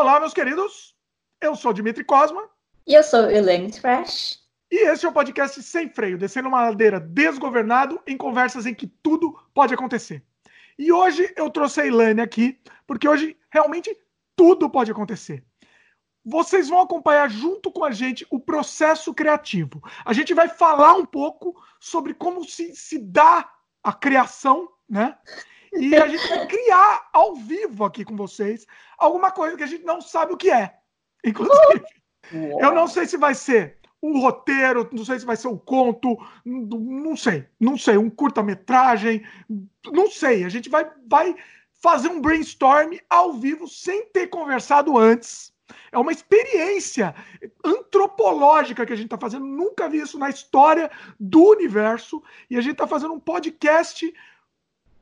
Olá, meus queridos. Eu sou Dimitri Cosma. E eu sou Elaine Trash. E esse é o podcast Sem Freio, descendo uma ladeira desgovernado em conversas em que tudo pode acontecer. E hoje eu trouxe a Elaine aqui, porque hoje realmente tudo pode acontecer. Vocês vão acompanhar junto com a gente o processo criativo. A gente vai falar um pouco sobre como se, se dá a criação, né? E a gente vai criar ao vivo aqui com vocês alguma coisa que a gente não sabe o que é. Inclusive, eu não sei se vai ser um roteiro, não sei se vai ser um conto, não sei, não sei, um curta-metragem, não sei. A gente vai, vai fazer um brainstorm ao vivo sem ter conversado antes. É uma experiência antropológica que a gente está fazendo. Nunca vi isso na história do universo. E a gente está fazendo um podcast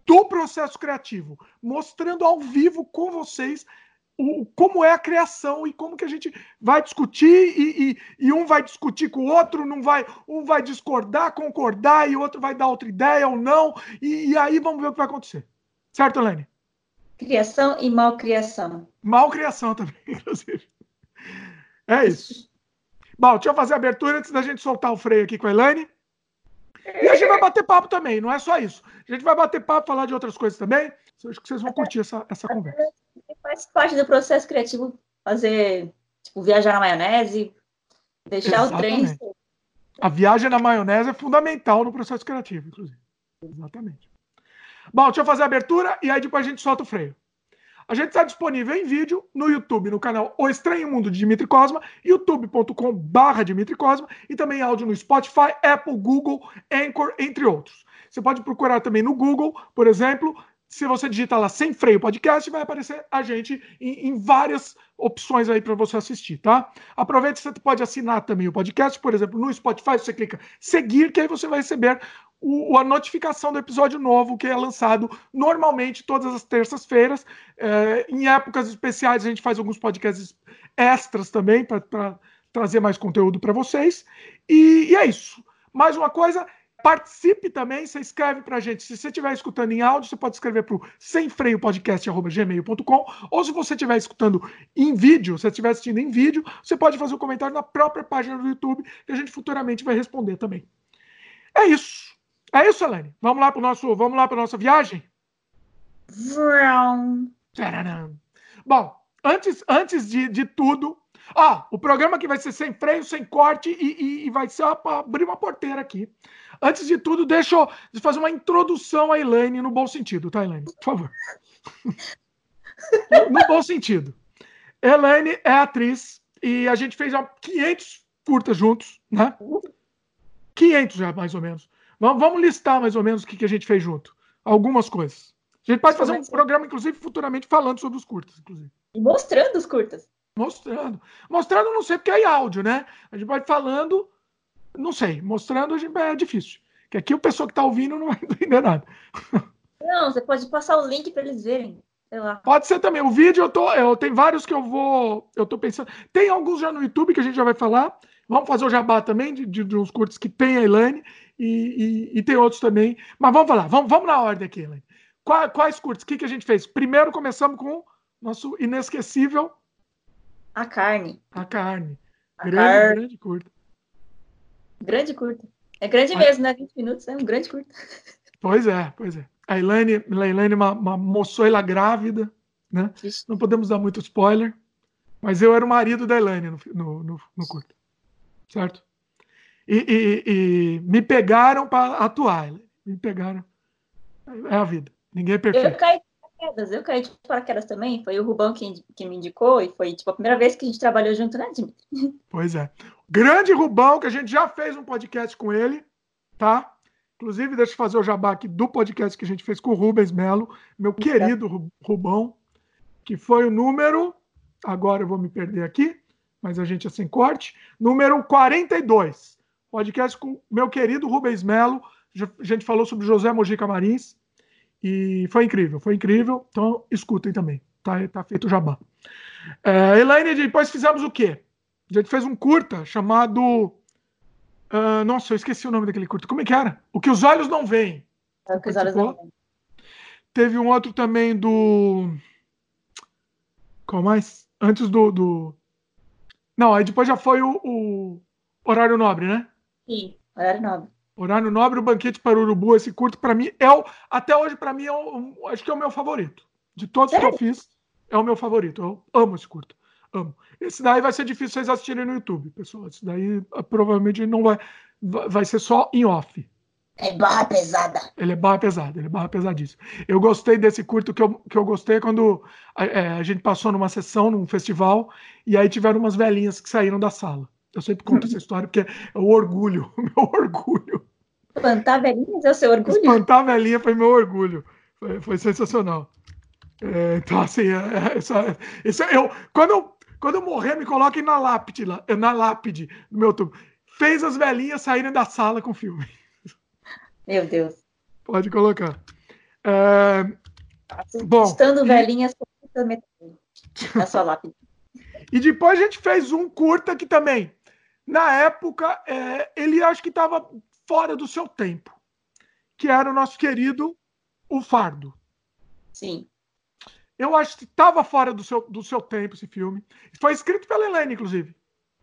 do processo criativo, mostrando ao vivo com vocês o, como é a criação e como que a gente vai discutir e, e, e, um vai discutir com o outro, não vai, um vai discordar, concordar e o outro vai dar outra ideia ou não e, e aí vamos ver o que vai acontecer. Certo, Helene? Criação e malcriação. Malcriação também, inclusive. É isso. Bom, deixa eu fazer a abertura antes da gente soltar o freio aqui com a Elaine. E a gente vai bater papo também, não é só isso. A gente vai bater papo, falar de outras coisas também. Acho que vocês vão curtir essa, essa conversa. Faz parte do processo criativo fazer, tipo, viajar na maionese, deixar Exatamente. o trem. A viagem na maionese é fundamental no processo criativo, inclusive. Exatamente. Bom, deixa eu fazer a abertura e aí depois a gente solta o freio. A gente está disponível em vídeo no YouTube, no canal O Estranho Mundo de Dimitri Cosma, youtube.com.br Dimitri Cosma, e também áudio no Spotify, Apple, Google, Anchor, entre outros. Você pode procurar também no Google, por exemplo, se você digitar lá sem freio podcast, vai aparecer a gente em, em várias opções aí para você assistir, tá? Aproveite, você pode assinar também o podcast, por exemplo, no Spotify, você clica seguir, que aí você vai receber o, a notificação do episódio novo que é lançado normalmente todas as terças-feiras. É, em épocas especiais, a gente faz alguns podcasts extras também para trazer mais conteúdo para vocês. E, e é isso. Mais uma coisa, Participe também, você escreve para a gente. Se você estiver escutando em áudio, você pode escrever para o semfreiopodcast.gmail.com ou se você estiver escutando em vídeo, se você estiver assistindo em vídeo, você pode fazer um comentário na própria página do YouTube que a gente futuramente vai responder também. É isso. É isso, Elaine. Vamos lá para nosso, vamos lá para nossa viagem. Vroom. Bom, antes, antes de, de tudo, ó, o programa aqui vai ser sem freio, sem corte e, e, e vai ser para abrir uma porteira aqui. Antes de tudo, deixa eu fazer uma introdução a Elaine no bom sentido, tá, Elaine? Por favor. no bom sentido. Elaine é atriz e a gente fez 500 curtas juntos, né? 500 já, mais ou menos. Vamos, vamos listar mais ou menos o que, que a gente fez junto. Algumas coisas. A gente pode fazer um programa, inclusive, futuramente falando sobre os curtas, inclusive. E mostrando os curtas. Mostrando. Mostrando, não sei, porque é áudio, né? A gente pode falando, não sei. Mostrando a gente, é difícil. Porque aqui o pessoal que está ouvindo não vai entender nada. Não, você pode passar o link para eles verem. Pode ser também. O vídeo eu tô. Eu, tem vários que eu vou. Eu tô pensando. Tem alguns já no YouTube que a gente já vai falar. Vamos fazer o jabá também de, de, de uns curtos que tem a Elaine e, e, e, tem outros também. Mas vamos falar, vamos, vamos na ordem aqui, Elaine. Quais, quais curtos? O que, que a gente fez? Primeiro começamos com nosso inesquecível. A carne. A carne. A grande, carne. grande curta. Grande curta. É grande a... mesmo, né? 20 minutos, é um grande curta. Pois é, pois é. A Elaine, a Elaine uma, uma moçoila grávida, né? Não podemos dar muito spoiler, mas eu era o marido da Elaine no, no, no, no curto. Certo? e, e, e me pegaram para atuar. Me pegaram. É a vida. Ninguém é perfeito. Eu caí de paraquedas, eu caí de paraquedas também. Foi o Rubão que, que me indicou e foi tipo a primeira vez que a gente trabalhou junto, né, Dimitri? Pois é. Grande Rubão, que a gente já fez um podcast com ele, tá? Inclusive, deixa eu fazer o jabá aqui do podcast que a gente fez com o Rubens Melo, meu querido Rubão, que foi o número. Agora eu vou me perder aqui, mas a gente é sem corte. Número 42 podcast com meu querido Rubens Melo. A gente falou sobre José Mojica Marins e foi incrível, foi incrível. Então escutem também, tá, tá feito o jabá. É, Elaine, depois fizemos o quê? A gente fez um curta chamado. Uh, nossa, eu esqueci o nome daquele curta. Como é que era? O que os olhos não veem. É, o que os olhos não veem. Teve um outro também do. Qual mais? Antes do, do... Não, aí depois já foi o, o Horário Nobre, né? Sim, Horário Nobre. Horário Nobre, o Banquete para o Urubu, esse curto para mim é o, até hoje para mim é o, acho que é o meu favorito. De todos Sério? que eu fiz, é o meu favorito. Eu amo esse curto. Amo. Esse daí vai ser difícil vocês assistirem no YouTube, pessoal. Esse daí ah, provavelmente não vai vai ser só em off. É barra pesada. Ele é barra pesada, ele é barra pesadíssimo. Eu gostei desse curto que eu, que eu gostei quando a, é, a gente passou numa sessão, num festival, e aí tiveram umas velhinhas que saíram da sala. Eu sempre conto essa história porque é o orgulho, o meu orgulho. Espantar velhinhas é o seu orgulho? Espantar velhinha foi meu orgulho. Foi, foi sensacional. É, então, assim, é, é essa, essa, eu, quando, eu, quando eu morrer, me coloquem na lápide, na lápide do meu tubo. Fez as velhinhas saírem da sala com o filme. Meu Deus. Pode colocar. É... Bom, Estando velhinhas na sua lápide. E depois a gente fez um curta que também, na época, é, ele acho que estava fora do seu tempo, que era o nosso querido O Fardo. Sim. Eu acho que estava fora do seu, do seu tempo esse filme. Foi escrito pela Helene, inclusive,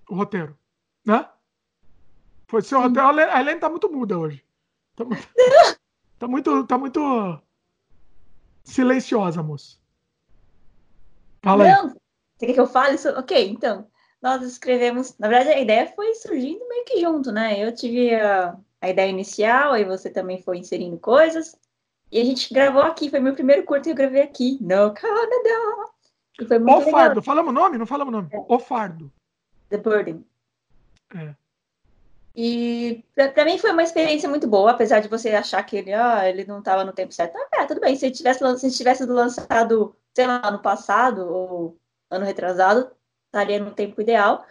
o roteiro. Né? Foi seu Sim. roteiro. A Helene está muito muda hoje. Tá muito, tá muito, tá muito silenciosa, moça. Fala Não, aí. você quer que eu fale? Ok, então. Nós escrevemos. Na verdade, a ideia foi surgindo meio que junto, né? Eu tive a, a ideia inicial, aí você também foi inserindo coisas. E a gente gravou aqui, foi meu primeiro curto que eu gravei aqui, no Canadá. E foi muito o legal. Fardo, falamos o nome? Não falamos o nome. É. O Fardo. The Burden. É. E para mim foi uma experiência muito boa, apesar de você achar que ele, ah, ele não estava no tempo certo. Ah, é, tudo bem, se ele tivesse, se ele tivesse lançado, sei lá, ano passado ou ano retrasado, estaria no tempo ideal.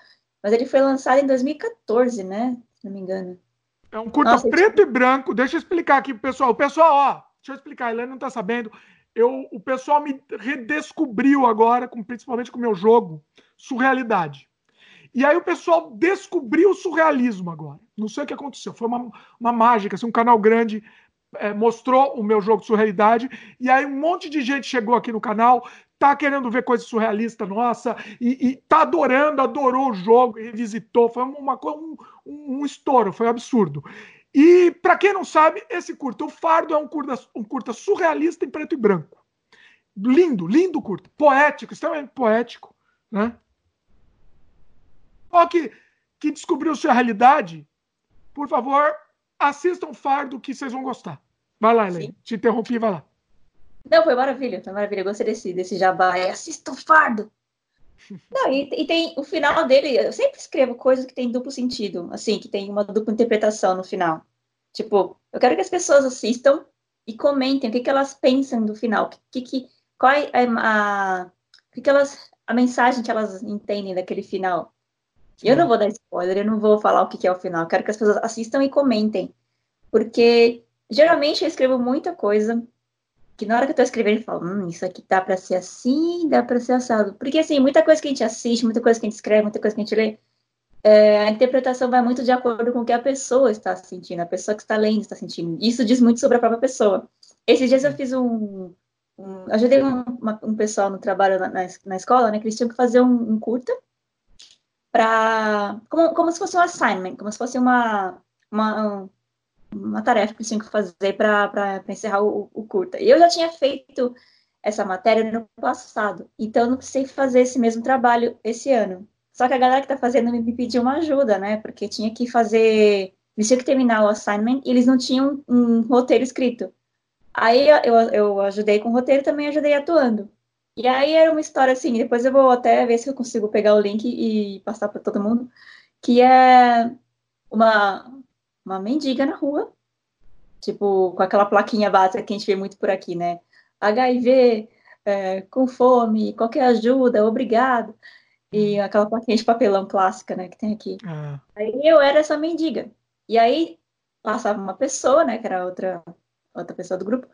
Mas ele foi lançado em 2014, né? Se não me engano. É um curta Nossa, preto e branco. Deixa eu explicar aqui pro pessoal. O pessoal, ó, deixa eu explicar, a Helena não tá sabendo. Eu, o pessoal me redescobriu agora, com, principalmente com o meu jogo, Surrealidade. E aí o pessoal descobriu o surrealismo agora. Não sei o que aconteceu. Foi uma, uma mágica. Assim, um canal grande é, mostrou o meu jogo de surrealidade. E aí um monte de gente chegou aqui no canal, tá querendo ver coisa surrealista nossa, e, e tá adorando, adorou o jogo, revisitou. Foi uma, um, um, estouro, foi um absurdo. E para quem não sabe, esse curta, o Fardo é um curta, um curta surrealista em preto e branco. Lindo, lindo curto, poético, extremamente poético, né? Qual que, que descobriu sua realidade, por favor, assistam Fardo que vocês vão gostar. Vai lá, Helene. Te interrompi, vai lá. Não, foi maravilha, foi maravilha. Eu gostei desse, desse jabá. É, assistam Fardo. Não, e, e, tem o final dele. Eu sempre escrevo coisas que tem duplo sentido, assim, que tem uma dupla interpretação no final. Tipo, eu quero que as pessoas assistam e comentem o que, que elas pensam do final, que, que, qual é a, a, que que elas, a mensagem que elas entendem daquele final. Eu não vou dar spoiler, eu não vou falar o que, é o final. Eu quero que as pessoas assistam e comentem. Porque geralmente eu escrevo muita coisa que na hora que eu tô escrevendo eu falo, hum, isso aqui dá para ser assim, dá para ser assado. Porque assim, muita coisa que a gente assiste, muita coisa que a gente escreve, muita coisa que a gente lê, é, a interpretação vai muito de acordo com o que a pessoa está sentindo, a pessoa que está lendo está sentindo. Isso diz muito sobre a própria pessoa. Esses dias eu fiz um. um ajudei um, uma, um pessoal no trabalho na, na, na, escola, né? Que eles tinham que fazer um, um curta para como, como se fosse um assignment, como se fosse uma, uma, uma tarefa que eles tinham que fazer para encerrar o, o, curta. E eu já tinha feito essa matéria no passado, então eu não precisei fazer esse mesmo trabalho esse ano. Só que a galera que está fazendo me pediu uma ajuda, né? Porque tinha que fazer. Eles tinham que terminar o assignment e eles não tinham um roteiro escrito. Aí eu, eu ajudei com o roteiro também ajudei atuando. E aí era uma história assim, depois eu vou até ver se eu consigo pegar o link e passar para todo mundo, que é uma, uma mendiga na rua, tipo, com aquela plaquinha básica que a gente vê muito por aqui, né? HIV, é, com fome, qualquer ajuda, obrigado. E hum. aquela plaquinha de papelão clássica, né, que tem aqui. Ah. Aí eu era essa mendiga. E aí passava uma pessoa, né, que era outra, outra pessoa do grupo,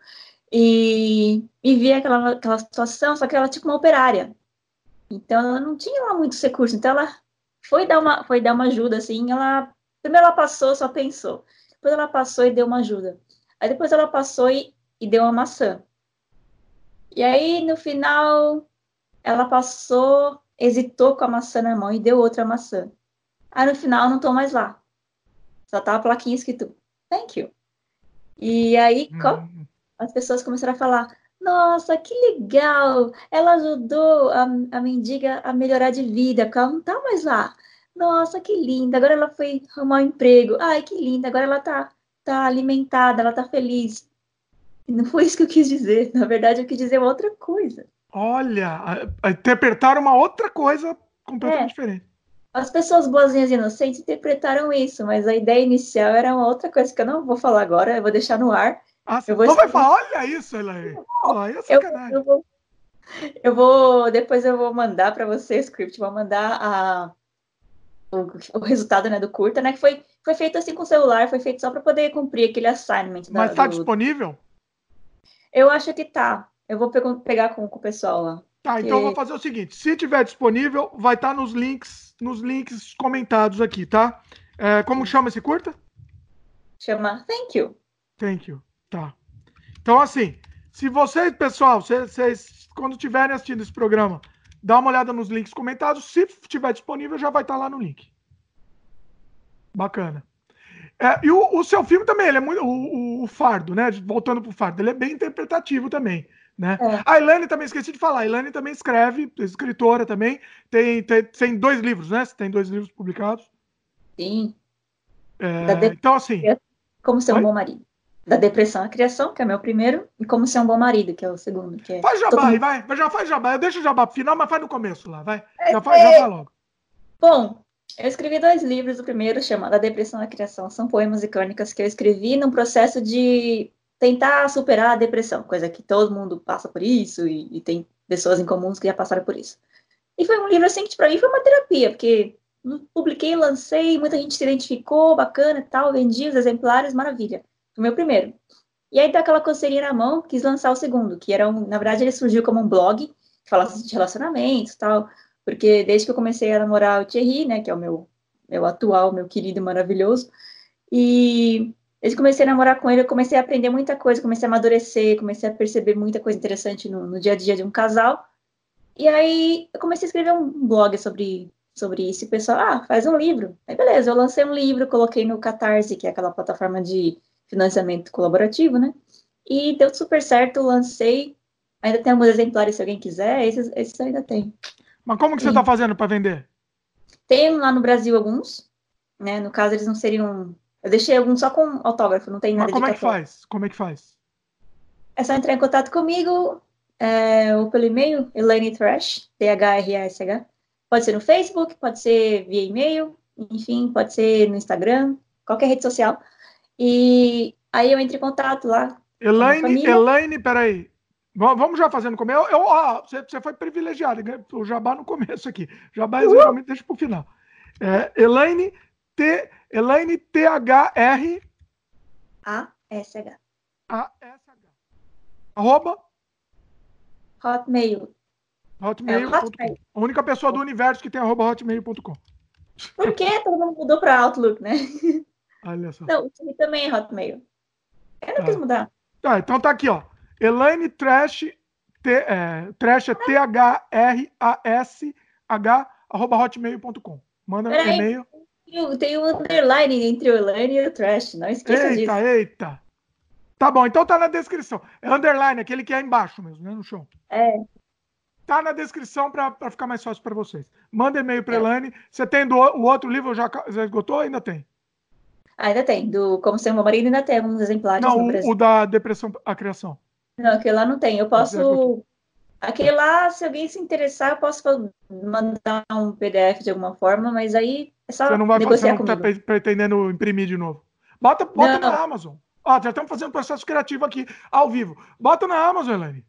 e, e via aquela, aquela situação, só que ela tipo uma operária. Então ela não tinha lá muitos recursos. Então ela foi dar uma, foi dar uma ajuda, assim. Ela primeiro ela passou, só pensou. Depois ela passou e deu uma ajuda. Aí depois ela passou e, e deu uma maçã. E aí no final ela passou hesitou com a maçã na mão e deu outra maçã. Aí no final não tô mais lá. Só tá a plaquinha escrito thank you. E aí hum. As pessoas começaram a falar: Nossa, que legal! Ela ajudou a, a mendiga a melhorar de vida, porque ela não tá mais lá. Nossa, que linda! Agora ela foi arrumar um emprego. Ai, que linda! Agora ela tá, tá alimentada, ela tá feliz. E não foi isso que eu quis dizer. Na verdade, eu quis dizer outra coisa. Olha, interpretaram uma outra coisa completamente é. diferente. As pessoas boazinhas e inocentes interpretaram isso, mas a ideia inicial era uma outra coisa que eu não vou falar agora, eu vou deixar no ar. Ah, eu vou vai falar, olha isso, Elaine. Oh, é eu, eu, vou, eu vou, depois eu vou mandar para você o script, vou mandar a, o, o, resultado né, do curta, né? Que foi, foi feito assim com o celular, foi feito só para poder cumprir aquele assignment. Mas está disponível? Eu acho que tá. Eu vou pegar com, com o pessoal lá. Tá, então eu vou fazer o seguinte: se tiver disponível, vai estar tá nos links, nos links comentados aqui, tá? É, como chama esse curta? Chama Thank You. Thank You. Tá. Então, assim, se vocês, pessoal, vocês, quando estiverem assistindo esse programa, dá uma olhada nos links comentados. Se estiver disponível, já vai estar tá lá no link. Bacana. É, e o, o, seu filme também, ele é muito. O, o, o Fardo, né? Voltando pro Fardo, ele é bem interpretativo também. Né? É. A Ilane também, esqueci de falar, a Ilane também escreve, escritora também, tem, tem, tem dois livros, né? Tem dois livros publicados. Sim. É, então, assim... Como ser um bom marido. Da Depressão à Criação, que é meu primeiro, e Como Ser um Bom Marido, que é o segundo. Que é... Faz jabá aí, vai. Já faz jabá. Eu deixo o jabá pro final, mas faz no começo lá, vai. Já faz, já faz logo. Bom, eu escrevi dois livros. O primeiro chama Da Depressão à Criação. São poemas e crônicas que eu escrevi num processo de tentar superar a depressão, coisa que todo mundo passa por isso e, e tem pessoas em comuns que já passaram por isso. E foi um livro assim que para mim foi uma terapia, porque publiquei, lancei, muita gente se identificou, bacana e tal, vendi os exemplares, maravilha. O meu primeiro. E aí, daquela coceirinha na mão, quis lançar o segundo, que era um, na verdade, ele surgiu como um blog, que falasse de relacionamentos tal, porque desde que eu comecei a namorar o Thierry, né, que é o meu, meu atual, meu querido maravilhoso, e Desde que comecei a namorar com ele, eu comecei a aprender muita coisa, comecei a amadurecer, comecei a perceber muita coisa interessante no, no dia a dia de um casal. E aí eu comecei a escrever um blog sobre, sobre isso. E o pessoal, ah, faz um livro. Aí beleza, eu lancei um livro, coloquei no Catarse, que é aquela plataforma de financiamento colaborativo, né? E deu super certo, lancei. Ainda tem alguns exemplares se alguém quiser, esses, esses ainda tem. Mas como que você está fazendo para vender? Tem lá no Brasil alguns, né? No caso, eles não seriam eu deixei alguns só com autógrafo, não tem nada Mas como é que faz? Como é que faz? É só entrar em contato comigo é, ou pelo e-mail, Elaine Trash, T-H-R-A-S-H. Pode ser no Facebook, pode ser via e-mail, enfim, pode ser no Instagram, qualquer rede social. E aí eu entro em contato lá. Elaine, Elaine, peraí. Vamos já fazendo como eu, eu ó, você, você foi privilegiado, o jabá no começo aqui. Jabá geralmente deixa para o final. É, Elaine T Elaine T-H-R. A-S-H. A-S-H. Arroba? Hotmail. Hotmail.com. É, a única pessoa do universo que tem arroba hotmail.com. Por que todo mundo mudou para Outlook, né? Olha só. Não, o time também é Hotmail. Eu não tá. quis mudar. Tá, então tá aqui, ó. Elaine Trash, T, é, Trash é T-H-R-A-S-H, arroba hotmail.com. Manda um e-mail. Tem um underline entre o Elaine e o Trash, não esqueça eita, disso. Eita, eita. Tá bom, então tá na descrição. É underline, aquele que é embaixo mesmo, né, no show. É. Tá na descrição para ficar mais fácil para vocês. Manda e-mail para é. Elaine. Você tem do, o outro livro, já, já esgotou ou ainda tem? Ah, ainda tem. Do Como Ser Meu Marido ainda tem alguns exemplares. Não, o, o, da Depressão à Criação. Não, aquele lá não tem. Eu posso... Aquele lá, se alguém se interessar, eu posso mandar um PDF de alguma forma, mas aí é só você não vai negociar você não tá pretendendo imprimir de novo. Bota, bota na Amazon. Ó, já estamos fazendo processo criativo aqui, ao vivo. Bota na Amazon, Elaine.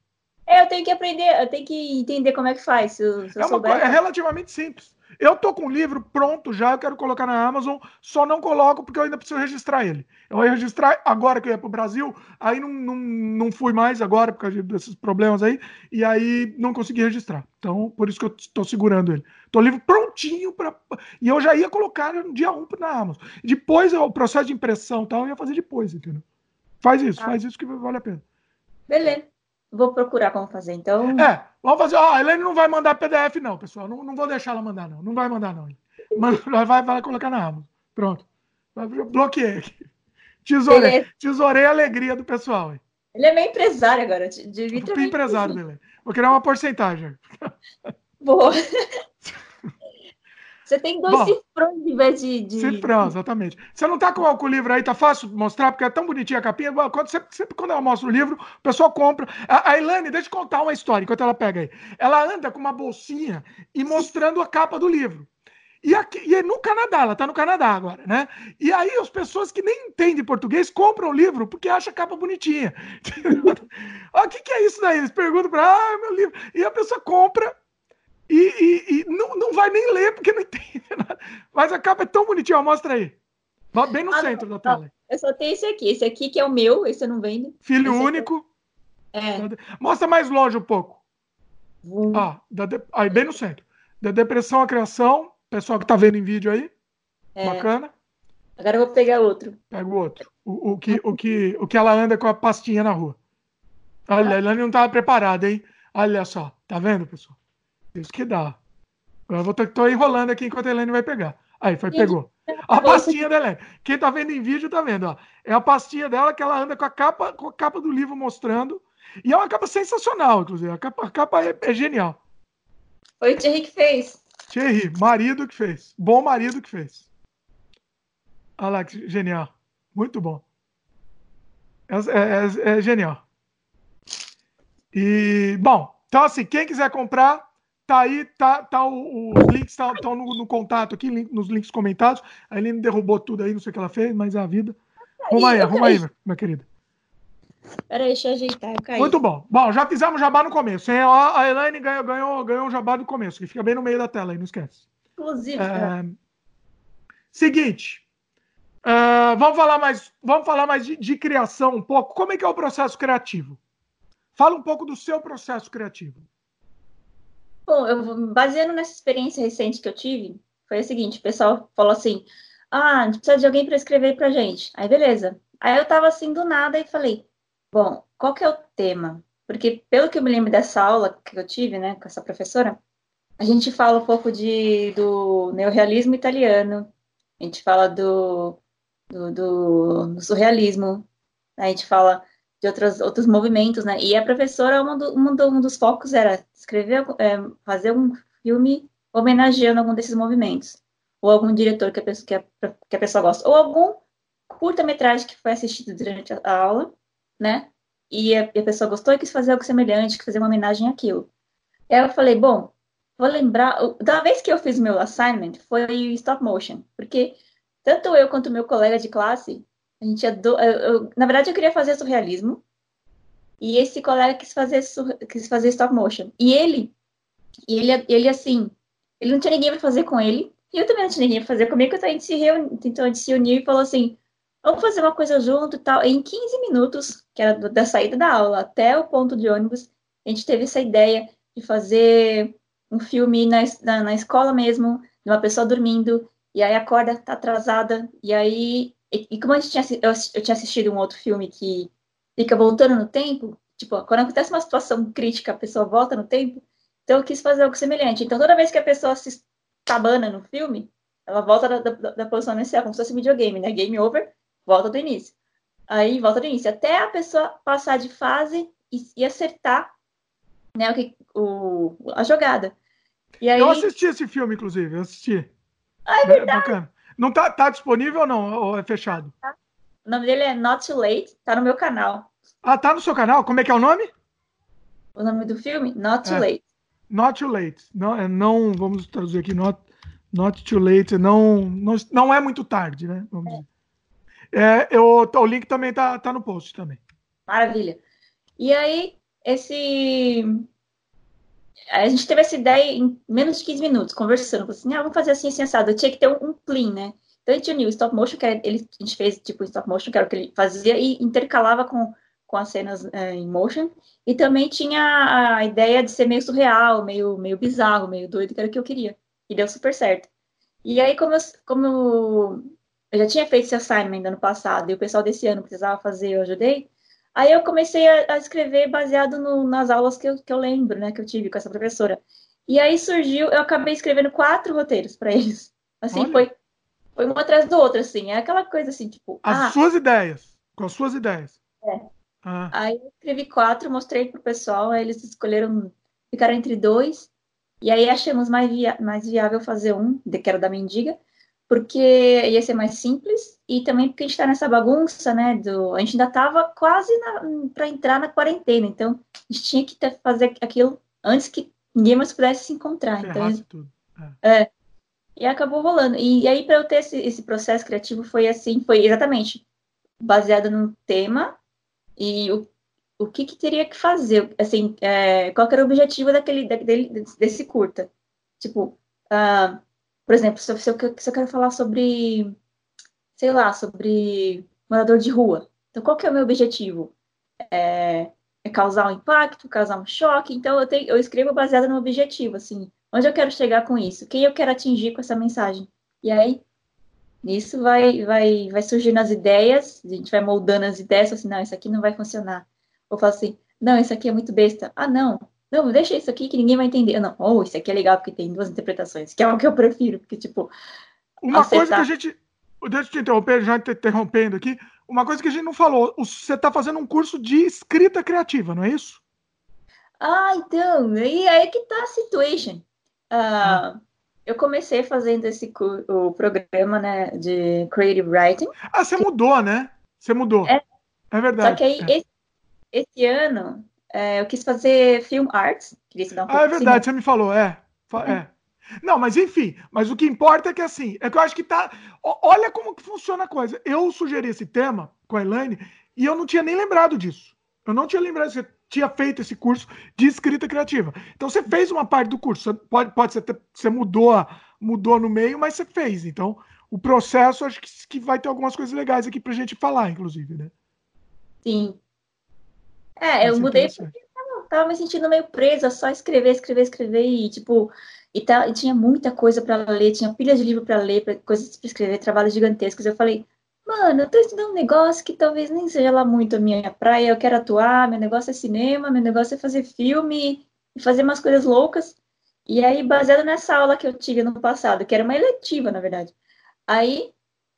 É, eu tenho que aprender, eu tenho que entender como é que faz. Se eu, se é, uma, é relativamente simples. Eu tô com o livro pronto já, eu quero colocar na Amazon, só não coloco porque eu ainda preciso registrar ele. Eu ia registrar agora que eu ia pro Brasil, aí não, não, não fui mais agora por causa desses problemas aí, e aí não consegui registrar. Então, por isso que eu estou segurando ele. Tô o livro prontinho para e eu já ia colocar no dia 1 na Amazon. Depois o processo de impressão tal eu ia fazer depois, entendeu? Faz isso, ah. faz isso que vale a pena. Beleza. Vou procurar como fazer, então. É, vamos fazer. Ó, a Helene não vai mandar PDF, não, pessoal. Não, não vou deixar ela mandar, não. Não vai mandar, não. Vai, vai colocar na Amazon. Pronto. Bloqueei aqui. Tesourei, tesourei a alegria do pessoal. Hein? Ele é meio empresário agora. Devia ter empresário, Belém. Vou criar uma porcentagem. Boa. Você tem dois Bom, cifrões em vez de, de. Cifrão, exatamente. Você não tá com, o livro aí, tá fácil mostrar, porque é tão bonitinha a capinha. Quando, sempre, sempre quando eu mostro o livro, o pessoal compra. A, a Ilane, deixa eu contar uma história enquanto ela pega aí. Ela anda com uma bolsinha e mostrando a capa do livro. E, aqui, e é no Canadá, ela está no Canadá agora, né? E aí as pessoas que nem entendem português compram o livro porque acham a capa bonitinha. O que, que é isso daí? Eles perguntam para ah, meu livro. E a pessoa compra e, e, e, não, não vai nem ler porque não entende nada. Mas a capa é tão bonitinha, mostra aí. Bem no ah, centro não, da tela. Eu só tenho esse aqui. Esse aqui que é o meu, esse eu não vendo. Filho esse único. É. Mostra mais longe um pouco. Hum. Ah, de... aí bem no centro. Da depressão à criação, Pessoal que tá vendo em vídeo aí. É. Bacana. Agora eu vou pegar outro. Pega o outro. O, o, que, o, que, o que ela anda com a pastinha na rua. Olha, ela não estava preparada, hein? Olha só. Tá vendo, pessoal? Isso que dá. Eu vou tô enrolando aqui enquanto a Helene vai pegar. Aí, foi, pegou. A pastinha da Helene. Quem tá vendo em vídeo tá vendo, ó. É a pastinha dela que ela anda com a capa, com a capa do livro mostrando. E é uma capa sensacional, inclusive. A capa, a capa é, é genial. Foi o Thierry que fez. Thierry, marido que fez. Bom marido que fez. Olha lá, que genial. Muito bom. É, é, é, é genial. E, bom, então assim, quem quiser comprar, tá aí, tá, tá o, os links estão tá, no, no, contato aqui, link, nos links comentados. A Eline derrubou tudo aí, não sei o que ela fez, mas é a vida. Arruma aí, arruma aí, minha querida. Peraí, deixa eu ajeitar, eu caí. Muito bom. Bom, já fizemos jabá no começo. Hein? A Elaine ganhou, ganhou, ganhou um jabá no começo, que fica bem no meio da tela aí, não esquece. Inclusive. É... Seguinte. Uh, vamos falar mais, vamos falar mais de, de, criação um pouco. Como é que é o processo criativo? Fala um pouco do seu processo criativo. Bom, eu, baseando nessa experiência recente que eu tive, foi o seguinte: o pessoal falou assim: ah, a gente precisa de alguém para escrever pra gente. Aí, beleza. Aí eu tava assim do nada e falei: Bom, qual que é o tema? Porque, pelo que eu me lembro dessa aula que eu tive, né, com essa professora, a gente fala um pouco de, do neorrealismo italiano, a gente fala do, do, do, do surrealismo, a gente fala de outros, outros movimentos, né? E a professora, um, do, um, do, um dos focos era escrever, é, fazer um filme homenageando algum desses movimentos, ou algum diretor que a pessoa, que a, que a pessoa gosta, ou algum curta-metragem que foi assistido durante a aula, né? E a, a, pessoa gostou e quis fazer algo semelhante, quis fazer uma homenagem àquilo. E aí eu falei, bom, vou lembrar. Da vez que eu fiz meu assignment foi stop motion, porque tanto eu quanto meu colega de classe, a gente adora, eu, eu, na verdade eu queria fazer surrealismo, e esse colega quis fazer, quis fazer stop motion. E ele, ele, ele assim, ele não tinha ninguém para fazer com ele, e eu também não tinha ninguém para fazer comigo, então a gente se reuniu, então a gente se uniu e falou assim, vamos fazer uma coisa junto e tal. E em 15 minutos, que era da saída da aula até o ponto de ônibus, a gente teve essa ideia de fazer um filme na, na, na escola mesmo, de uma pessoa dormindo, e aí acorda, tá atrasada, e aí. E, e como a gente tinha, eu, eu tinha assistido um outro filme que fica voltando no tempo, tipo, quando acontece uma situação crítica, a pessoa volta no tempo, então eu quis fazer algo semelhante. Então toda vez que a pessoa se tabana no filme, ela volta da, da, da posição inicial, como se fosse um videogame, né? Game over, volta do início. Aí volta do início, até a pessoa passar de fase e, e acertar né, o que, o, a jogada. E aí... Eu assisti esse filme, inclusive, eu assisti. Ah, é verdade. Bacana. Não tá, tá disponível ou não? Ou é fechado? O nome dele é Not Too Late, tá no meu canal. Ah, tá no seu canal? Como é que é o nome? O nome do filme? Not Too é. Late. Not Too Late. Não, é, não, vamos traduzir aqui, Not, not Too Late, não, não, não é muito tarde, né? Vamos é. dizer. É, eu, o link também tá, tá no post também. Maravilha. E aí, esse. A gente teve essa ideia em menos de 15 minutos, conversando. Assim, ah, vamos fazer assim, assim, assado. Eu tinha que ter um, um clean, né? Então a gente uniu stop motion, que ele, a gente fez tipo stop motion, que era o que ele fazia, e intercalava com, com as cenas é, em motion. E também tinha a ideia de ser meio surreal, meio, meio bizarro, meio doido, que era o que eu queria. E deu super certo. E aí, como eu, como eu já tinha feito esse assignment ano passado e o pessoal desse ano precisava fazer, eu ajudei. Aí eu comecei a, a escrever baseado no, nas aulas que eu, que eu lembro, né, que eu tive com essa professora. E aí surgiu, eu acabei escrevendo quatro roteiros para eles. Assim, foi, foi um atrás do outro, assim. É aquela coisa assim, tipo. As ah, suas ideias. Com as suas ideias. É. Ah. Aí eu escrevi quatro, mostrei pro pessoal, aí eles escolheram, ficaram entre dois. E aí achamos mais, via mais viável fazer um, que era da mendiga, porque ia ser mais simples e também porque a gente está nessa bagunça, né? Do, a gente ainda estava quase para entrar na quarentena, então a gente tinha que fazer aquilo antes que ninguém mais pudesse se encontrar. então. É. é. E acabou rolando. E, e aí, para eu ter esse, esse processo criativo, foi assim: foi exatamente baseado no tema e o o que, que teria que fazer, assim, é, qual era o objetivo daquele, daquele, desse curta? Tipo, uh, por exemplo, se, se, eu, se eu quero falar sobre, sei lá, sobre morador de rua, então qual que é o meu objetivo? É, é causar um impacto, causar um choque, então eu, tenho, eu escrevo baseado no objetivo, assim, onde eu quero chegar com isso, quem eu quero atingir com essa mensagem. E aí, nisso vai, vai, vai surgindo as ideias, a gente vai moldando as ideias, assim, não, isso aqui não vai funcionar ou falo assim, não, isso aqui é muito besta. Ah, não, não, deixa isso aqui que ninguém vai entender. Não, oh, isso aqui é legal porque tem duas interpretações, que é o que eu prefiro, porque, tipo. Uma acertar... coisa que a gente. Deixa eu te interromper, já te interrompendo aqui. Uma coisa que a gente não falou, você está fazendo um curso de escrita criativa, não é isso? Ah, então, e aí que tá a situation. Uh, hum. Eu comecei fazendo esse o programa né, de Creative Writing. Ah, você que... mudou, né? Você mudou. É, é verdade. Só que aí, é. esse esse ano é, eu quis fazer film arts. Queria estudar um ah, é verdade, você me falou, é. é. é. Não, mas enfim, mas o que importa é que assim, é que eu acho que tá. Olha como que funciona a coisa. Eu sugeri esse tema com a Elaine e eu não tinha nem lembrado disso. Eu não tinha lembrado que você tinha feito esse curso de escrita criativa. Então você fez uma parte do curso. Você pode, pode ser você mudou, mudou no meio, mas você fez. Então, o processo acho que, que vai ter algumas coisas legais aqui pra gente falar, inclusive, né? Sim, é, eu mudei porque tava, tava, me sentindo meio presa, só escrever, escrever, escrever e, tipo, e, tá, e tinha muita coisa para ler, tinha pilhas de livro para ler, pra, coisas para escrever, trabalhos gigantescos. Eu falei, mano, eu tô estudando um negócio que talvez nem seja lá muito a minha praia, eu quero atuar, meu negócio é cinema, meu negócio é fazer filme e fazer umas coisas loucas. E aí, baseado nessa aula que eu tive no passado, que era uma eletiva, na verdade, aí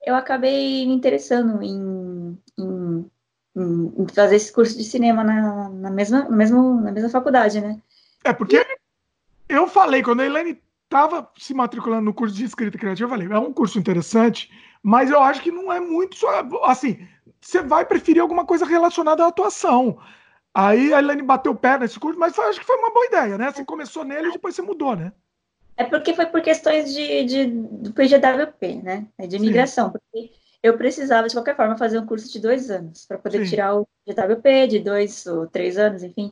eu acabei me interessando em, em em fazer esse curso de cinema na, na, mesma, na, mesma, na mesma faculdade, né? É, porque e... eu falei, quando a Helene estava se matriculando no curso de escrita criativa, eu falei, é um curso interessante, mas eu acho que não é muito só. Assim, você vai preferir alguma coisa relacionada à atuação. Aí a Helene bateu o pé nesse curso, mas foi, acho que foi uma boa ideia, né? Você começou nele e depois você mudou, né? É porque foi por questões de, de, do PGWP, né? É de imigração. Sim. Porque eu precisava, de qualquer forma, fazer um curso de dois anos para poder Sim. tirar o GWP de dois ou três anos, enfim.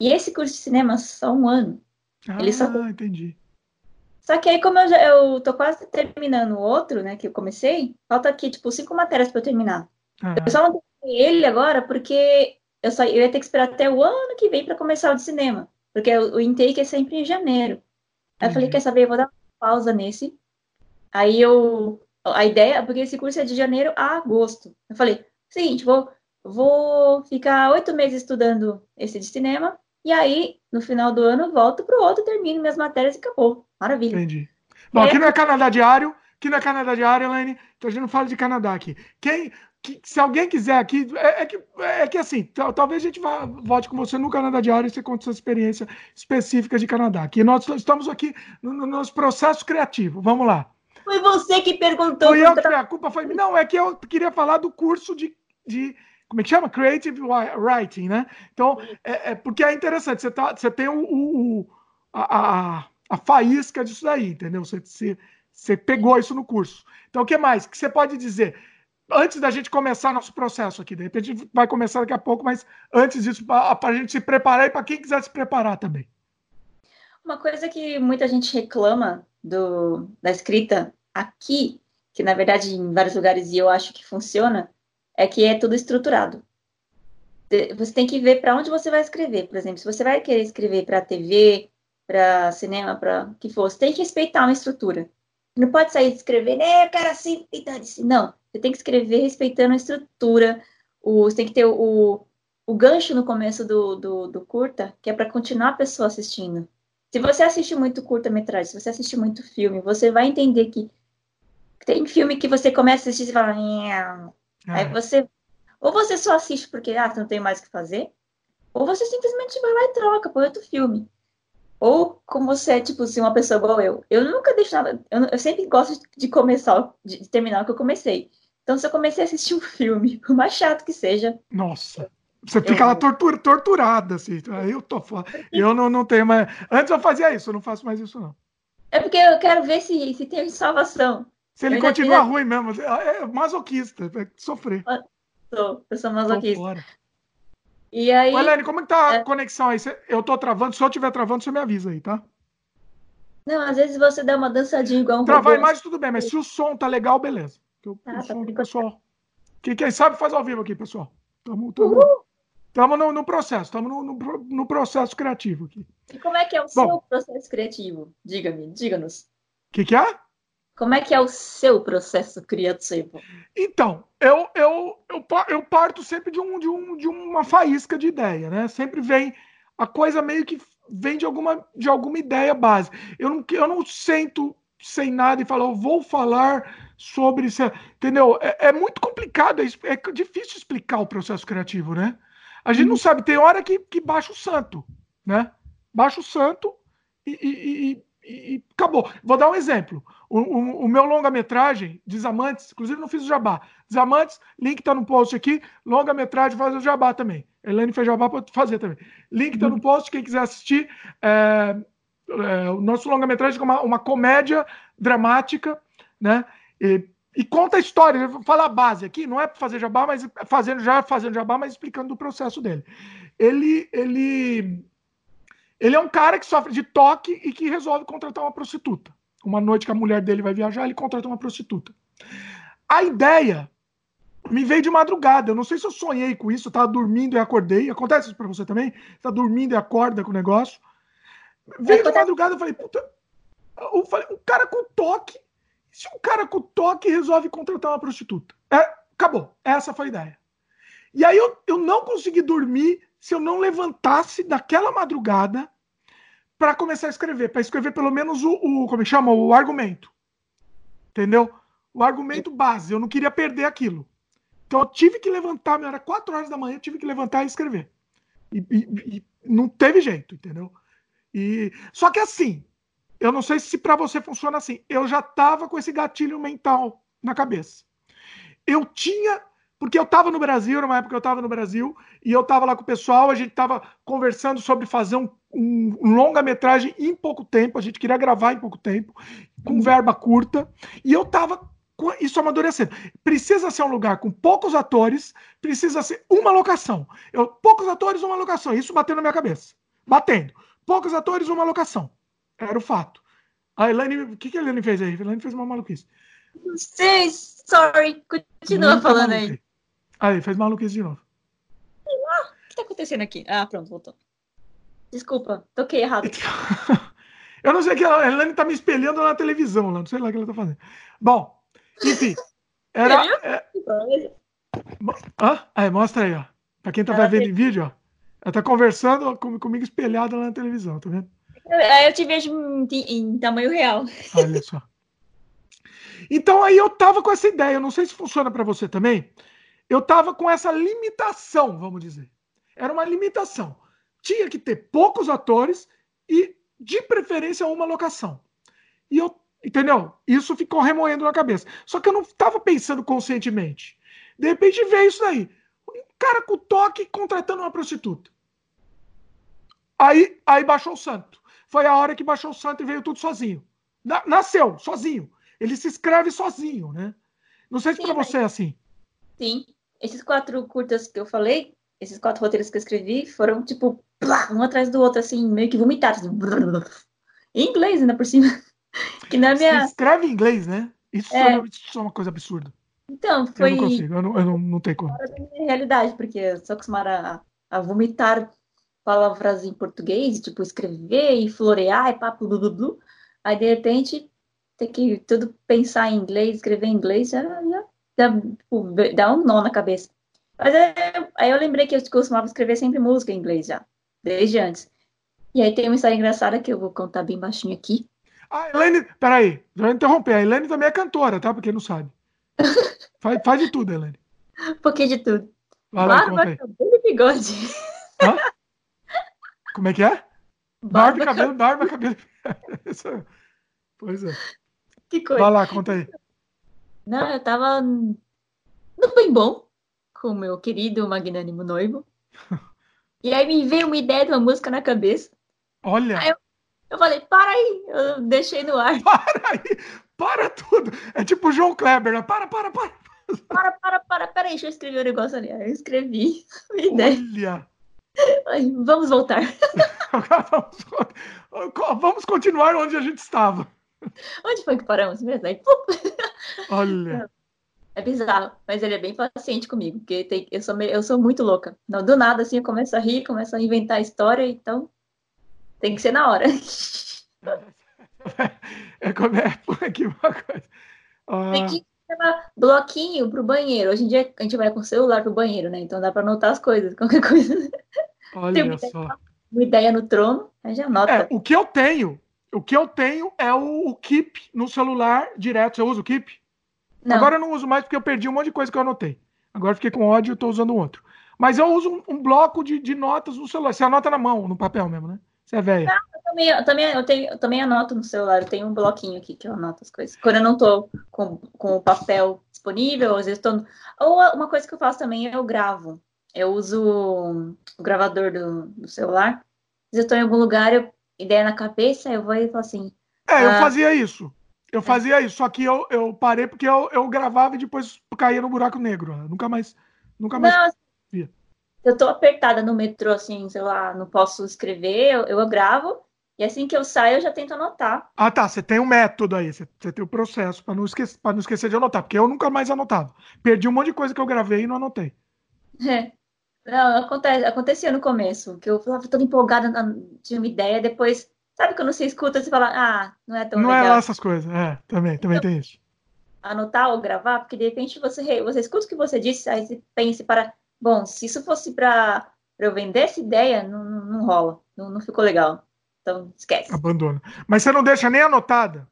E esse curso de cinema só um ano. Ah, Ele só... entendi. Só que aí, como eu, já, eu tô quase terminando o outro, né, que eu comecei, falta aqui, tipo, cinco matérias para eu terminar. Ah. Eu só não terminei ele agora porque eu, só, eu ia ter que esperar até o ano que vem para começar o de cinema. Porque o, o intake é sempre em janeiro. Aí eu falei, quer saber, eu vou dar uma pausa nesse. Aí eu a ideia, porque esse curso é de janeiro a agosto. Eu falei, seguinte, vou, vou ficar oito meses estudando esse de cinema, e aí, no final do ano, volto para o outro, termino minhas matérias e acabou. Maravilha. Entendi. Bom, aqui não é Canadá Diário, aqui não é Canadá Diário, Elaine, então a gente não fala de Canadá aqui. Quem, que, se alguém quiser aqui, é, é, que, é que assim, talvez a gente vá, volte com você no Canadá Diário e você conte sua experiência específica de Canadá. Aqui nós estamos aqui no, no nosso processo criativo. Vamos lá. Foi você que perguntou. Foi eu que a culpa foi Não, é que eu queria falar do curso de, de como é que chama? Creative Writing, né? Então, é, é porque é interessante, você, tá, você tem o, o a, a, a, faísca disso daí, entendeu? Você, você, você pegou isso no curso. Então, o que mais? O que você pode dizer? Antes da gente começar nosso processo aqui, de repente a gente vai começar daqui a pouco, mas antes disso, para a gente se preparar e para quem quiser se preparar também. Uma coisa que muita gente reclama do, da escrita Aqui, que na verdade em vários lugares e eu acho que funciona, é que é tudo estruturado. Você tem que ver para onde você vai escrever. Por exemplo, se você vai querer escrever para TV, para cinema, para que for, você tem que respeitar uma estrutura. Não pode sair escrevendo, é, eu quero assim, assim. Não, você tem que escrever respeitando a estrutura. O, você tem que ter o, o gancho no começo do, do, do curta, que é para continuar a pessoa assistindo. Se você assiste muito curta-metragem, se você assiste muito filme, você vai entender que tem filme que você começa a assistir e fala. É. Aí você. Ou você só assiste porque ah, não tem mais o que fazer, ou você simplesmente vai lá e troca por outro filme. Ou como você é, tipo, assim, uma pessoa igual eu. Eu nunca deixo nada. Eu, eu sempre gosto de começar, de, de terminar o que eu comecei. Então, se eu comecei a assistir um filme, por mais chato que seja. Nossa. Você fica eu... lá tortura, torturada, assim. Eu tô. Eu não, não tenho mais. Antes eu fazia isso, eu não faço mais isso, não. É porque eu quero ver se, se tem salvação. Se ele continua ruim mesmo, é, é masoquista, é sofrer. Sou, eu sou masoquista. E aí. Helene, como é que tá a é... conexão aí? Eu tô travando, se eu estiver travando, você me avisa aí, tá? Não, às vezes você dá uma dançadinha igual um Travar a imagem, tudo bem, mas se o som tá legal, beleza. Eu, ah, o tá som pessoal. Quem, quem sabe faz ao vivo aqui, pessoal. Tamo, tamo, tamo no, no processo, estamos no, no, no, processo criativo aqui. E como é que é o Bom, seu processo criativo? Diga-me, diga-nos. O que, que é? Como é que é o seu processo criativo? Então, eu, eu, eu, eu parto sempre de, um, de, um, de uma faísca de ideia, né? Sempre vem a coisa meio que vem de alguma, de alguma ideia base. Eu não, eu não sento sem nada e falo, vou falar sobre isso. Entendeu? É, é muito complicado, é, é, difícil explicar o processo criativo, né? A gente não uhum. sabe, tem hora que, que baixa o santo, né? Baixa o santo e, e, e, e acabou. Vou dar um exemplo. O, o, o meu longa-metragem, Desamantes, inclusive não fiz o jabá. Desamantes, link tá no post aqui. Longa-metragem faz o jabá também. Elaine fez jabá para fazer também. Link tá no post, quem quiser assistir. É, é, o nosso longa-metragem é uma, uma comédia dramática, né? E, e conta a história, eu vou falar a base aqui, não é para fazer jabá, mas fazendo já fazendo jabá, mas explicando o processo dele. Ele, ele, ele é um cara que sofre de toque e que resolve contratar uma prostituta. Uma noite que a mulher dele vai viajar, ele contrata uma prostituta. A ideia me veio de madrugada. Eu não sei se eu sonhei com isso, eu tava dormindo e acordei. Acontece isso pra você também? Você tá dormindo e acorda com o negócio. Veio de madrugada, eu falei, puta. Eu falei, o cara com toque. Se um cara com toque resolve contratar uma prostituta? É, acabou. Essa foi a ideia. E aí eu, eu não consegui dormir se eu não levantasse daquela madrugada para começar a escrever, para escrever pelo menos o, o, como é chama, o argumento. Entendeu? O argumento base, eu não queria perder aquilo. Então eu tive que levantar, era 4 horas da manhã, eu tive que levantar e escrever. E, e, e não teve jeito, entendeu? E só que assim, eu não sei se para você funciona assim. Eu já tava com esse gatilho mental na cabeça. Eu tinha porque eu estava no Brasil, numa época eu estava no Brasil, e eu estava lá com o pessoal, a gente estava conversando sobre fazer um, um, um longa-metragem em pouco tempo, a gente queria gravar em pouco tempo, com uhum. verba curta, e eu estava com isso amadurecendo. Precisa ser um lugar com poucos atores, precisa ser uma locação. Eu, poucos atores, uma locação. Isso batendo na minha cabeça. Batendo. Poucos atores, uma locação. Era o fato. A Elaine, o que, que a Elaine fez aí? A Elaine fez uma maluquice. Não sei, sorry. Continua falando aí. Aí, fez maluquice de novo. Ah, o que tá acontecendo aqui? Ah, pronto, voltou. Desculpa, toquei errado. Eu não sei que a Elaine tá me espelhando na televisão não sei lá o que ela tá fazendo. Bom, enfim. Era. É... Ah, aí, mostra aí, ó. Pra quem tá ela vendo em vídeo, ó. Ela tá conversando com, comigo espelhada lá na televisão, tá vendo? Eu te vejo em, tamanho real. Olha só. Então aí eu tava com essa ideia, eu não sei se funciona para você também eu estava com essa limitação, vamos dizer. Era uma limitação. Tinha que ter poucos atores e, de preferência, uma locação. E eu, entendeu? Isso ficou remoendo na cabeça. Só que eu não estava pensando conscientemente. De repente veio isso daí. Um cara com toque contratando uma prostituta. Aí, aí baixou o santo. Foi a hora que baixou o santo e veio tudo sozinho. Nasceu, sozinho. Ele se escreve sozinho, né? Não sei se para você é assim. Sim esses quatro curtas que eu falei, esses quatro roteiros que eu escrevi, foram tipo, um atrás do outro, assim, meio que vomitados. Assim, em inglês, ainda por cima. Que na minha. Você escreve em inglês, né? Isso, é... é é uma coisa absurda. Então, foi. Eu não consigo, eu não, eu não, não tenho como. Minha realidade, porque eu sou acostumada a, a vomitar palavras em português, tipo, escrever e florear e papo, blu, blu, blu. Aí, de repente, ter que tudo pensar em inglês, escrever em inglês, já, já dá, tipo, dá um nó na cabeça. Mas aí, aí eu lembrei que eu costumava escrever sempre música em inglês já, desde antes. E aí tem uma história engraçada que eu vou contar bem baixinho aqui. Ah, Elaine, peraí, vou interromper. A Elaine também é cantora, tá? Porque não sabe. faz, faz de tudo, Elaine. Um pouquinho de tudo. Vai Barba, cabelo e bigode. Hã? Como é que é? Barba, Barba, cabelo, barba, cabelo. Isso- Pois é. Que coisa. Vai lá, conta aí. Não, eu tava no bem bom com o meu querido magnânimo noivo. E aí me veio uma ideia de uma música na cabeça. Olha, Aí Eu falei, para aí, eu deixei no ar. para aí, para tudo. É tipo o João Kleber, né? Para, para, para. Para, para, para, para aí, deixa eu escrever o negócio ali. Aí eu escrevi a ideia. Olha. Vamos voltar. vamos, continuar onde a gente estava. Onde foi que paramos mesmo? Aí, Olha. É bizarro, mas ele é bem paciente comigo, porque tem- eu, sou, eu sou muito louca. Não, do nada, assim, eu começo a rir, começo a inventar história, então tem que ser na hora. É como é por aqui uma coisa. Ah, Tem que levar bloquinho pro banheiro. Hoje em dia a gente vai com o celular pro banheiro, né? Então dá pra anotar as coisas, qualquer coisa. olha uma só. Uma ideia no trono, aí já anota. É, o que eu tenho, o que eu tenho é o, o Keep no celular direto. Você usa o Keep? Não, Agora eu não uso mais porque eu perdi um monte de coisa que eu anotei. Agora eu fiquei com ódio e estou usando outro. Mas eu uso um, um bloco de, de notas no celular. Você anota na mão, no papel mesmo, né? Você é velha. eu também, eu, também, eu, tenho, eu também anoto no celular, eu tenho um bloquinho aqui que eu anoto as coisas. Quando eu não tô com, com o papel disponível, às vezes tô. Ou uma coisa que eu faço também é eu gravo. Eu uso o gravador do, do celular. Às vezes eu tô em algum lugar, eu, ideia na cabeça, eu vou e falo assim. É, eu Ah. fazia isso. Eu fazia isso, só que eu, eu parei porque eu, eu gravava e depois caía no buraco negro. Eu Nunca mais. Nunca mais. Não, via. eu tô apertada no metrô, assim, sei lá, não posso escrever, eu, eu gravo. E assim que eu saio, eu já tento anotar. Ah, tá. Você tem um método aí. Você, você tem o processo para não, esquecer, pra não esquecer de anotar. Porque eu nunca mais anotava. Perdi um monte de coisa que eu gravei e não anotei. É. Não, acontece, acontecia no começo, que eu falava toda empolgada, tinha uma ideia, depois, sabe quando você escuta, você fala, ah, não é tão não é legal lá essas coisas. É, também, também tem isso. anotar ou gravar, porque de repente você, você escuta o que você disse, aí você pensa para, bom, se isso fosse para eu vender essa ideia, não, não, não rola, não, não ficou legal. Então, esquece. Abandona. Mas você não deixa nem anotada.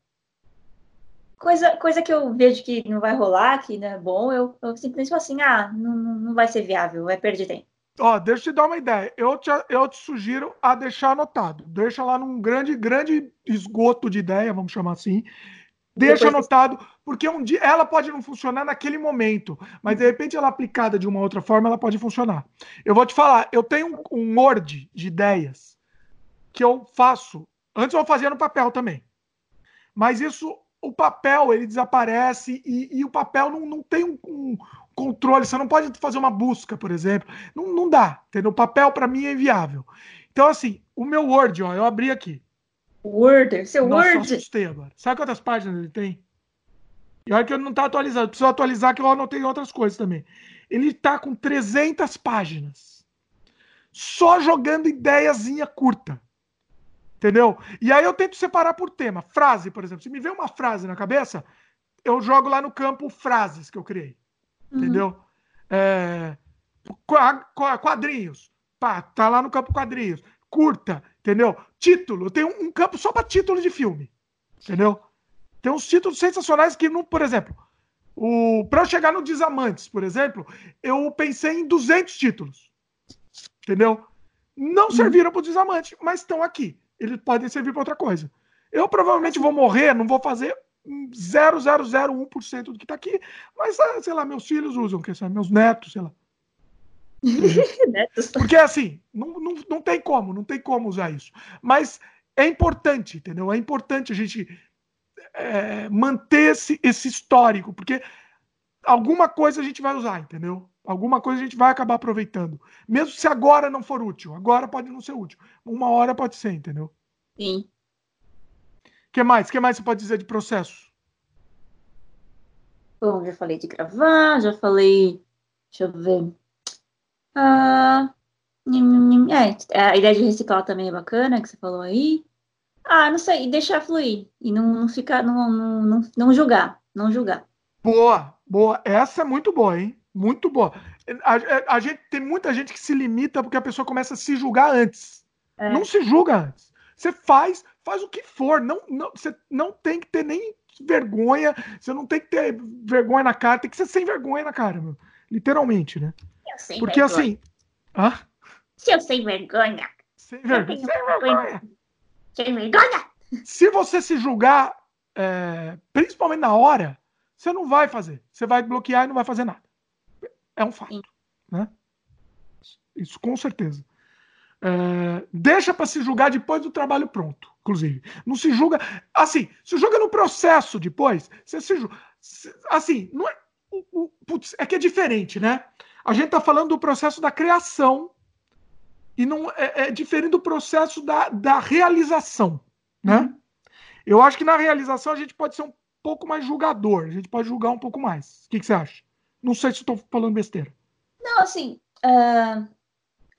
Coisa, coisa que eu vejo que não vai rolar, que não é bom, eu, eu simplesmente falo assim, ah, não, não não vai ser viável, vai perder tempo. Ó, deixa eu te dar uma ideia. Eu te, eu te sugiro a deixar anotado. Deixa lá num grande, grande esgoto de ideia, vamos chamar assim. Deixa anotado, porque um dia ela pode não funcionar naquele momento, mas de repente ela aplicada de uma outra forma, ela pode funcionar. Eu vou te falar, eu tenho um, um Word de ideias que eu faço. Antes eu fazia no papel também. Mas isso, o papel, ele desaparece e, e o papel não, não tem um, um controle. Você não pode fazer uma busca, por exemplo. Não, não dá, entendeu? O papel para mim é inviável. Então, assim, o meu Word, ó, eu abri aqui. Word, seu Nossa, eu Word. assustei agora. Sabe quantas páginas ele tem? E olha que eu não tá atualizado. Preciso atualizar que eu anotei outras coisas também. Ele tá com 300 páginas. Só jogando ideiazinha curta. Entendeu? E aí eu tento separar por tema. Frase, por exemplo. Se me vem uma frase na cabeça, eu jogo lá no campo frases que eu criei. Uhum. Entendeu? É, qua- qua- quadrinhos. Pá, tá lá no campo quadrinhos. Curta, entendeu? Título. Tem um, um campo só para título de filme. Entendeu? Tem uns títulos sensacionais que, não, por exemplo, o para eu chegar no Desamantes, por exemplo, eu pensei em 200 títulos. Entendeu? Não serviram para o Desamante, mas estão aqui. Eles podem servir para outra coisa. Eu provavelmente vou morrer, não vou fazer 0,001% do que tá aqui, mas, ah, sei lá, meus filhos usam, que são meus netos, sei lá. Porque assim, não, não, não tem como, não tem como usar isso. Mas é importante, entendeu? É importante a gente é, manter esse, esse histórico, porque alguma coisa a gente vai usar, entendeu? Alguma coisa a gente vai acabar aproveitando. Mesmo se agora não for útil. Agora pode não ser útil. Uma hora pode ser, entendeu? Sim. O que mais? O que mais você pode dizer de processo? Bom, já falei de gravar, já falei. Deixa eu ver. Ah, é, a ideia de reciclar também é bacana, que você falou aí. Ah, não sei, e deixar fluir. E não, não ficar, não, não, não, não julgar. Não julgar. Boa, boa. Essa é muito boa, hein? Muito boa. A, a, gente tem muita gente que se limita porque a pessoa começa a se julgar antes. É. Não se julga antes. Você faz, faz o que for. Não, não, você não tem que ter nem vergonha. Você não tem que ter vergonha na cara. Tem que ser sem vergonha na cara, meu. Literalmente, né? Porque vergonha. assim. Hã? Seu sem vergonha. Sem, ver... sem vergonha. Sem vergonha. Se você se julgar, é, principalmente na hora, você não vai fazer. Você vai bloquear e não vai fazer nada. É um fato. Né? Isso com certeza. É, deixa para se julgar depois do trabalho pronto, inclusive. Não se julga. Assim, se julga no processo depois. Você se julga. Assim, não é. Putz, é que é diferente, né? A gente tá falando do processo da criação e não é, é diferente do processo da, da realização, né? Uhum. Eu acho que na realização a gente pode ser um pouco mais julgador, a gente pode julgar um pouco mais. O que, que você acha? Não sei se estou falando besteira. Não, assim. Uh...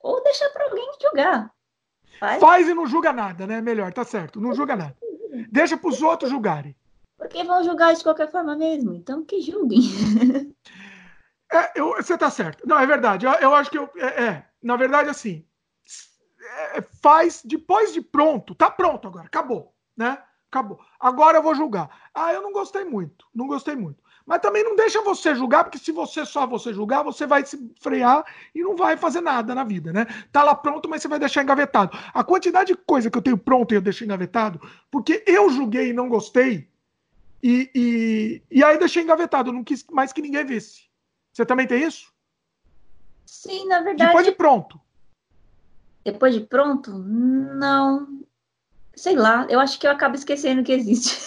Ou deixar para alguém julgar. Faz. Faz e não julga nada, né? Melhor, tá certo. Não julga nada. Deixa para os outros julgarem. Porque vão julgar de qualquer forma mesmo. Então que julguem. É, eu, você tá certo. Não, é verdade. Eu, eu acho que eu. É, é, na verdade, assim. É, faz depois de pronto. Tá pronto agora. Acabou. Né? Acabou. Agora eu vou julgar. Ah, eu não gostei muito. Não gostei muito. Mas também não deixa você julgar, porque se você só você julgar, você vai se frear e não vai fazer nada na vida, né? Tá lá pronto, mas você vai deixar engavetado. A quantidade de coisa que eu tenho pronto e eu deixei engavetado, porque eu julguei e não gostei, e, e, e aí deixei engavetado, eu não quis mais que ninguém visse. Você também tem isso? Sim, na verdade. Depois de pronto. Depois de pronto? Não. Sei lá, eu acho que eu acabo esquecendo que existe.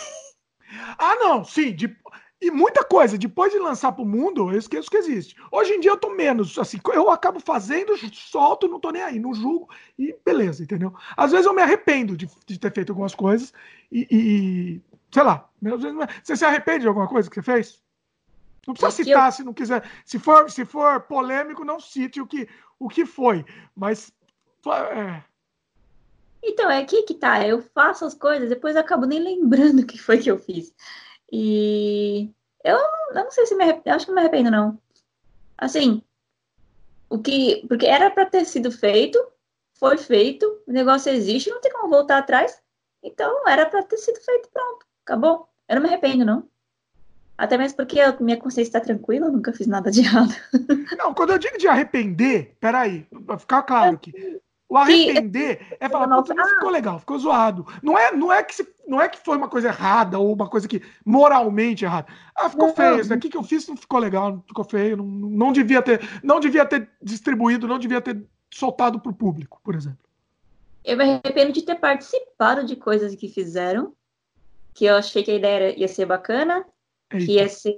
Ah, não, sim. De, e muita coisa, depois de lançar para o mundo, eu esqueço que existe. Hoje em dia eu tô menos, assim, eu acabo fazendo, solto, não tô nem aí, não julgo e beleza, entendeu? Às vezes eu me arrependo de, de ter feito algumas coisas e, e sei lá, às vezes, você se arrepende de alguma coisa que você fez? Não precisa citar eu... se não quiser. Se for, se for polêmico, não cite o que, o que foi. Mas. É... Então, é aqui que tá. Eu faço as coisas, depois eu acabo nem lembrando o que foi que eu fiz. E eu, eu não sei se me arrependo, acho que não me arrependo, não. Assim, o que. Porque era para ter sido feito, foi feito, o negócio existe, não tem como voltar atrás. Então era para ter sido feito, pronto, acabou. Eu não me arrependo, não. Até mesmo porque a minha consciência está tranquila, eu nunca fiz nada de errado. Não, quando eu digo de arrepender, peraí, pra ficar claro aqui. O arrepender é falar, não ficou legal, ficou zoado. Não é, não, é que se, não é que foi uma coisa errada ou uma coisa que moralmente errada. Ah, ficou não, feio, isso daqui que eu fiz não ficou legal, não ficou feio, não, não, devia ter, não devia ter distribuído, não devia ter soltado para o público, por exemplo. Eu me arrependo de ter participado de coisas que fizeram, que eu achei que a ideia ia ser bacana, Eita. que ia ser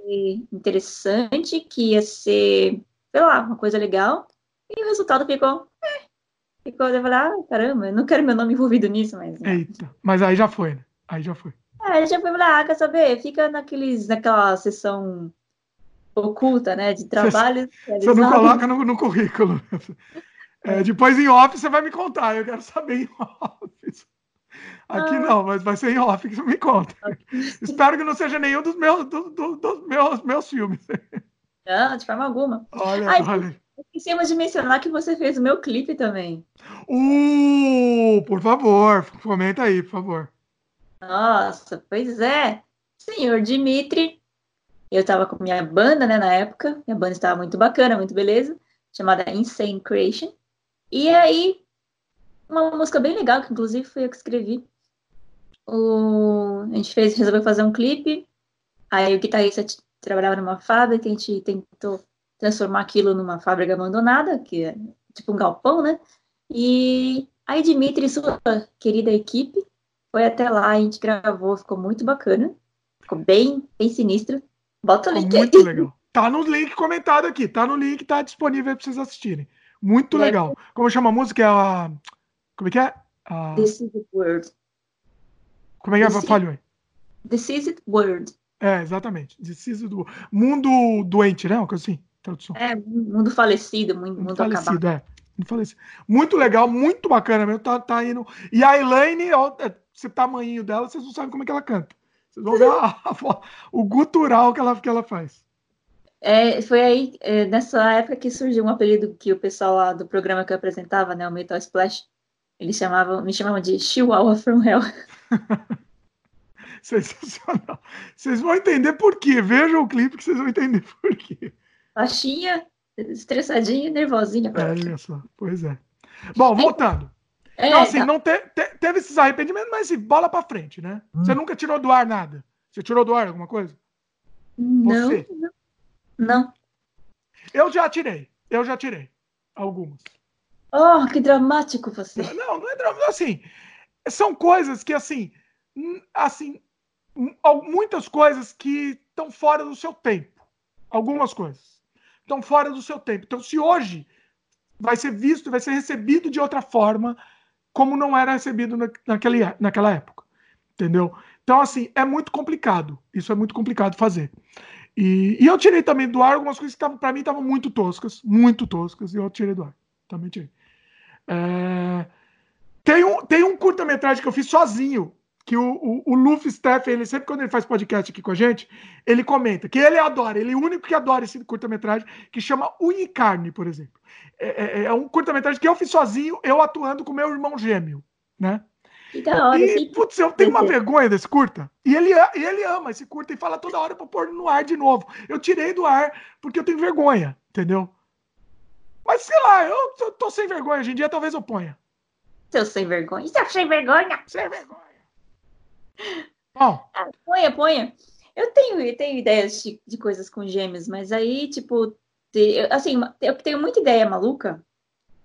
interessante, que ia ser, sei lá, uma coisa legal, e o resultado ficou, eh, Ficou, eu falei, ah, caramba, eu não quero meu nome envolvido nisso, mas. Né? Eita, mas aí já foi, né? Aí já foi. É, já foi lá, ah, quer saber? Fica naqueles, naquela sessão oculta, né? De trabalho. Você não coloca no, no currículo. É, depois em off você vai me contar, eu quero saber em off. Aqui ah. não, mas vai ser em off que você me conta. Espero que não seja nenhum dos meus, do, do, dos meus, meus filmes. Não, de forma alguma. Olha, olha. Esquecemos de mencionar que você fez o meu clipe também. Uh, por favor, comenta aí, por favor. Nossa, pois é. Senhor Dimitri, eu tava com minha banda, né, na época. Minha banda estava muito bacana, muito beleza, chamada Insane Creation. E aí, uma música bem legal, que inclusive foi eu que escrevi. O... A gente fez, resolveu fazer um clipe. Aí o guitarrista trabalhava numa fábrica, a gente tentou transformar aquilo numa fábrica abandonada, que é tipo um galpão, né? E aí Dimitri e sua querida equipe foi até lá, a gente gravou, ficou muito bacana. Ficou bem, bem sinistro. Bota o link Muito aí. legal. Tá no link comentado aqui, tá no link, tá disponível para vocês assistirem. Muito é. legal. Como chama a música? É a. Como é que é? A... This is the word. Como é que é? Falhou aí. This is the word. É, exatamente. This is the Mundo doente, né? Uma coisa assim tradução. É, mundo falecido, mundo, mundo falecido, acabado. é. Muito legal, muito bacana mesmo. Tá, tá indo. E a Elaine, ó, é, esse tamanho dela, vocês não sabem como é que ela canta. Vocês vão ver a, a, o gutural que ela, que ela faz. É, foi aí, é, nessa época que surgiu um apelido que o pessoal lá do programa que eu apresentava, né, o Metal Splash, eles chamavam, me chamavam de Chihuahua from Hell. Sensacional. Vocês vão entender por quê. Vejam o clipe que vocês vão entender por quê. Baixinha, estressadinha e nervosinha. Olha só, pois é. Bom, voltando. É, então, assim, tá. não te, te, teve esses arrependimentos, mas assim, bola pra frente, né? Hum. Você nunca tirou do ar nada? Você tirou do ar alguma coisa? Não. Você? Não. Eu já tirei. Eu já tirei. Algumas. Oh, que dramático você. Não, não é dramático. Assim, são coisas que, assim, assim, muitas coisas que estão fora do seu tempo. Algumas coisas estão fora do seu tempo. Então, se hoje vai ser visto, vai ser recebido de outra forma, como não era recebido na, naquele, naquela época. Entendeu? Então, assim, é muito complicado. Isso é muito complicado fazer. E, e eu tirei também do ar algumas coisas que para mim estavam muito toscas, muito toscas, e eu tirei do ar. Também tirei. É... Tem um, tem um curta-metragem que eu fiz sozinho, que o, o, o Luffy Steff, ele sempre quando ele faz podcast aqui com a gente, ele comenta que ele adora, ele é o único que adora esse curta-metragem, que chama Unicarne, por exemplo. É, é, é um curta-metragem que eu fiz sozinho, eu atuando com meu irmão gêmeo, né? Então, e, putz, eu tenho uma vergonha desse curta. E ele, ele ama esse curta e fala toda hora pra pôr no ar de novo. Eu tirei do ar porque eu tenho vergonha, entendeu? Mas sei lá, eu tô, tô sem vergonha. Hoje em dia talvez eu ponha. Seu sem vergonha. Seu sem vergonha. Sem vergonha. Bom. Ah, ponha, ponha. Eu tenho, eu tenho ideias de, de coisas com gêmeos, mas aí, tipo, assim, eu tenho muita ideia maluca.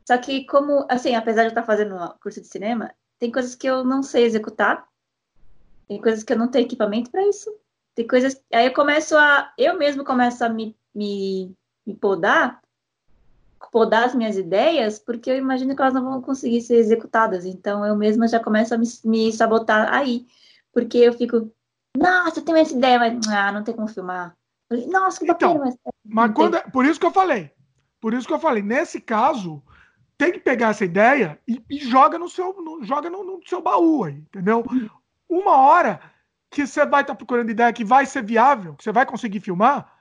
Só que, como, assim, apesar de eu estar fazendo um curso de cinema, tem coisas que eu não sei executar. Tem coisas que eu não tenho equipamento para isso. Tem coisas. Aí eu começo a. Eu mesmo começo a me, me, me podar, podar as minhas ideias, porque eu imagino que elas não vão conseguir ser executadas. Então eu mesma já começo a me, me sabotar aí. Porque eu fico. Nossa, eu tenho essa ideia, mas ah, não tem como filmar. Nossa, que bacana, então, mas. Mas quando, é, por isso que eu falei. Por isso que eu falei, nesse caso, tem que pegar essa ideia e, e joga no seu, no, joga no, no, seu baú aí, entendeu? Uma hora que você vai estar tá procurando ideia que vai ser viável, que você vai conseguir filmar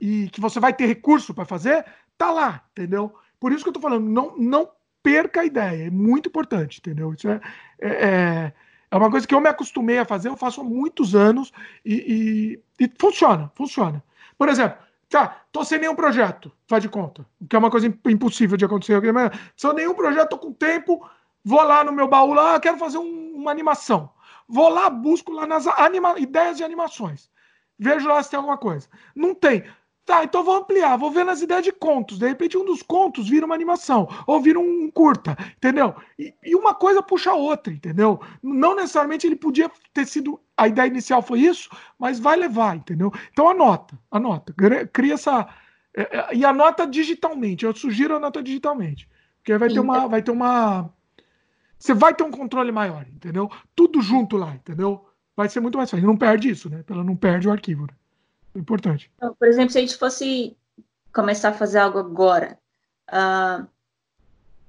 e que você vai ter recurso para fazer, tá lá, entendeu? Por isso que eu tô falando, não, não perca a ideia, é muito importante, entendeu? Isso é, é, é, é uma coisa que eu me acostumei a fazer, eu faço há muitos anos e, e, e funciona, funciona. Por exemplo, Tá, tô sem nenhum projeto, faz de conta. Que é uma coisa impossível de acontecer. Sem nenhum projeto, tô com tempo, vou lá no meu baú lá, quero fazer um, uma animação. Vou lá, busco lá nas anima, ideias de animações. Vejo lá se tem alguma coisa. Não tem. Tá, então vou ampliar, vou ver nas ideias de contos. De repente, um dos contos vira uma animação, ou vira um curta, entendeu? E, e, uma coisa puxa a outra, entendeu? Não necessariamente ele podia ter sido. A ideia inicial foi isso, mas vai levar, entendeu? Então anota, anota. Cria essa. É, é, e anota digitalmente. Eu sugiro anota digitalmente. Porque vai ter uma. Vai ter uma. Você vai ter um controle maior, entendeu? Tudo junto lá, entendeu? Vai ser muito mais fácil. Não perde isso, né? Ela não perde o arquivo. Né? Importante. Então, por exemplo, se a gente fosse começar a fazer algo agora, uh,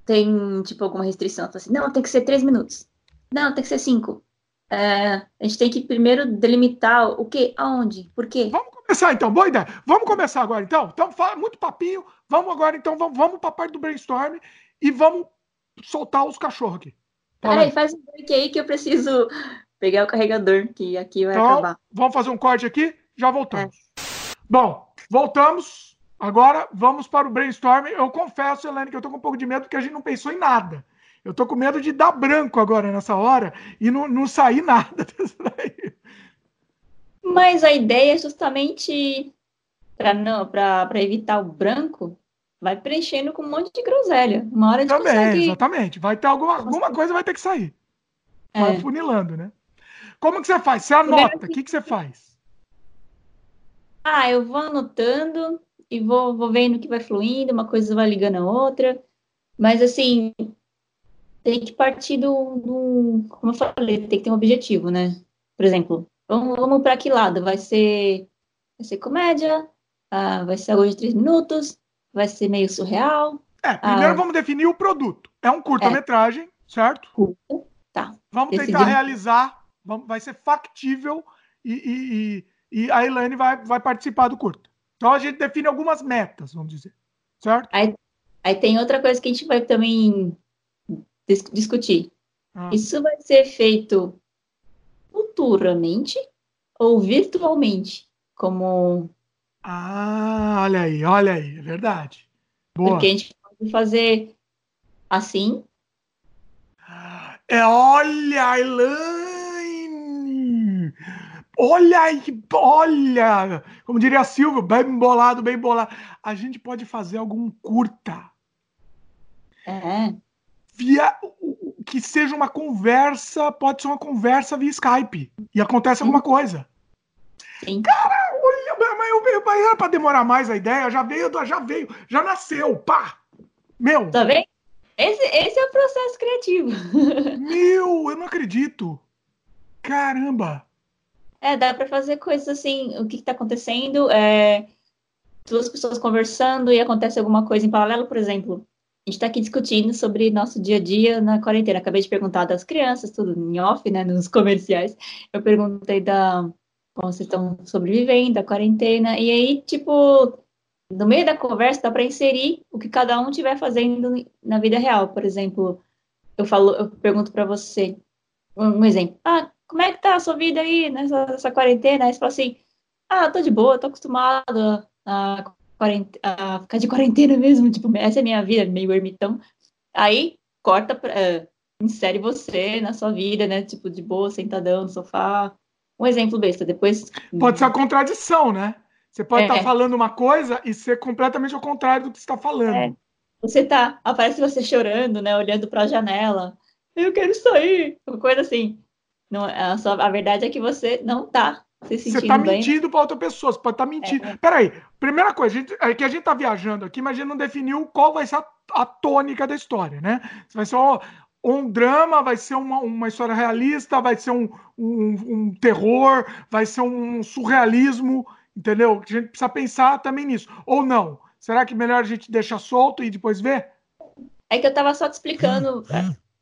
tem tipo alguma restrição? Assim, não, tem que ser três minutos. Não, tem que ser cinco. Uh, a gente tem que primeiro delimitar o que, aonde, por quê. Vamos começar então, boa ideia. Vamos começar agora então. Então, fala muito papinho. Vamos agora então, vamos, vamos para a parte do brainstorm e vamos soltar os cachorros aqui. Peraí, faz um break aí que eu preciso pegar o carregador, que aqui vai então, acabar. Vamos fazer um corte aqui? Já voltamos. É. Bom, voltamos. Agora vamos para o brainstorm. Eu confesso, Helene, que eu tô com um pouco de medo porque a gente não pensou em nada. Eu tô com medo de dar branco agora nessa hora e não, não sair nada disso daí. Mas a ideia é justamente para evitar o branco, vai preenchendo com um monte de groselha. Uma hora de Também, consegue... exatamente. Vai ter alguma, alguma coisa vai ter que sair. Vai é. funilando, né? Como que você faz? Você anota. O que, que você faz? Ah, eu vou anotando e vou, vou vendo que vai fluindo, uma coisa vai ligando a outra. Mas, assim, tem que partir do, do, Como eu falei, tem que ter um objetivo, né? Por exemplo, vamos, vamos para que lado? Vai ser, vai ser comédia? Ah, vai ser algo de três minutos? Vai ser meio surreal? É, primeiro ah, vamos definir o produto. É um curta-metragem, é. certo? Curta, tá. Vamos tentar realizar, vamos, vai ser factível e, e, e e a Elaine vai, vai participar do curto. Então a gente define algumas metas, vamos dizer. Certo? Aí, aí tem outra coisa que a gente vai também dis discutir. Ah. Isso vai ser feito futuramente ou virtualmente? Como. Ah, olha aí, olha aí, é verdade. Boa. Porque a gente pode fazer assim. É, olha, Elaine! Olha aí, olha! Como diria Silvio, bem bolado, bem bolado. A gente pode fazer algum curta. É. Via, que seja uma conversa, pode ser uma conversa via Skype. E acontece Sim. alguma coisa. Sim. Cara, olha, mas, mas era pra demorar mais a ideia, já veio, já veio, já nasceu, pá! Meu! Tá vendo? Esse, esse é o processo criativo. Meu, eu não acredito. Caramba! É, dá para fazer coisas assim, o que está acontecendo, é, duas pessoas conversando e acontece alguma coisa em paralelo, por exemplo. A gente está aqui discutindo sobre nosso dia a dia na quarentena. Acabei de perguntar das crianças, tudo em off, né, nos comerciais. Eu perguntei da como vocês estão sobrevivendo, da quarentena, e aí, tipo, no meio da conversa dá para inserir o que cada um estiver fazendo na vida real. Por exemplo, eu falo, eu pergunto para você um, exemplo. Ah, como é que tá a sua vida aí nessa, nessa quarentena? Aí você fala assim, ah, tô de boa, tô acostumado a, a ficar de quarentena mesmo, tipo, essa é a minha vida, meio ermitão. Aí corta, pra, uh, insere você na sua vida, né? Tipo, de boa, sentadão no sofá. Um exemplo besta, depois. Pode ser uma contradição, né? Você pode estar é. tá falando uma coisa e ser completamente ao contrário do que você está falando. É. Você tá, aparece você chorando, né? Olhando para a janela. Eu quero sair. Uma coisa assim. Não, a, sua, a verdade é que você não tá se sentindo Você tá bem. mentindo para outra pessoa, você pode estar tá mentindo. É. Peraí, primeira coisa, a gente, é que a gente tá viajando aqui, mas a gente não definiu qual vai ser a, a tônica da história, né? Vai ser um, um drama, vai ser uma, uma história realista, vai ser um, um, um terror, vai ser um surrealismo. Entendeu? A gente precisa pensar também nisso. Ou não? Será que melhor a gente deixar solto e depois ver? É que eu tava só te explicando.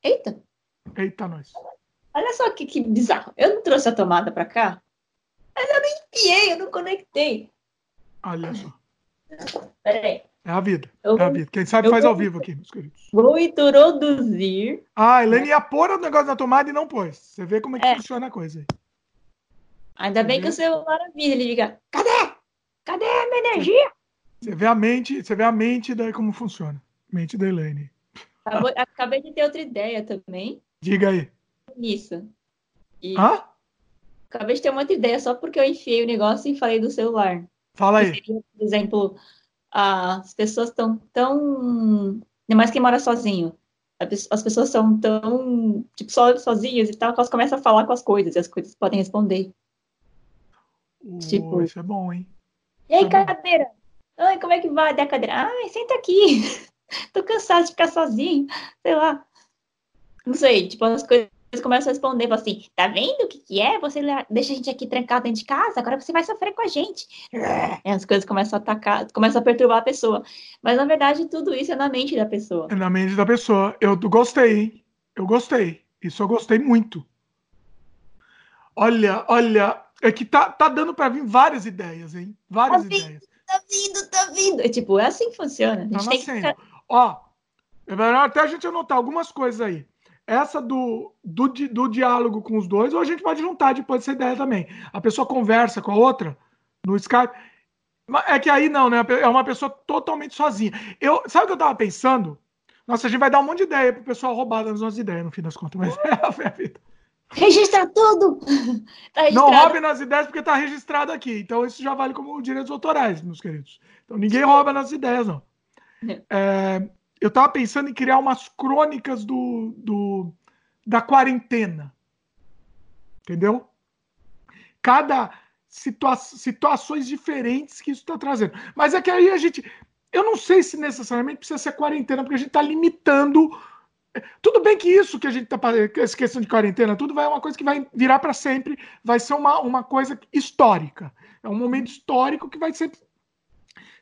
Eita! Eita, nós. Olha só que, que bizarro. Eu não trouxe a tomada para cá, mas eu não enfiei, eu não conectei. Olha só. Peraí. É a vida. Eu, é a vida. Quem sabe faz vou, ao vivo aqui, meus queridos. Vou introduzir. Ah, a Helene ia pôr o negócio na tomada e não pôs. Você vê como é que é. funciona a coisa aí. Ainda bem que o celular avisa, ele liga, cadê? Cadê a minha energia? Você vê a mente, você vê a mente daí como funciona. Mente da Elaine. Acabei de ter outra ideia também. Diga aí. Isso. E Hã? Acabei de ter uma outra ideia só porque eu enfiei o negócio e falei do celular. Fala aí. Seria, por exemplo, as pessoas estão tão. Ainda mais quem mora sozinho. As pessoas são tão, tipo, só, sozinhas e tal, que elas começam a falar com as coisas e as coisas podem responder. Tipo, isso é bom, hein? E aí, é cadeira? Ai, como é que vai a cadeira? Ai, senta aqui. Tô cansado de ficar sozinho. Sei lá. Não sei, tipo, as coisas começam a responder, assim, tá vendo o que que é? Você deixa a gente aqui trancado dentro de casa, agora você vai sofrer com a gente. E as coisas começam a atacar, começam a perturbar a pessoa. Mas, na verdade, tudo isso é na mente da pessoa. É na mente da pessoa. Eu gostei, hein? Eu gostei. Isso eu gostei muito. Olha, olha, é que tá, tá dando para vir várias ideias, hein? Várias tá vindo, ideias. Tá vindo, tá vindo. É tipo, é assim que funciona. A gente tá tem que... Ó, é melhor até a gente anotar algumas coisas aí. Essa do, do, do diálogo com os dois, ou a gente pode juntar depois dessa ideia também. A pessoa conversa com a outra no Skype. É que aí não, né? É uma pessoa totalmente sozinha. Eu, sabe o que eu tava pensando? Nossa, a gente vai dar um monte de ideia pro pessoal roubar das nossas ideias, no fim das contas, mas é a vida. Registra tudo! Tá não roube nas ideias porque está registrado aqui. Então isso já vale como direitos autorais, meus queridos. Então ninguém rouba nas ideias, não. É, eu estava pensando em criar umas crônicas do, do, da quarentena. Entendeu? Cada situa situações diferentes que isso está trazendo. Mas é que aí a gente. Eu não sei se necessariamente precisa ser quarentena, porque a gente está limitando tudo bem que isso que a gente está essa questão de quarentena, tudo vai é uma coisa que vai virar para sempre, vai ser uma, uma coisa histórica. É um momento histórico que vai ser.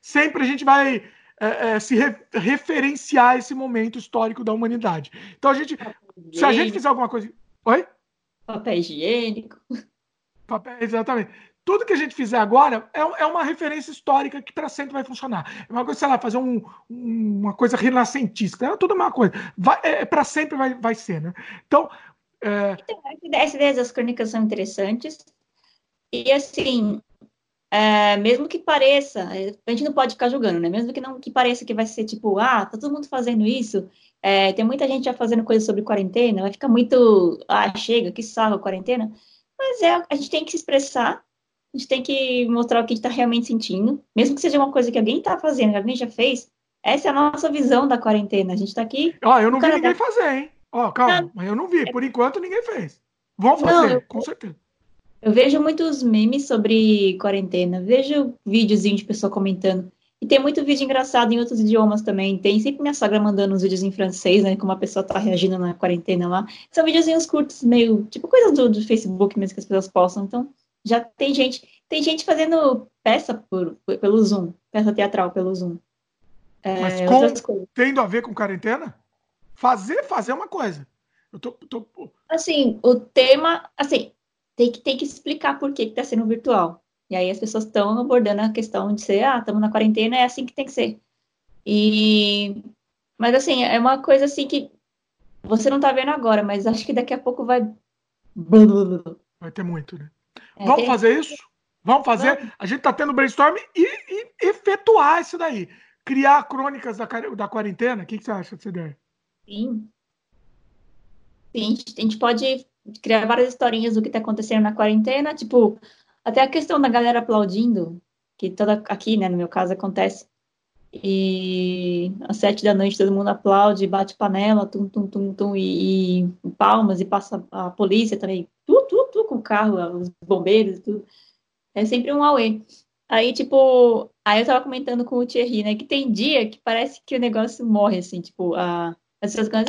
Sempre a gente vai é, é, se re, referenciar esse momento histórico da humanidade. Então a gente. Se a gente fizer alguma coisa. Oi? Papel higiênico. Papel, exatamente. tudo que a gente fizer agora é, é uma referência histórica que para sempre vai funcionar. É uma coisa, sei lá, fazer um, uma coisa renascentista. É tudo uma coisa. Vai, é, para sempre vai, vai ser, né? Então. É... Essa ideia das crônicas são interessantes. E assim, é, mesmo que pareça, a gente não pode ficar julgando, né? Mesmo que não que pareça que vai ser tipo, ah, tá todo mundo fazendo isso, é, tem muita gente já fazendo coisa sobre quarentena, vai ficar muito, ah, chega, que a quarentena. Mas é, a gente tem que se expressar a gente tem que mostrar o que a gente está realmente sentindo, mesmo que seja uma coisa que alguém está fazendo, que alguém já fez. Essa é a nossa visão da quarentena. A gente está aqui. Ó, eu não vi ninguém fazer, hein? Ó, calma, mas eu não vi. Por enquanto, ninguém fez. Vamos fazer, não, eu, com certeza. Eu vejo muitos memes sobre quarentena, vejo videozinho de pessoa comentando. E tem muito vídeo engraçado em outros idiomas também. Tem sempre minha sogra mandando uns vídeos em francês, né? Como a pessoa tá reagindo na quarentena lá. São videozinhos curtos, meio, tipo, coisas do, do Facebook mesmo que as pessoas postam. Então, já tem gente, tem gente fazendo peça por, por pelo Zoom, peça teatral pelo Zoom. É, Mas com, tendo a ver com quarentena? Fazer, fazer é uma coisa. Eu tô, tô... Assim, o tema, assim, tem que, tem que explicar por que está sendo virtual. E aí as pessoas estão abordando a questão de ser, ah, estamos na quarentena, é assim que tem que ser. E mas assim, é uma coisa assim que você não está vendo agora, mas acho que daqui a pouco vai vai ter muito, né? É, Vamos fazer isso? Vamos fazer? Vamos. A gente está tendo brainstorm e, e, efetuar isso daí. Criar crônicas da, da quarentena. O que, que, você acha dessa ideia? Sim. Sim, a gente pode criar várias historinhas do que está acontecendo na quarentena, tipo, até a questão da galera aplaudindo, que toda aqui, né, no meu caso, acontece. E às sete da noite todo mundo aplaude, bate panela, tum, tum, tum, tum, e, e palmas, e passa a polícia também, tudo, tudo, tudo com o carro, os bombeiros, tudo. É sempre um auê. Aí, tipo, aí eu tava comentando com o Thierry, né, que tem dia que parece que o negócio morre, assim, tipo, a, as pessoas ficam,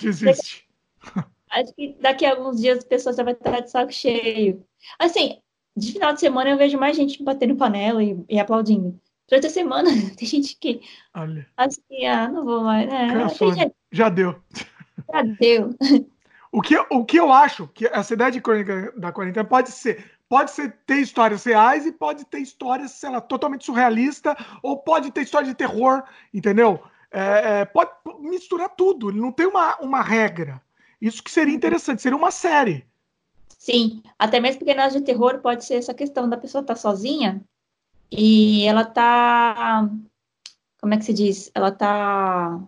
Desiste. Acho que daqui a alguns dias as pessoas já vão estar de saco cheio. Assim, de final de semana eu vejo mais gente batendo panela e, e aplaudindo. Durante a semana, tem gente que. Olha. Assim, ah, não vou mais. Né? Gente... Já deu. Já deu. O que, o que eu acho que essa ideia de crônica da quarentena pode ser. Pode ser ter histórias reais e pode ter histórias, sei lá, totalmente surrealista, ou pode ter história de terror, entendeu? É, é, pode misturar tudo, não tem uma, uma regra. Isso que seria interessante, seria uma série. Sim, até mesmo porque nas de terror pode ser essa questão da pessoa estar tá sozinha e ela tá. Como é que se diz? Ela tá.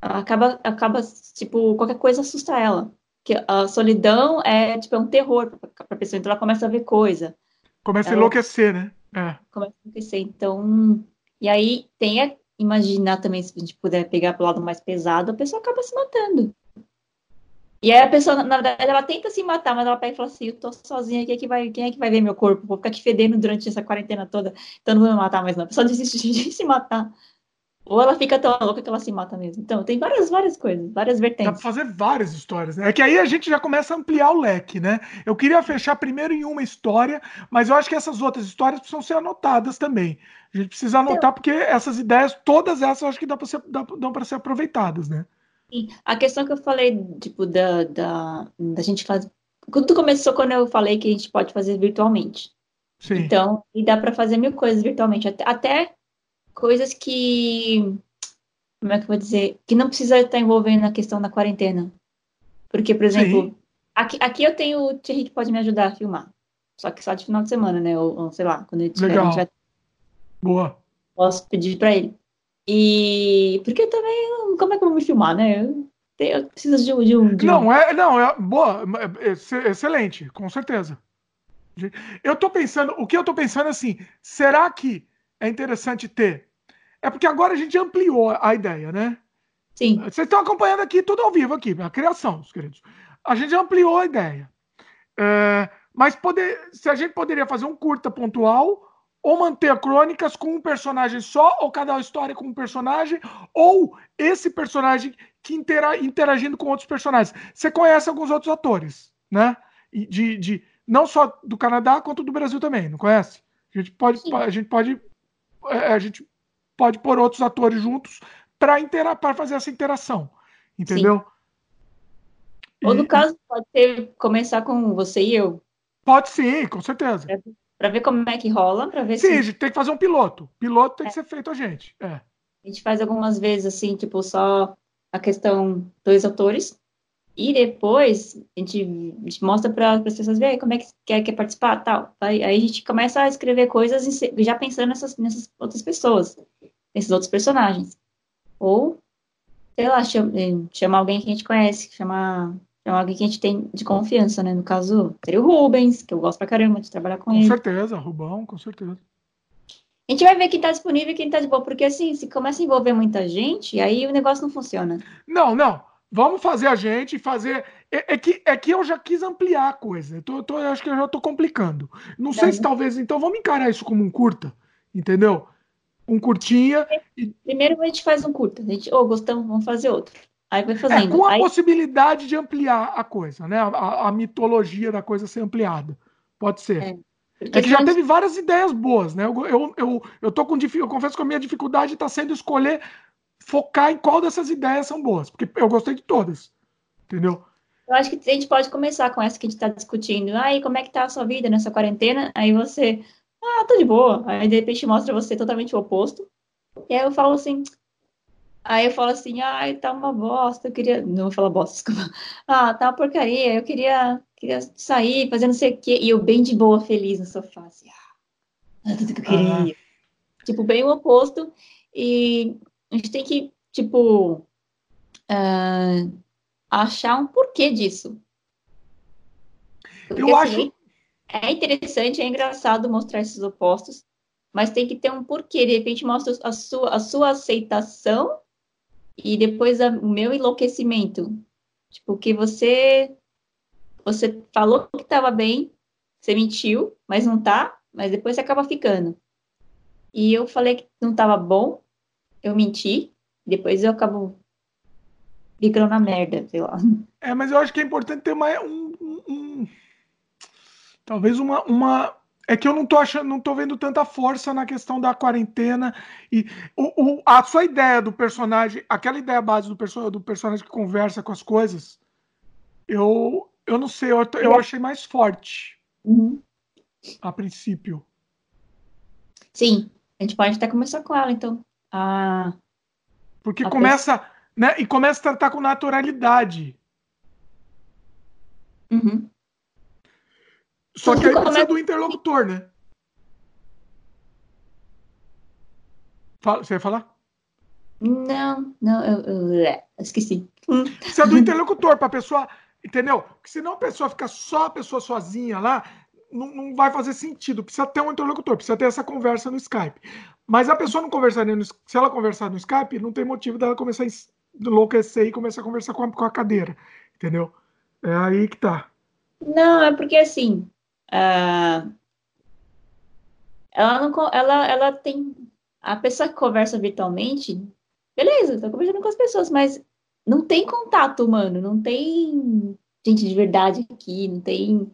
Ela acaba, acaba, tipo, qualquer coisa assusta ela. Que a solidão é, tipo, é um terror para a pessoa, então ela começa a ver coisa. Começa ela, a enlouquecer, né? É. Começa a enlouquecer. Então. E aí tem a imaginar também, se a gente puder pegar para o lado mais pesado, a pessoa acaba se matando. E aí a pessoa, na verdade, ela tenta se matar, mas ela pega e fala assim, eu tô sozinha aqui, que vai, quem é que vai ver meu corpo? Vou ficar aqui fedendo durante essa quarentena toda, então não vou me matar mais não. A pessoa desiste de se matar. Ou ela fica tão louca que ela se mata mesmo. Então, tem várias, várias coisas, várias vertentes. Dá pra fazer várias histórias, né? É que aí a gente já começa a ampliar o leque, né? Eu queria fechar primeiro em uma história, mas eu acho que essas outras histórias precisam ser anotadas também. A gente precisa anotar, então, porque essas ideias, todas essas, eu acho que dá pra ser, dá, dão para ser aproveitadas, né? Sim. A questão que eu falei, tipo, da, da, da gente fazer. Tudo começou quando eu falei que a gente pode fazer virtualmente. Sim. Então, e dá para fazer mil coisas virtualmente. Até, até coisas que. Como é que eu vou dizer? Que não precisa estar envolvendo na questão da quarentena. Porque, por exemplo, aqui, aqui eu tenho o Thierry que pode me ajudar a filmar. Só que só de final de semana, né? Ou, ou sei lá, quando ele tiver. Legal. Tiver... Boa. Posso pedir para ele. E porque também, como é que eu vou me filmar, né? Eu, preciso de, um, de um. Não, é, não, é boa, é, é, excelente, com certeza. Eu tô pensando, o que eu tô pensando é assim, será que é interessante ter? É porque agora a gente ampliou a ideia, né? Sim. Vocês estão acompanhando aqui tudo ao vivo aqui, a criação, os queridos. A gente ampliou a ideia. É, mas poder, se a gente poderia fazer um curta pontual ou manter crônicas com um personagem só, ou cada história com um personagem, ou esse personagem que intera interagindo com outros personagens. Você conhece alguns outros atores, né? De, de, não só do Canadá, quanto do Brasil também, não conhece? A gente pode, a gente pode, é, a gente pode pôr outros atores juntos para fazer essa interação, entendeu? Ou no caso, pode ter, começar com você e eu. Pode sim, com certeza. Para ver como é que rola, para ver sim, se. a gente tem que fazer um piloto. Piloto tem é. que ser feito a gente. É. A gente faz algumas vezes assim, tipo, só a questão dois autores. E depois a gente, a gente mostra para as pessoas verem como é que quer, quer participar tal. Aí, aí, a gente começa a escrever coisas já pensando nessas, nessas outras pessoas, nesses outros personagens. Ou, sei lá, chama, chama alguém que a gente conhece, chamar chama alguém que a gente tem de confiança, né? No caso, seria o Rubens, que eu gosto pra caramba de trabalhar com, com ele. Com certeza, Rubão, com certeza. A gente vai ver quem está disponível e quem está de boa, porque assim, se começa a envolver muita gente, aí o negócio não funciona. Não, não. Vamos fazer a gente fazer. É, é que, é que eu já quis ampliar a coisa. Eu, tô, tô, eu acho que eu já estou complicando. Não, não sei se talvez. Então vamos encarar isso como um curta, entendeu? Um curtinha. E... Primeiro a gente faz um curta. A gente, oh, gostamos, vamos fazer outro. Aí vai é, fazendo. É, com a aí... possibilidade de ampliar a coisa, né? A, a, mitologia da coisa ser ampliada. Pode ser. É. É que já teve várias ideias boas, né? Eu, eu, eu, eu tô com eu confesso que a minha dificuldade está sendo escolher focar em qual dessas ideias são boas, porque eu gostei de todas. Entendeu? Eu acho que a gente pode começar com essa que a gente está discutindo. Aí, como é que tá a sua vida nessa quarentena? Aí você, ah, tô de boa. Aí, de repente, mostra você totalmente o oposto. E aí eu falo assim, aí eu falo assim, ai, tá uma bosta, eu queria, não vou falar bosta, desculpa. Ah, tá uma porcaria, eu queria queria sair, fazer não sei o quê. E eu bem de boa, feliz no sofá, assim, ah, tudo que eu queria. Ah. Tipo, bem o oposto. E a gente tem que, tipo, uh, achar um porquê disso. Porque, eu assim, acho. É interessante, é engraçado mostrar esses opostos, mas tem que ter um porquê. De repente mostra a sua, a sua aceitação e depois a, o meu enlouquecimento. Tipo, que você você falou que estava bem, você mentiu, mas não tá, mas depois você acaba ficando. E eu falei que não estava bom, eu menti, depois eu acabo ficando na merda, sei lá. É, mas eu acho que é importante ter uma, um, um, um talvez uma, uma é que eu não tô achando, não tô vendo tanta força na questão da quarentena e o, o, a sua ideia do personagem, aquela ideia base do, perso do personagem que conversa com as coisas, eu eu não sei, eu, eu achei mais forte. Uhum. A princípio. Sim, a gente pode até começar com ela, então. Ah, Porque começa, pessoa... né? E começa a tratar com naturalidade. Uhum. Só que aí precisa do interlocutor, né? Fala, você ia falar? Não, não, eu, eu, eu esqueci. Precisa do interlocutor para a pessoa Entendeu? Porque senão a pessoa fica só a pessoa sozinha lá, não, não, vai fazer sentido. Precisa ter um interlocutor, precisa ter essa conversa no Skype. Mas a pessoa não conversar no, se ela conversar no Skype, não tem motivo dela começar a enlouquecer e começar a conversar com a, com a cadeira. Entendeu? É aí que tá. Não, é porque assim. Uh, ela não ela, ela tem. A pessoa que conversa virtualmente, beleza, tá conversando com as pessoas, mas não tem contato humano, não tem gente de verdade aqui, não tem,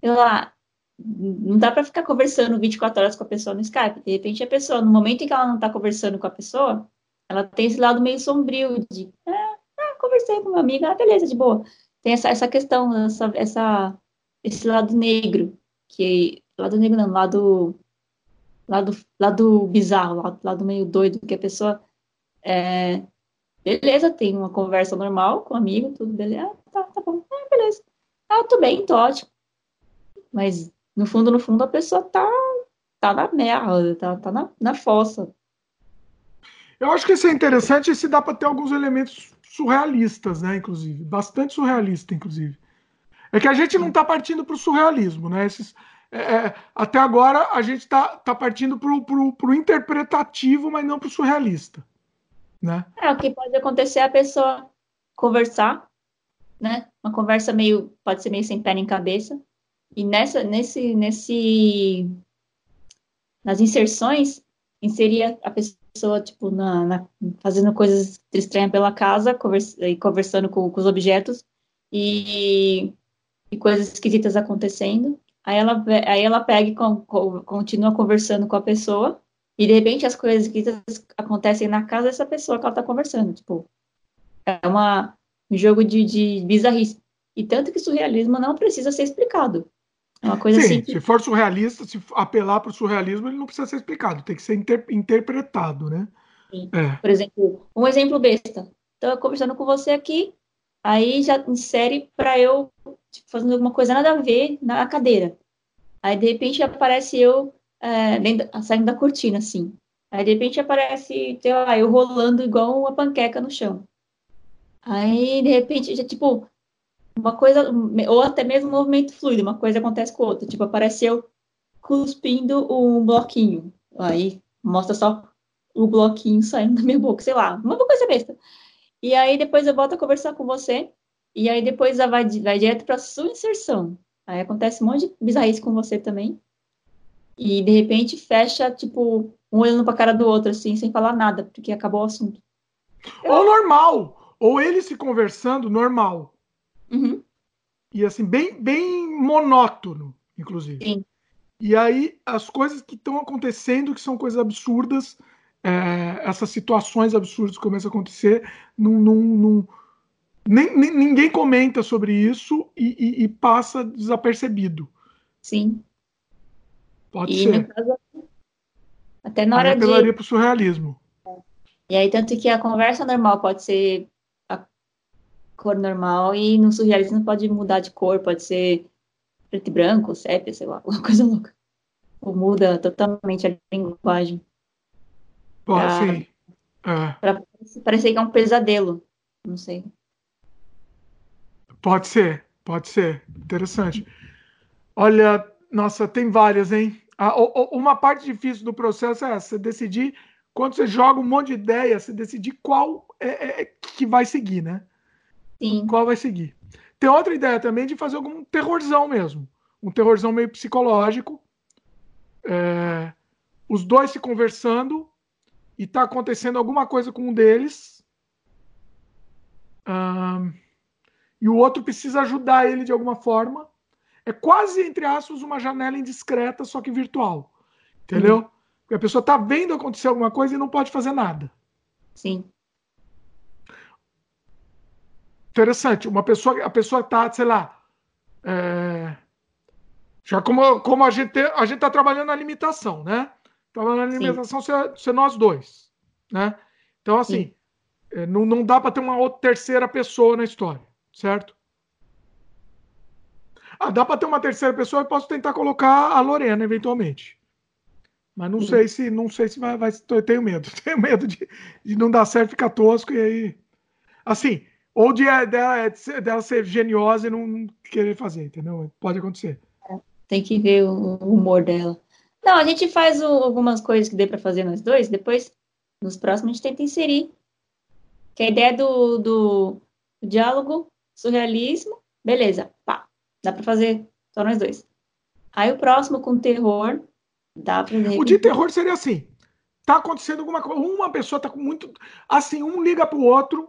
sei lá, não dá para ficar conversando 24 horas com a pessoa no Skype. De repente, a pessoa, no momento em que ela não está conversando com a pessoa, ela tem esse lado meio sombrio de, ah, ah conversei com uma amiga, ah, beleza, de boa. Tem essa, essa questão, essa, essa, esse lado negro, que, lado negro não, lado, lado, lado bizarro, lado, lado meio doido, que a pessoa é, Beleza, tem uma conversa normal com um amigo, tudo beleza. Ah, tá, tá bom. Ah, beleza. Ah, tô bem, tô ótimo. Mas, no fundo, no fundo, a pessoa tá, tá na merda, tá, tá na, na fossa. Eu acho que isso é interessante e se dá para ter alguns elementos surrealistas, né, inclusive. Bastante surrealista, inclusive. É que a gente não está partindo para o surrealismo, né? Esses, é, é, até agora a gente está tá partindo para o interpretativo, mas não para o surrealista. Né? É, o que pode acontecer é a pessoa conversar, né? Uma conversa meio, pode ser meio sem pé nem cabeça. E nessa, nesse, nesse, nas inserções, inserir a pessoa, tipo, na, na fazendo coisas estranhas pela casa, conversa, e conversando com, com os objetos, e, e, coisas esquisitas acontecendo. Aí ela, aí ela pega e com, continua conversando com a pessoa, e de repente as coisas que acontecem na casa dessa pessoa que ela está conversando. Tipo, é uma, um jogo de, de bizarrice. E tanto que surrealismo não precisa ser explicado. É uma coisa Sim, assim. que- se for surrealista, se apelar para o surrealismo, ele não precisa ser explicado, tem que ser inter- interpretado, né? É. Por exemplo, um exemplo besta. Estou conversando com você aqui, aí já insere para eu tipo, fazendo alguma coisa nada a ver na cadeira. Aí de repente aparece eu é, saindo da cortina, assim. Aí de repente aparece, sei lá, eu rolando igual uma panqueca no chão. Aí de repente já tipo uma coisa, ou até mesmo um movimento fluido, uma coisa acontece com outra. Tipo, aparece eu cuspindo um bloquinho. Aí mostra só o bloquinho saindo da minha boca, sei lá, uma coisa besta. E aí depois eu volto a conversar com você, e aí depois vai, vai direto para sua inserção. Aí acontece um monte de bizarrice com você também. E de repente fecha, tipo, um olhando pra cara do outro, assim, sem falar nada, porque acabou o assunto. Ou normal, ou ele se conversando normal. Uhum, E assim, bem, bem monótono, inclusive. Sim. E aí, as coisas que estão acontecendo, que são coisas absurdas, é, essas situações absurdas que começam a acontecer, não, não, não- nem- nem- ninguém comenta sobre isso e, e- e passa desapercebido. sim. Pode E ser. no caso, até na hora de. apelaria para o surrealismo. E aí, tanto que a conversa normal pode ser a cor normal e no surrealismo pode mudar de cor, pode ser preto e branco, sépia, sei lá, uma coisa louca. Ou muda totalmente a linguagem. Pode Ah. sim. É, Pra parecer que é um pesadelo. Não sei. Pode ser, pode ser. Interessante. Olha, nossa, tem várias, hein? Ah, uma parte difícil do processo é essa, você decidir, quando você joga um monte de ideia, você decidir qual é, é- é que vai seguir, né? Sim. Qual vai seguir. Tem outra ideia também de fazer algum terrorzão mesmo. Um terrorzão meio psicológico. É, os dois se conversando e tá acontecendo alguma coisa com um deles. Ahn, e o outro precisa ajudar ele de alguma forma. É quase, entre aspas, uma janela indiscreta, só que virtual. Entendeu? Porque a pessoa tá vendo acontecer alguma coisa e não pode fazer nada. Sim. interessante. Uma pessoa, a pessoa tá, sei lá, é, já como, como a gente a gente tá trabalhando na limitação, né? Trabalhando na Sim. limitação ser, ser nós dois, né? Então assim, é, não, não dá para ter uma outra terceira pessoa na história, certo? Ah, dá para ter uma terceira pessoa, eu posso tentar colocar a Lorena eventualmente. Mas não sei se não sei se vai, vai eu tenho medo, tenho medo de, de não dar certo, ficar tosco e aí assim, ou de dela, dela ser geniosa e não querer fazer, entendeu? Pode acontecer. Tem que ver o humor dela. Não, a gente faz o- algumas coisas que dê pra fazer nós dois, depois, nos próximos, a gente tenta inserir. Que a ideia do, do diálogo, surrealismo, beleza, pá, dá pra fazer só nós dois. Aí o próximo com terror, dá pra O de terror seria assim: tá acontecendo alguma coisa, uma pessoa tá com muito. Assim, um liga pro outro.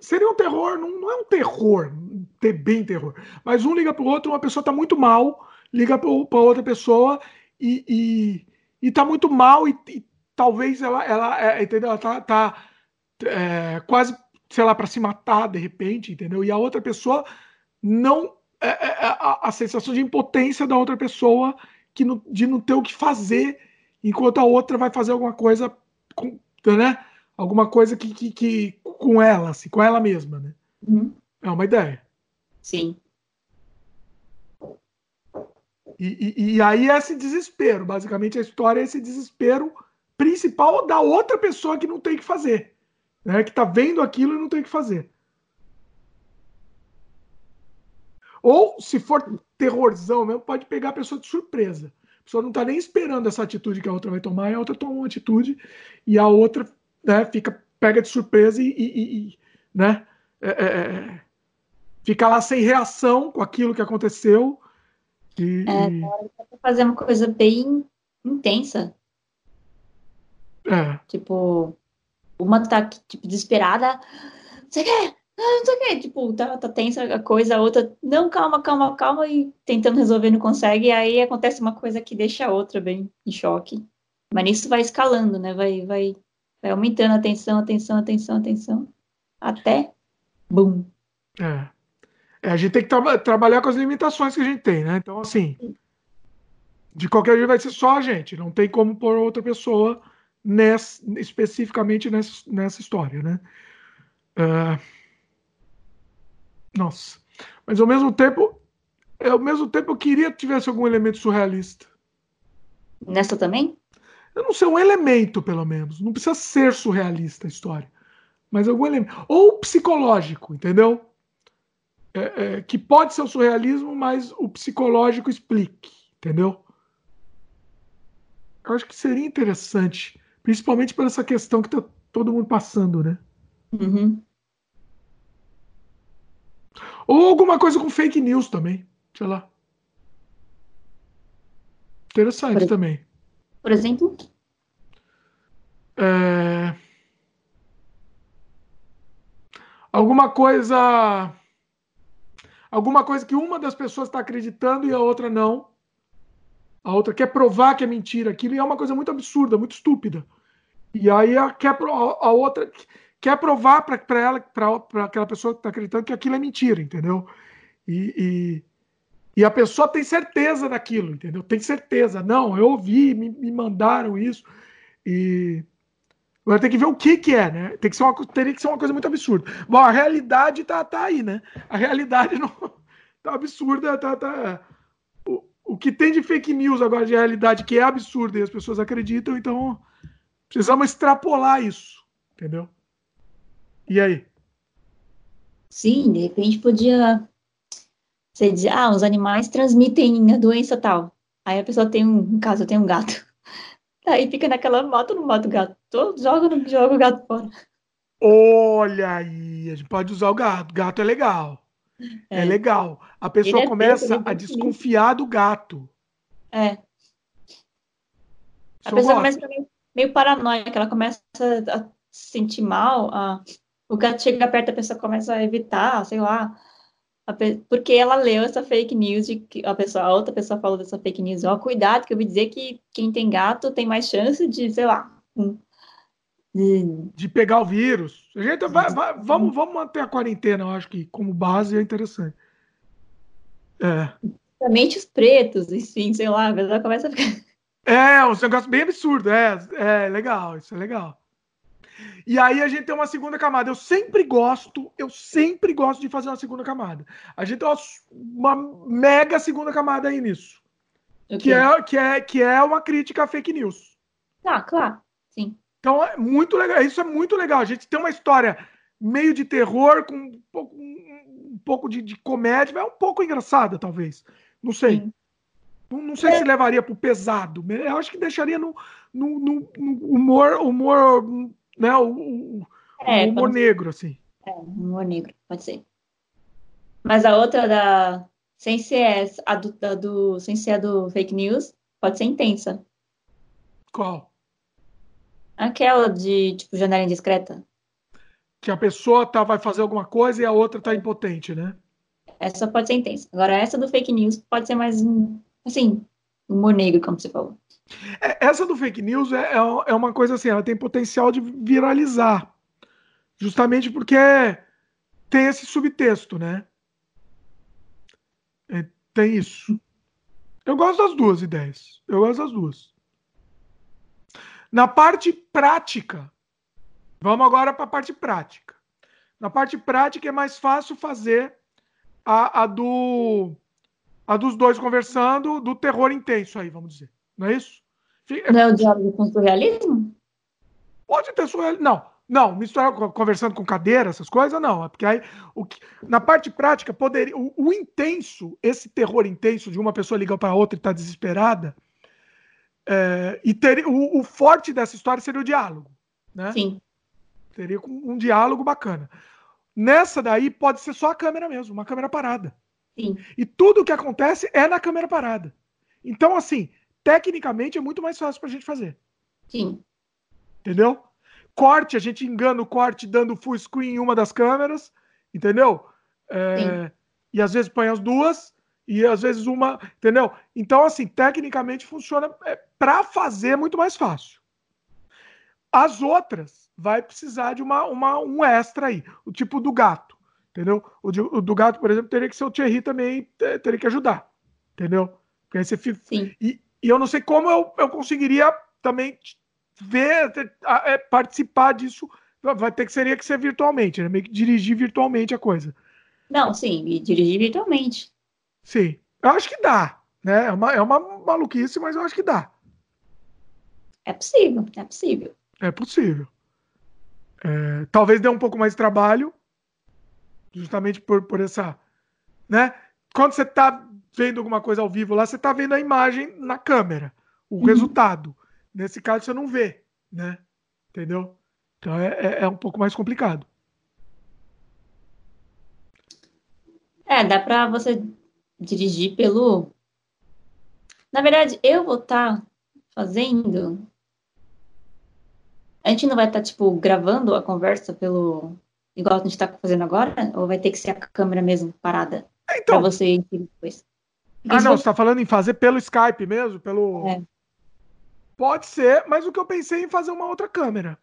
Seria um terror, não, não é um terror, ter bem terror, mas um liga pro outro, uma pessoa tá muito mal, liga pro- pra outra pessoa e, e, e tá muito mal e, e talvez ela, ela é, entendeu? Ela tá, tá é, quase, sei lá, para se matar de repente, entendeu? E a outra pessoa não. é, é, é, a, a sensação de impotência da outra pessoa que não- de não ter o que fazer, enquanto a outra vai fazer alguma coisa com, né? Alguma coisa que, que, que com ela, assim, com ela mesma, né? Uhum, É uma ideia. Sim, E, e, e aí é esse desespero, basicamente a história é esse desespero principal da outra pessoa que não tem o que fazer, né? Que tá vendo aquilo e não tem o que fazer. Ou se for terrorzão mesmo, pode pegar a pessoa de surpresa. A pessoa não tá nem esperando essa atitude que a outra vai tomar, e a outra toma uma atitude e a outra né, fica pega de surpresa e, e- e- né, é, é, é, fica lá sem reação com aquilo que aconteceu. E, É, pra fazer uma coisa bem intensa. é, Tipo, uma tá, tipo, desesperada. Você quer? Ah, não sei o quê. Tipo, tá, tá tensa a coisa, a outra, não, calma, calma, calma, e tentando resolver não consegue. E aí acontece uma coisa que deixa a outra bem em choque. Mas nisso vai escalando, né? Vai, vai, vai aumentando a tensão, a tensão, a tensão, a tensão. Até. Bum. é. É, a gente tem que tra trabalhar com as limitações que a gente tem, né? Então, assim, de qualquer jeito vai ser só a gente, não tem como pôr outra pessoa nessa, especificamente nessa, nessa história, né? Uh, nossa. Mas ao mesmo tempo, ao mesmo tempo eu queria que tivesse algum elemento surrealista. Nessa também? Eu não sei, um elemento, pelo menos. Não precisa ser surrealista a história. Mas algum elemento. Ou psicológico, entendeu? É, é, que pode ser o surrealismo, mas o psicológico explique, entendeu? Eu acho que seria interessante, principalmente por essa questão que está todo mundo passando, né? Uhum. Ou alguma coisa com fake news também, sei lá. Interessante por também. Por exemplo? É... Alguma coisa. Alguma coisa que uma das pessoas está acreditando e a outra não. A outra quer provar que é mentira aquilo e é uma coisa muito absurda, muito estúpida. E aí quer, a outra quer provar para ela, para aquela pessoa que está acreditando que aquilo é mentira, entendeu? E, e, e, a pessoa tem certeza daquilo, entendeu? Tem certeza. Não, eu ouvi, me, me mandaram isso. E agora tem que ver o que, que é, né? Tem que ser uma, teria que ser uma coisa muito absurda. Bom, a realidade tá, tá aí, né? A realidade não tá absurda, tá, tá. O, o que tem de fake news agora de realidade que é absurda e as pessoas acreditam, então precisamos extrapolar isso, entendeu? E aí? Sim, de repente podia você dizer, ah, os animais transmitem a doença tal. Aí a pessoa tem um, no caso, tem um gato. Aí fica naquela moto, não mata o gato. Joga, no, joga o gato fora. Olha aí, a gente pode usar o gato. Gato é legal. É, é legal. A pessoa é começa a desconfiar do gato. É. A pessoa começa meio, meio paranoica, ela começa a se sentir mal, a o gato chega perto, a pessoa começa a evitar, sei lá, porque ela leu essa fake news de que a pessoa, a outra pessoa falou dessa fake news. Ó, cuidado, que eu ouvi dizer que quem tem gato tem mais chance de, sei lá, de, de pegar o vírus. A gente vai, vai, vamos, vamos manter a quarentena, eu acho que como base é interessante. É. Principalmente os pretos, enfim, sei lá, a pessoa começa a ficar. É, um negócio bem absurdo, é, é legal, isso é legal. E aí a gente tem uma segunda camada. Eu sempre gosto, eu sempre gosto de fazer uma segunda camada. A gente tem uma, uma mega segunda camada aí nisso. Okay. Que, é, que, é, que é uma crítica a fake news. Tá, claro. Sim. Então é muito legal. Isso é muito legal. A gente tem uma história meio de terror, com um pouco, um pouco de, de comédia, é um pouco engraçada, talvez. Não sei. Não, não, sei é. se levaria pro pesado. Eu acho que deixaria no, no, no, no humor, humor né? O, o, é, humor negro, assim. É, humor negro, pode ser. Mas a outra da. Sem ser a do, a do, sem ser do fake news, pode ser intensa. Qual? Aquela de, tipo, janela indiscreta. Que a pessoa tá, vai fazer alguma coisa e a outra tá impotente, né? Essa pode ser intensa. Agora, essa do fake news pode ser mais, assim, humor negro, como você falou. É, essa do fake news é, é, é uma coisa assim, ela tem potencial de viralizar. Justamente porque tem esse subtexto, né? É, tem isso. Eu gosto das duas ideias. Eu gosto das duas. Na parte prática, vamos agora para a parte prática. Na parte prática é mais fácil fazer a, a do a dos dois conversando, do terror intenso aí, vamos dizer. Não é isso? Não é o diálogo com surrealismo? Pode ter surrealismo. Não, não, misturar conversando com cadeira, essas coisas, não. É porque aí, o que, na parte prática, poderia, o, o, intenso, esse terror intenso de uma pessoa ligar para outra e estar tá desesperada, é, e ter, o, o, forte dessa história seria o diálogo. Né? Sim. Teria um, um diálogo bacana. Nessa daí pode ser só a câmera mesmo, uma câmera parada. Sim. E tudo o que acontece é na câmera parada. Então, assim, tecnicamente é muito mais fácil para a gente fazer. Sim. Entendeu? Corte, a gente engana o corte dando full screen em uma das câmeras, entendeu? É, e às vezes põe as duas, e às vezes uma, entendeu? Então, assim, tecnicamente funciona é, para fazer é muito mais fácil. As outras vai precisar de uma, uma, um extra aí, o tipo do gato. Entendeu? O, de, o do gato, por exemplo, teria que ser o Thierry também, teria que ajudar. Entendeu? Porque aí você fica. E, e eu não sei como eu, eu conseguiria também ver, é, participar disso. Vai ter que seria que ser virtualmente, né? Meio que dirigir virtualmente a coisa. Não, sim, dirigir virtualmente. Sim. Eu acho que dá. Né? É, uma, é uma maluquice, mas eu acho que dá. É possível, é possível. É possível. É, talvez dê um pouco mais de trabalho, justamente por, por essa. Né? Quando você está vendo alguma coisa ao vivo lá, você está vendo a imagem na câmera, o uhum. resultado. Nesse caso, você não vê, né? Entendeu? Então é, é, é um pouco mais complicado. É, dá para você dirigir pelo. Na verdade, eu vou estar tá fazendo a gente não vai estar, tá, tipo, gravando a conversa pelo. Igual a gente está fazendo agora? Ou vai ter que ser a câmera mesmo parada? Então. Pra você depois. ah, não, você está falando em fazer pelo Skype mesmo? Pelo. É. Pode ser, mas o que eu pensei em fazer uma outra câmera.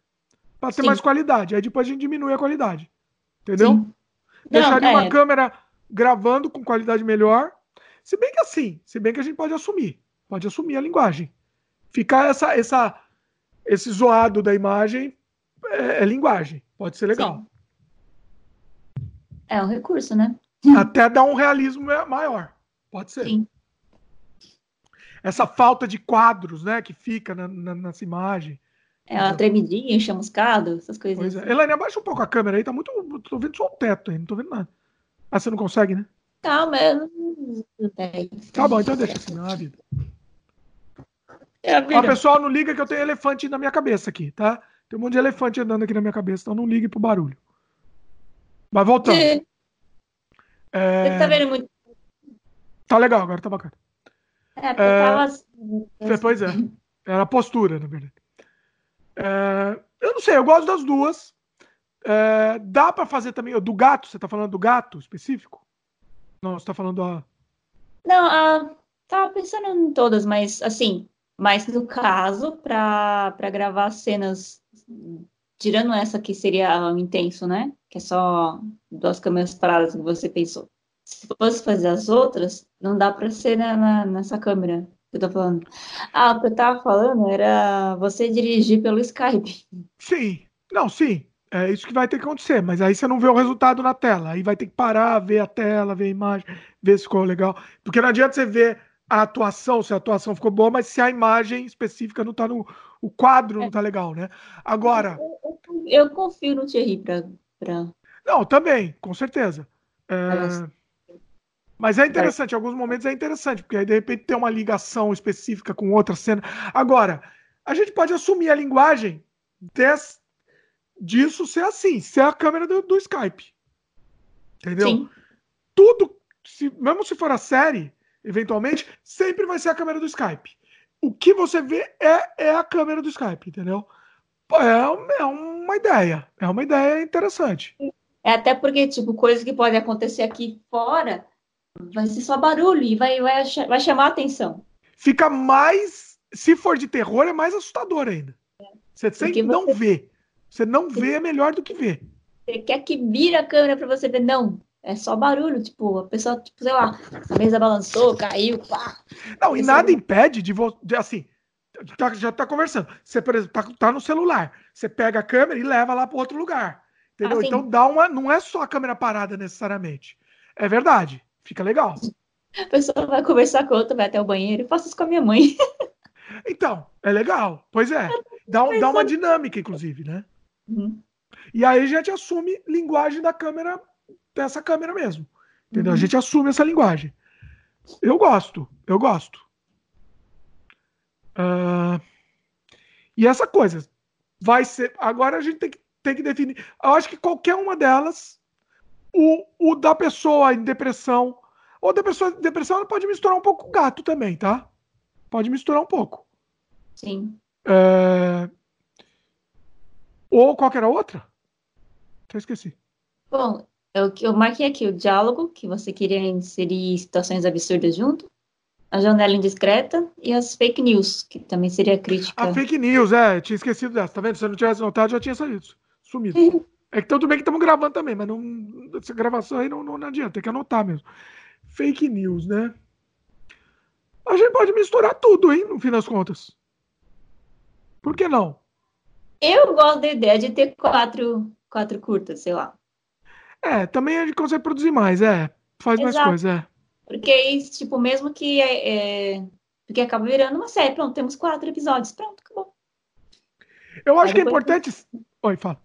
Para ter Sim. mais qualidade. Aí depois a gente diminui a qualidade. Entendeu? Sim. Deixaria não, é... uma câmera gravando com qualidade melhor. Se bem que assim, se bem que a gente pode assumir. Pode assumir a linguagem. Ficar essa, essa esse zoado da imagem é, é linguagem. Pode ser legal. Sim. É um recurso, né? Até dar um realismo maior. Pode ser. Sim. Essa falta de quadros, né, que fica na, na, nessa imagem. É, uma tremidinha, chamuscado, essas coisas. Pois é. Elaine, abaixa um pouco a câmera aí, tá muito. Tô vendo só o teto aí, não tô vendo nada. Ah, você não consegue, né? Calma, eu não. Tá bom, então deixa assim, na vida. É Ó, pessoal, não liga que eu tenho elefante na minha cabeça aqui, tá? Tem um monte de elefante andando aqui na minha cabeça, então não ligue pro barulho. Mas voltando. É... Você tá vendo muito. Tá legal, agora tá bacana. É, porque é... tava. Assim, pois é. Era a postura, na verdade. É... Eu não sei, eu gosto das duas. É... Dá para fazer também. Do gato, você tá falando do gato específico? Não, você tá falando a. Não, uh, tava pensando em todas, mas assim, mas no caso, para gravar cenas, tirando essa que seria o intenso, né? Que é só duas câmeras paradas que você pensou. Se fosse fazer as outras, não dá para ser na, na, nessa câmera que eu tô falando. Ah, o que eu tava falando era você dirigir pelo Skype. Sim, não, sim. É isso que vai ter que acontecer, mas aí você não vê o resultado na tela. Aí vai ter que parar, ver a tela, ver a imagem, ver se ficou legal. Porque não adianta você ver a atuação, se a atuação ficou boa, mas se a imagem específica não tá no. O quadro não tá legal, né? Agora. Eu, confio no Thierry pra, pra. Não, também, com certeza. É... Mas é interessante, em alguns momentos é interessante, porque aí de repente tem uma ligação específica com outra cena. Agora, a gente pode assumir a linguagem des... disso ser assim, ser a câmera do, do Skype. Entendeu? Sim. Tudo, se, mesmo se for a série, eventualmente, sempre vai ser a câmera do Skype. O que você vê é, é a câmera do Skype, entendeu? É, é uma ideia. É uma ideia interessante. É até porque, tipo, coisas que podem acontecer aqui fora vai ser só barulho e vai, vai, vai chamar a atenção. Fica mais. Se for de terror, é mais assustador ainda. É. Você sempre não vê. Você não vê é melhor do que vê. Você quer que vira a câmera para você ver? Não. É só barulho, tipo, a pessoa, tipo, sei lá, a mesa balançou, caiu, pá. Não, e nada impede de você, assim, tá, já tá conversando. Você, por exemplo, tá, tá, no celular. Você pega a câmera e leva lá para outro lugar. Entendeu? Assim. Então dá uma. Não é só a câmera parada necessariamente. É verdade. Fica legal. A pessoa vai conversar com outra, vai até o banheiro. Eu faço isso com a minha mãe. Então, é legal. Pois é. Dá, dá uma dinâmica, inclusive, né? Uhum. E aí a gente assume linguagem da câmera dessa câmera mesmo. Entendeu? Uhum. A gente assume essa linguagem. Eu gosto, eu gosto. Uh, e essa coisa vai ser. Agora a gente tem que, tem que definir. Eu acho que qualquer uma delas, o, o da pessoa em depressão, ou da pessoa em depressão, ela pode misturar um pouco com o gato também, tá? Pode misturar um pouco. Sim. É... Ou qualquer outra? Até esqueci. Bom, eu, eu marquei aqui o diálogo, que você queria inserir situações absurdas junto, a janela indiscreta e as fake news, que também seria crítica. A fake news, é, tinha esquecido dessa, tá vendo? Se eu não tivesse notado, já tinha saído. Sumido. É que tudo bem que estamos gravando também, mas não, essa gravação aí não, não, não adianta, tem que anotar mesmo. Fake news, né? A gente pode misturar tudo, hein, no fim das contas. Por que não? Eu gosto da ideia de ter quatro, quatro curtas, sei lá. É, também a gente consegue produzir mais, é. Faz Exato. mais coisa, é. Porque aí, tipo, mesmo que é, é, porque acaba virando uma série, pronto, temos quatro episódios, pronto, acabou. Eu acho que é importante. Oi, fala.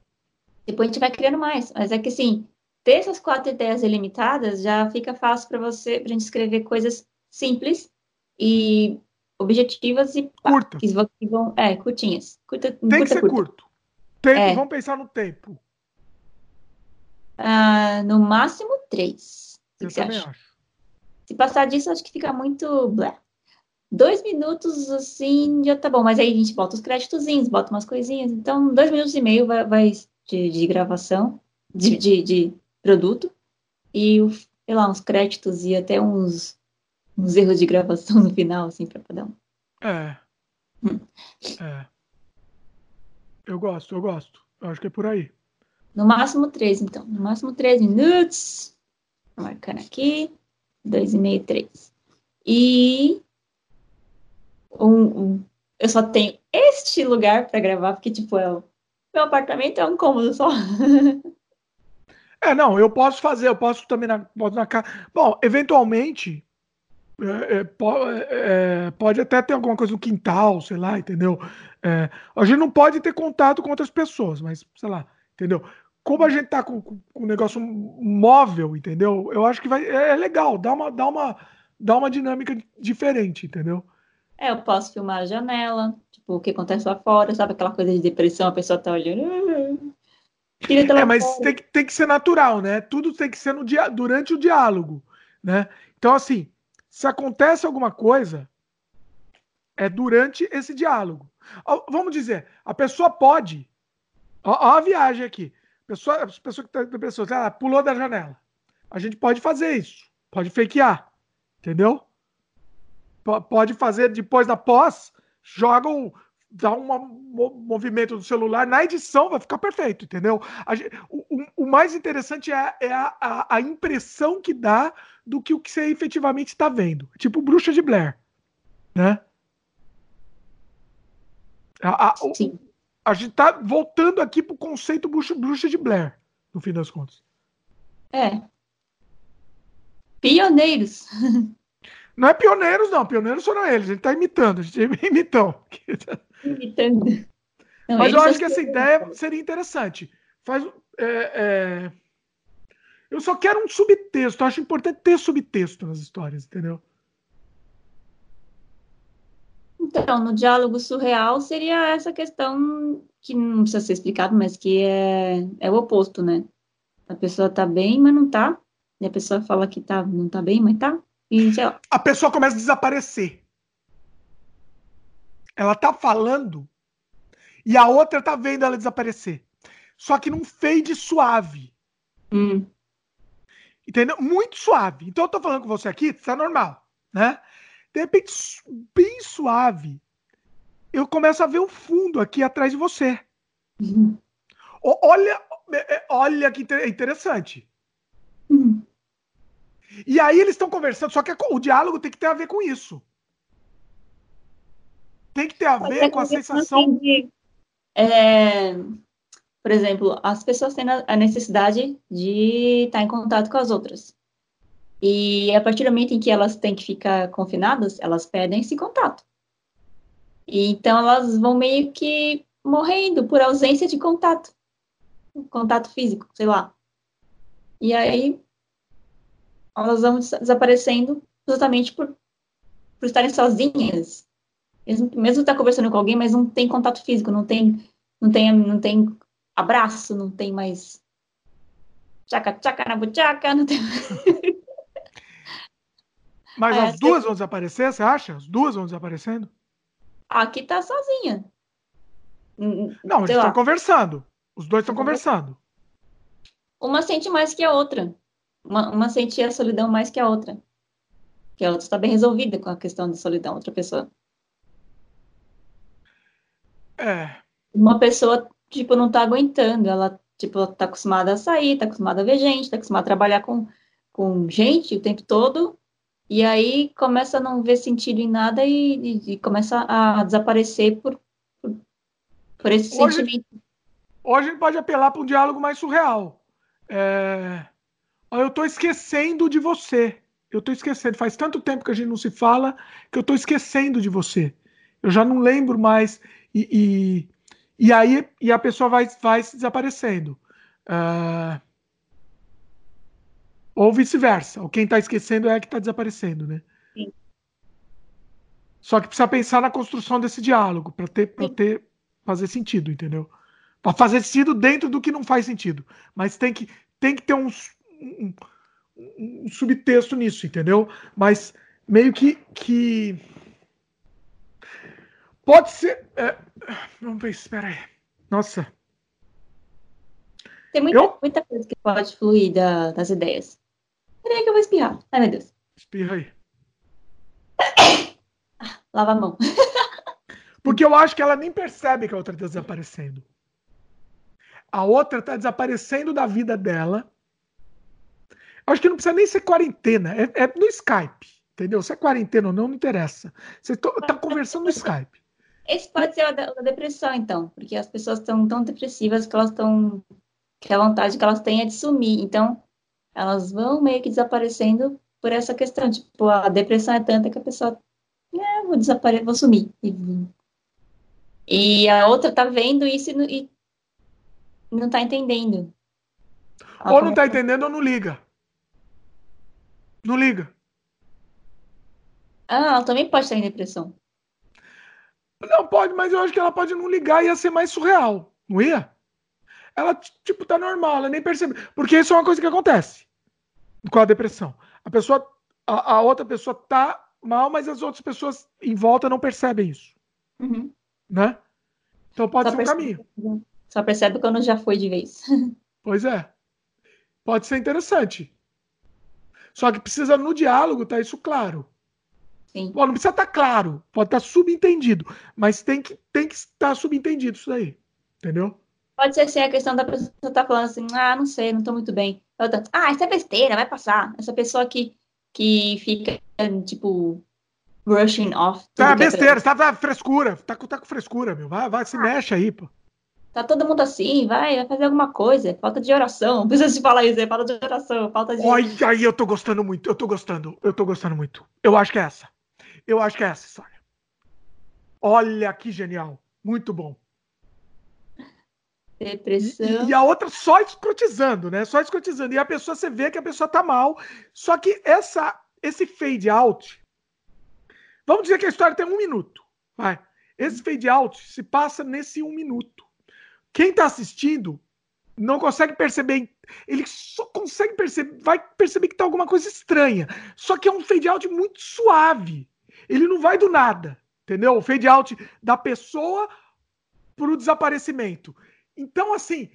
Depois a gente vai criando mais, mas é que assim, ter essas quatro ideias ilimitadas já fica fácil para você, pra gente escrever coisas simples e objetivas e curta. Que vão, é, curtinhas. Curta, Tem curta, que ser curta. curto. Tempo, é. vamos pensar no tempo. Ah, no máximo três. Eu também acha? acho. Se passar disso, acho que fica muito. Blé. Dois minutos, assim, já tá bom. Mas aí a gente bota os créditozinhos, bota umas coisinhas. Então, dois minutos e meio vai, vai de, de, gravação, de, de, de, produto. E, sei lá, uns créditos e até uns, uns erros de gravação no final, assim, pra poder um. É. Hum. É. Eu gosto, eu gosto. Eu acho que é por aí. No máximo três, então. No máximo três minutos. Marcando aqui. Dois e. E um, um, eu só tenho este lugar para gravar, porque, tipo, é o, meu apartamento é um cômodo só. é, não, eu posso fazer, eu posso também na, posso na casa. Bom, eventualmente, é, é, pode, é, pode até ter alguma coisa no quintal, sei lá, entendeu? É, a gente não pode ter contato com outras pessoas, mas, sei lá, entendeu? Como a gente tá com, com, com um negócio móvel, entendeu? Eu acho que vai, é, é, legal, dá uma, dá, uma, dá uma dinâmica diferente, entendeu? É, eu posso filmar a janela, tipo, o que acontece lá fora, sabe? Aquela coisa de depressão, a pessoa tá olhando. É, mas tem que, tem que ser natural, né? Tudo tem que ser no dia, durante o diálogo, né? Então, assim, se acontece alguma coisa, é durante esse diálogo. Vamos dizer, a pessoa pode. Ó, ó a viagem aqui. Pessoa, a pessoa que tá pessoa, ela pulou da janela. A gente pode fazer isso. Pode fakear. Entendeu? P pode fazer depois da pós, joga um, dá um movimento do celular, na edição vai ficar perfeito, entendeu? Gente, o, o, mais interessante é, é a, a, a, impressão que dá do que o que você efetivamente está vendo. Tipo Bruxa de Blair, né? A, a, Sim. A gente tá voltando aqui pro conceito bruxa, bruxa de Blair, no fim das contas. É. Pioneiros. Não é pioneiros, não. Pioneiros foram eles. A gente tá imitando. A gente imitão. Imitando. Não, Mas eu acho que essa ideia seria interessante. Faz. É, é... Eu só quero um subtexto. Eu acho importante ter subtexto nas histórias, entendeu? Então, no diálogo surreal seria essa questão que não precisa ser explicado, mas que é, é o oposto, né? A pessoa tá bem, mas não tá. E a pessoa fala que tá, não tá bem, mas tá. E, a pessoa começa a desaparecer. Ela tá falando e a outra tá vendo ela desaparecer. Só que num fade suave. Hum. Entendeu? Muito suave. Então eu tô falando com você aqui, tá normal, né? De repente, bem suave, eu começo a ver o fundo aqui atrás de você. Uhum. Olha, é, é, olha que interessante. Uhum. E aí eles estão conversando, só que o diálogo tem que ter a ver com isso. Tem que ter a ver é com a sensação. De, é, por exemplo, as pessoas têm a necessidade de estar em contato com as outras. E a partir do momento em que elas têm que ficar confinadas, elas perdem esse contato. E então elas vão meio que morrendo por ausência de contato. Contato físico, sei lá. E aí elas vão desaparecendo exatamente por, por estarem sozinhas. Mesmo, mesmo estar tá conversando com alguém, mas não tem contato físico, não tem, não tem, não tem abraço, não tem mais tchaca tchaca na buchaca, não tem. Mas é, as duas vão desaparecer, você acha? As duas vão desaparecendo? Aqui tá sozinha. Hum, não, eles estão conversando. Os dois estão conversando. Uma sente mais que a outra. Uma, uma sente a solidão mais que a outra. Que a outra está bem resolvida com a questão de solidão, outra pessoa. É. Uma pessoa, tipo, não tá aguentando. Ela Tipo, tá acostumada a sair, tá acostumada a ver gente, tá acostumada a trabalhar com, com gente o tempo todo, e aí começa a não ver sentido em nada e, e, e começa a desaparecer por, por, por esse hoje, sentimento. Hoje a gente pode apelar para um diálogo mais surreal. É... Eu tô esquecendo de você. Eu tô esquecendo. Faz tanto tempo que a gente não se fala que eu tô esquecendo de você. Eu já não lembro mais. E, e, e aí e a pessoa vai, vai se desaparecendo. Uh, ou vice-versa. Ou quem está esquecendo é a que está desaparecendo, né? Sim. Só que precisa pensar na construção desse diálogo para ter, pra ter fazer sentido, entendeu? Para fazer sentido dentro do que não faz sentido. Mas tem que, tem que ter um, um, um subtexto nisso, entendeu? Mas meio que, que Pode ser. É... Vamos ver, espera aí. Nossa. Tem muita, eu... muita coisa que pode fluir da, das ideias. Peraí que eu vou espirrar. Ai, meu Deus. Espirra aí. lava a mão. Porque eu acho que ela nem percebe que a outra está desaparecendo. A outra está desaparecendo da vida dela. Eu acho que não precisa nem ser quarentena. É, é no Skype. Entendeu? Se é quarentena ou não, não interessa. Você está conversando no Skype. Esse pode ser a da, depressão, então, porque as pessoas estão tão depressivas que elas estão. que a vontade que elas têm é de sumir. Então, elas vão meio que desaparecendo por essa questão. Tipo, a depressão é tanta que a pessoa. É, vou desaparecer, vou sumir. E, e a outra tá vendo isso e, e não tá entendendo. Ou não tá entendendo ou não liga. Não liga. Ah, ela também pode estar em depressão. Não pode, mas eu acho que ela pode não ligar e ia ser mais surreal, não ia? Ela, tipo, tá normal, ela nem percebe. Porque isso é uma coisa que acontece com a depressão. A pessoa, a, a outra pessoa tá mal, mas as outras pessoas em volta não percebem isso. Uhum. Né? Então pode Só ser um caminho. Só percebe quando já foi de vez. Pois é. Pode ser interessante. Só que precisa no diálogo tá isso claro. Sim. Bom, não precisa estar tá claro, pode estar tá subentendido, mas tem que, tem que estar subentendido isso daí. Entendeu? Pode ser assim a questão da pessoa estar tá falando assim, ah, não sei, não estou muito bem. Outra, ah, isso é besteira, vai passar. Essa pessoa que, que fica, tipo, brushing off. Tá besteira, é tá, tá frescura, tá, tá com frescura, meu. Vai, vai, se ah. mexe aí, pô. Tá todo mundo assim, vai, vai fazer alguma coisa. Falta de oração. Não precisa se falar isso, é falta de oração, falta de. Olha aí, eu tô gostando muito, eu tô gostando, eu tô gostando muito. Eu acho que é essa. Eu acho que é essa história. Olha que genial. Muito bom. Depressão. E, e, a outra só escrotizando, né? Só escrotizando. E a pessoa, você vê que a pessoa tá mal. Só que essa, esse fade out. Vamos dizer que a história tem um minuto. Vai. Esse fade out se passa nesse um minuto. Quem tá assistindo não consegue perceber. Ele só consegue perceber. Vai perceber que tá alguma coisa estranha. Só que é um fade out muito suave ele não vai do nada, entendeu? O fade out da pessoa para o desaparecimento. Então, assim,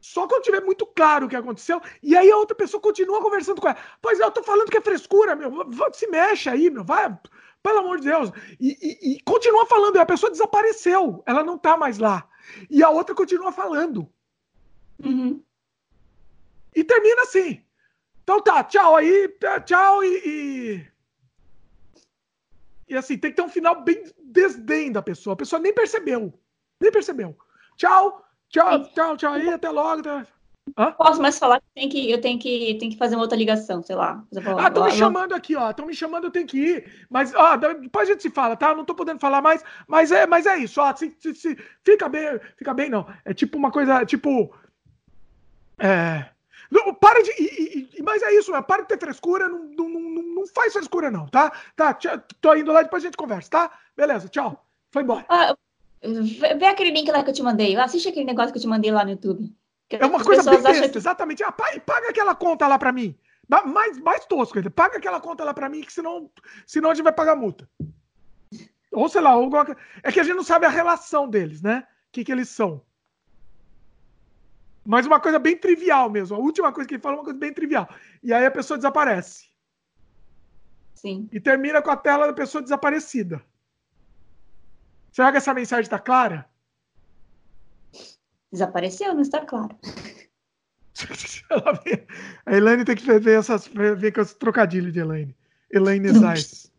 só quando tiver muito claro o que aconteceu, e aí a outra pessoa continua conversando com ela. Pois é, eu tô falando que é frescura, meu. Se mexe aí, meu. Vai, pelo amor de Deus. E, e, e continua falando, e a pessoa desapareceu. Ela não tá mais lá. E a outra continua falando. Uhum. E termina assim. Então tá, tchau aí, tchau e, e, e assim, tem que ter um final bem desdém da pessoa. A pessoa nem percebeu. Nem percebeu. Tchau, tchau, tchau, tchau aí, até logo. Tá? Hã? Posso mais falar que, tem que eu tenho que, tenho que fazer uma outra ligação, sei lá. ah, estão me chamando aqui, ó. Estão me chamando, eu tenho que ir. Mas, ó, depois a gente se fala, tá? não tô podendo falar mais, mas é, mas é isso, ó. Se, se, se, fica bem, fica bem, não. É tipo uma coisa, tipo. É. Não, para de. E, e, mas é isso, né? para de ter frescura, não, não, não, não faz frescura, não, tá? Tá, tô indo lá, depois a gente conversa, tá? Beleza, tchau. Foi embora. Ah, vê aquele link lá que eu te mandei. Assiste aquele negócio que eu te mandei lá no YouTube. É uma coisa bem besta, que... exatamente. Ah, paga aquela conta lá pra mim. Mais, mais tosco, paga aquela conta lá pra mim, que senão, senão a gente vai pagar multa. Ou sei lá, ou... é que a gente não sabe a relação deles, né? O que, que eles são. Mas uma coisa bem trivial mesmo. A última coisa que ele fala é uma coisa bem trivial. E aí a pessoa desaparece. Sim. E termina com a tela da pessoa desaparecida. Será que essa mensagem está clara? Desapareceu, não está clara. a Elaine tem que ver essas ver com esse trocadilho de Elaine. Elaine Zais.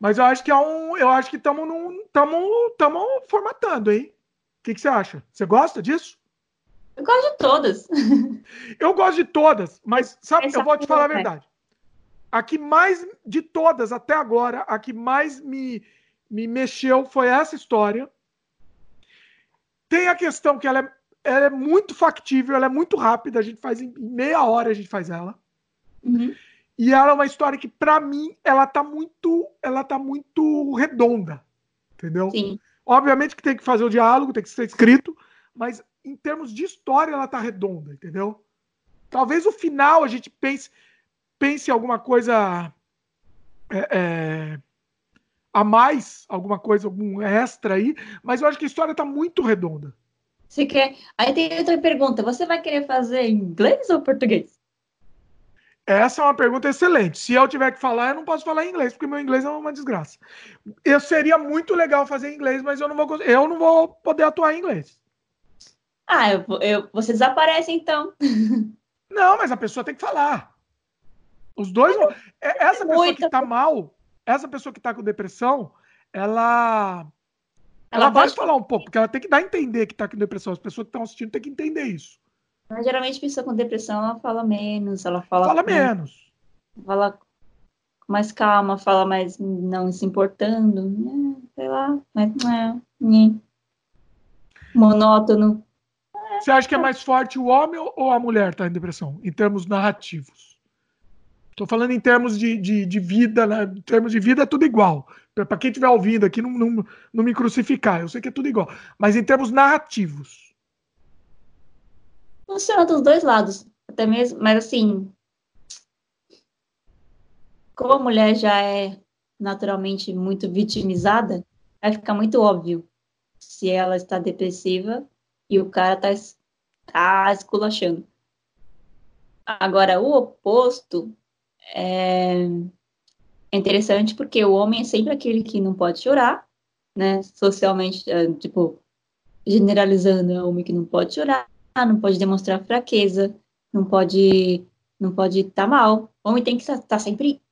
Mas eu acho que é um. Eu acho que estamos estamos formatando, hein? O que, que você acha? Você gosta disso? Eu gosto de todas. eu gosto de todas, mas sabe, Essa eu vou te falar a verdade. A que mais de todas até agora, a que mais me, me mexeu foi essa história. Tem a questão que ela é, ela é muito factível, ela é muito rápida, a gente faz em meia hora a gente faz ela. Uhum. E ela é uma história que, para mim, ela tá muito, ela tá muito redonda, entendeu? Sim. Obviamente que tem que fazer o diálogo, tem que ser escrito, mas em termos de história ela tá redonda, entendeu? Talvez o final a gente pense, pense em alguma coisa é, é, a mais, alguma coisa, algum extra aí, mas eu acho que a história tá muito redonda. Você quer? Aí tem outra pergunta: você vai querer fazer em inglês ou português? Essa é uma pergunta excelente. Se eu tiver que falar, eu não posso falar em inglês, porque meu inglês é uma desgraça. Eu seria muito legal fazer em inglês, mas eu não vou, eu não vou poder atuar em inglês. Ah, eu, eu, você desaparece então. Não, mas a pessoa tem que falar. Os dois. É, essa pessoa que tá mal, essa pessoa que tá com depressão, ela. Ela, ela vai falar um pouco, porque ela tem que dar a entender que tá com depressão. As pessoas que estão assistindo têm que entender isso. Mas geralmente pessoa com depressão ela fala menos, ela fala. Fala com, menos. Fala com mais calma, fala mais não se importando, né? sei lá, mas é, né? monótono. Você acha que é mais forte o homem ou a mulher tá em depressão, em termos narrativos? Estou falando em termos de, de, de vida, né? em termos de vida é tudo igual. Para quem estiver ouvindo aqui, não, não, não me crucificar, eu sei que é tudo igual. Mas em termos narrativos, funciona dos dois lados, até mesmo, mas assim, como a mulher já é naturalmente muito vitimizada, vai ficar muito óbvio se ela está depressiva e o cara está tá esculachando. Agora, o oposto é interessante porque o homem é sempre aquele que não pode chorar, né? Socialmente, é, tipo, generalizando, é o homem que não pode chorar, ah, não pode demonstrar fraqueza, não pode não pode estar tá mal. O homem tem que estar tá sempre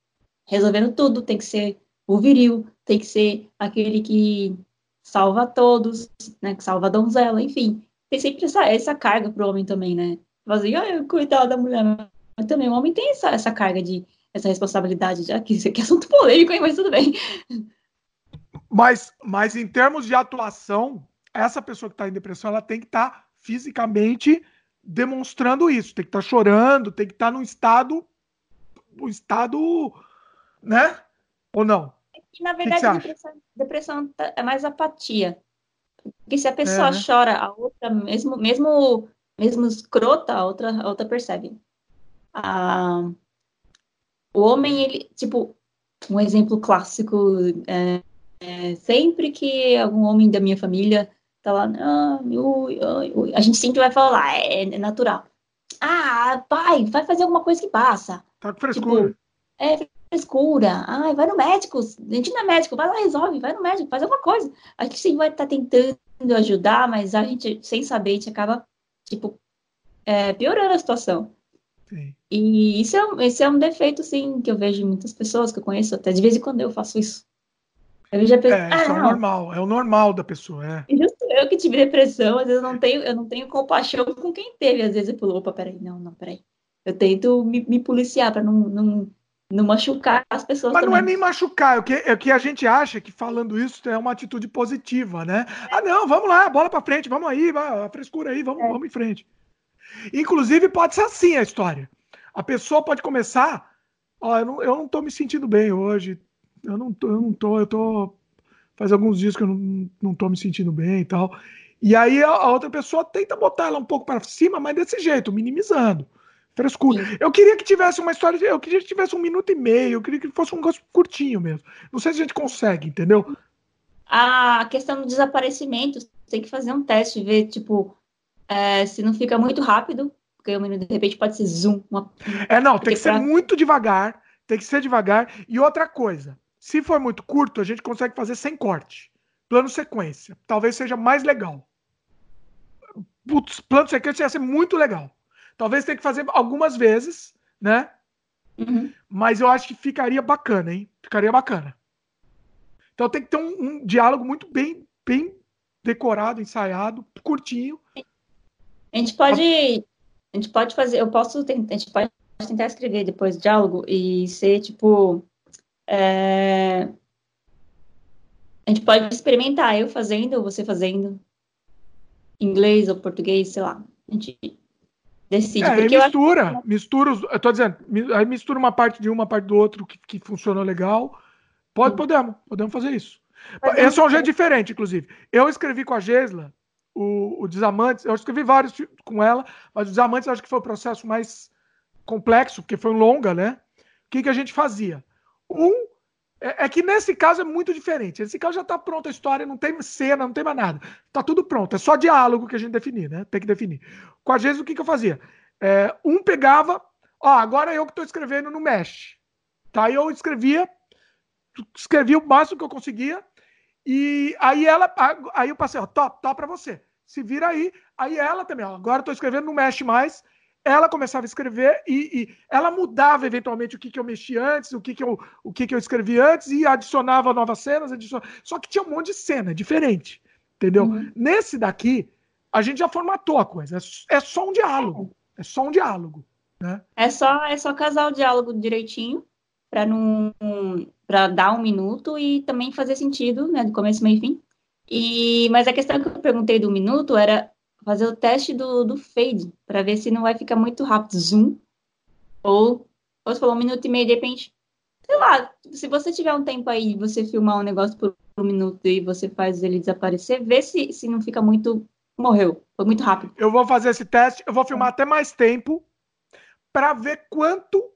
resolvendo tudo, tem que ser o viril, tem que ser aquele que salva todos, né, que salva a donzela, enfim. Tem sempre essa, essa carga pro homem também, né? Fazer, ah, cuidar da mulher. Mas também o homem tem essa, essa carga de, essa responsabilidade, já que isso aqui é assunto polêmico, hein, mas tudo bem. Mas, mas em termos de atuação, essa pessoa que está em depressão, ela tem que estar tá fisicamente demonstrando isso. Tem que estar tá chorando, tem que estar tá num estado. Um estado. Né? Ou não? na verdade, depressão, depressão, tá, é mais apatia. Porque se a pessoa é, né? chora, a outra, mesmo, mesmo, mesmo escrota, a outra, a outra percebe. Ah, o homem, ele, tipo, um exemplo clássico, é, é, sempre que algum homem da minha família Tá lá, ah, a gente sempre vai falar, é, é, natural. Ah, pai, vai fazer alguma coisa que passa. Tá com frescura. Tipo, é frescura. Ai, vai no médico. A gente não é médico, vai lá, resolve, vai no médico, faz alguma coisa. A gente sempre vai estar tá tentando ajudar, mas a gente, sem saber, a gente acaba, tipo, é, piorando a situação. Sim. E isso é, esse é um defeito, sim, que eu vejo em muitas pessoas que eu conheço, até de vez em quando eu faço isso. Eu já pensei, é, isso ah, é o normal, é o normal da pessoa, é. Eu que tive depressão, às vezes eu não tenho, eu não tenho compaixão com quem teve, às vezes eu falo, opa, peraí, não, não, peraí. Eu tento me, me policiar para não, não, não machucar as pessoas. Mas também. não é nem machucar, é o que, é o que a gente acha que falando isso é uma atitude positiva, né? Ah, não, vamos lá, bola para frente, vamos aí, vai, a frescura aí, vamos, é. vamos em frente. Inclusive, pode ser assim a história. A pessoa pode começar, ó, eu não, eu não tô me sentindo bem hoje, eu não tô, eu não tô, eu tô. Faz alguns dias que eu não, não tô me sentindo bem e tal. E aí a, outra pessoa tenta botar ela um pouco para cima, mas desse jeito, minimizando. Frescura. Sim. Eu queria que tivesse uma história, de, eu queria que tivesse um minuto e meio, eu queria que fosse um negócio curtinho mesmo. Não sei se a gente consegue, entendeu? A questão do desaparecimento, tem que fazer um teste, ver, tipo, é, se não fica muito rápido, porque minuto de repente pode ser zoom. Uma... É, não, tem que pra... ser muito devagar, tem que ser devagar. E outra coisa, se for muito curto, a gente consegue fazer sem corte. Plano sequência. Talvez seja mais legal. putz, plano sequência ia ser muito legal. Talvez tenha que fazer algumas vezes, né? Uhum. Mas eu acho que ficaria bacana, hein? Ficaria bacana. Então tem que ter um, um diálogo muito bem, bem decorado, ensaiado, curtinho. A gente pode. A gente pode fazer. Eu posso tentar. A gente pode tentar escrever depois diálogo e ser tipo. É, a gente pode experimentar, eu fazendo, você fazendo, inglês ou português, sei lá. A gente decide. É, mistura, acho... mistura, eu tô dizendo, aí mistura uma parte de uma, parte do outro que, que funcionou legal. Pode, podemos, podemos fazer isso. Mas Esse é um jeito diferente, inclusive. Eu escrevi com a Gesla o, o Desamantes, eu escrevi vários com ela, mas o Desamantes acho que foi o processo mais complexo, porque foi longa, né? O que, que a gente fazia? Um, é, é, que nesse caso é muito diferente. Nesse caso já está pronta a história, não tem cena, não tem mais nada. Está tudo pronto, é só diálogo que a gente definir, né? Tem que definir. Com a Gesla, o que, que eu fazia? É, um pegava, ó, agora eu que estou escrevendo no Mesh. Tá? Eu escrevia, escrevia o máximo que eu conseguia, e aí ela, aí eu passei, ó, top, top para você. Se vira aí. Aí ela também, ó, agora eu tô escrevendo, não mexe mais. Ela começava a escrever e, e ela mudava eventualmente o que, que eu mexi antes, o que, que, eu, o que, que eu escrevi antes e adicionava novas cenas. Adicionava... Só que tinha um monte de cena diferente, entendeu? Uhum. Nesse daqui, a gente já formatou a coisa. É, é só um diálogo. É só um diálogo. Né? É só é só casar o diálogo direitinho para não para dar um minuto e também fazer sentido, né, do começo, meio e fim. E mas a questão que eu perguntei do minuto era fazer o teste do, do fade para ver se não vai ficar muito rápido, zoom ou ou você falou um minuto e meio de repente, sei lá, se você tiver um tempo aí, você filmar um negócio por um minuto e você faz ele desaparecer, vê se se não fica muito morreu, foi muito rápido. Eu vou fazer esse teste, eu vou filmar até mais tempo para ver quanto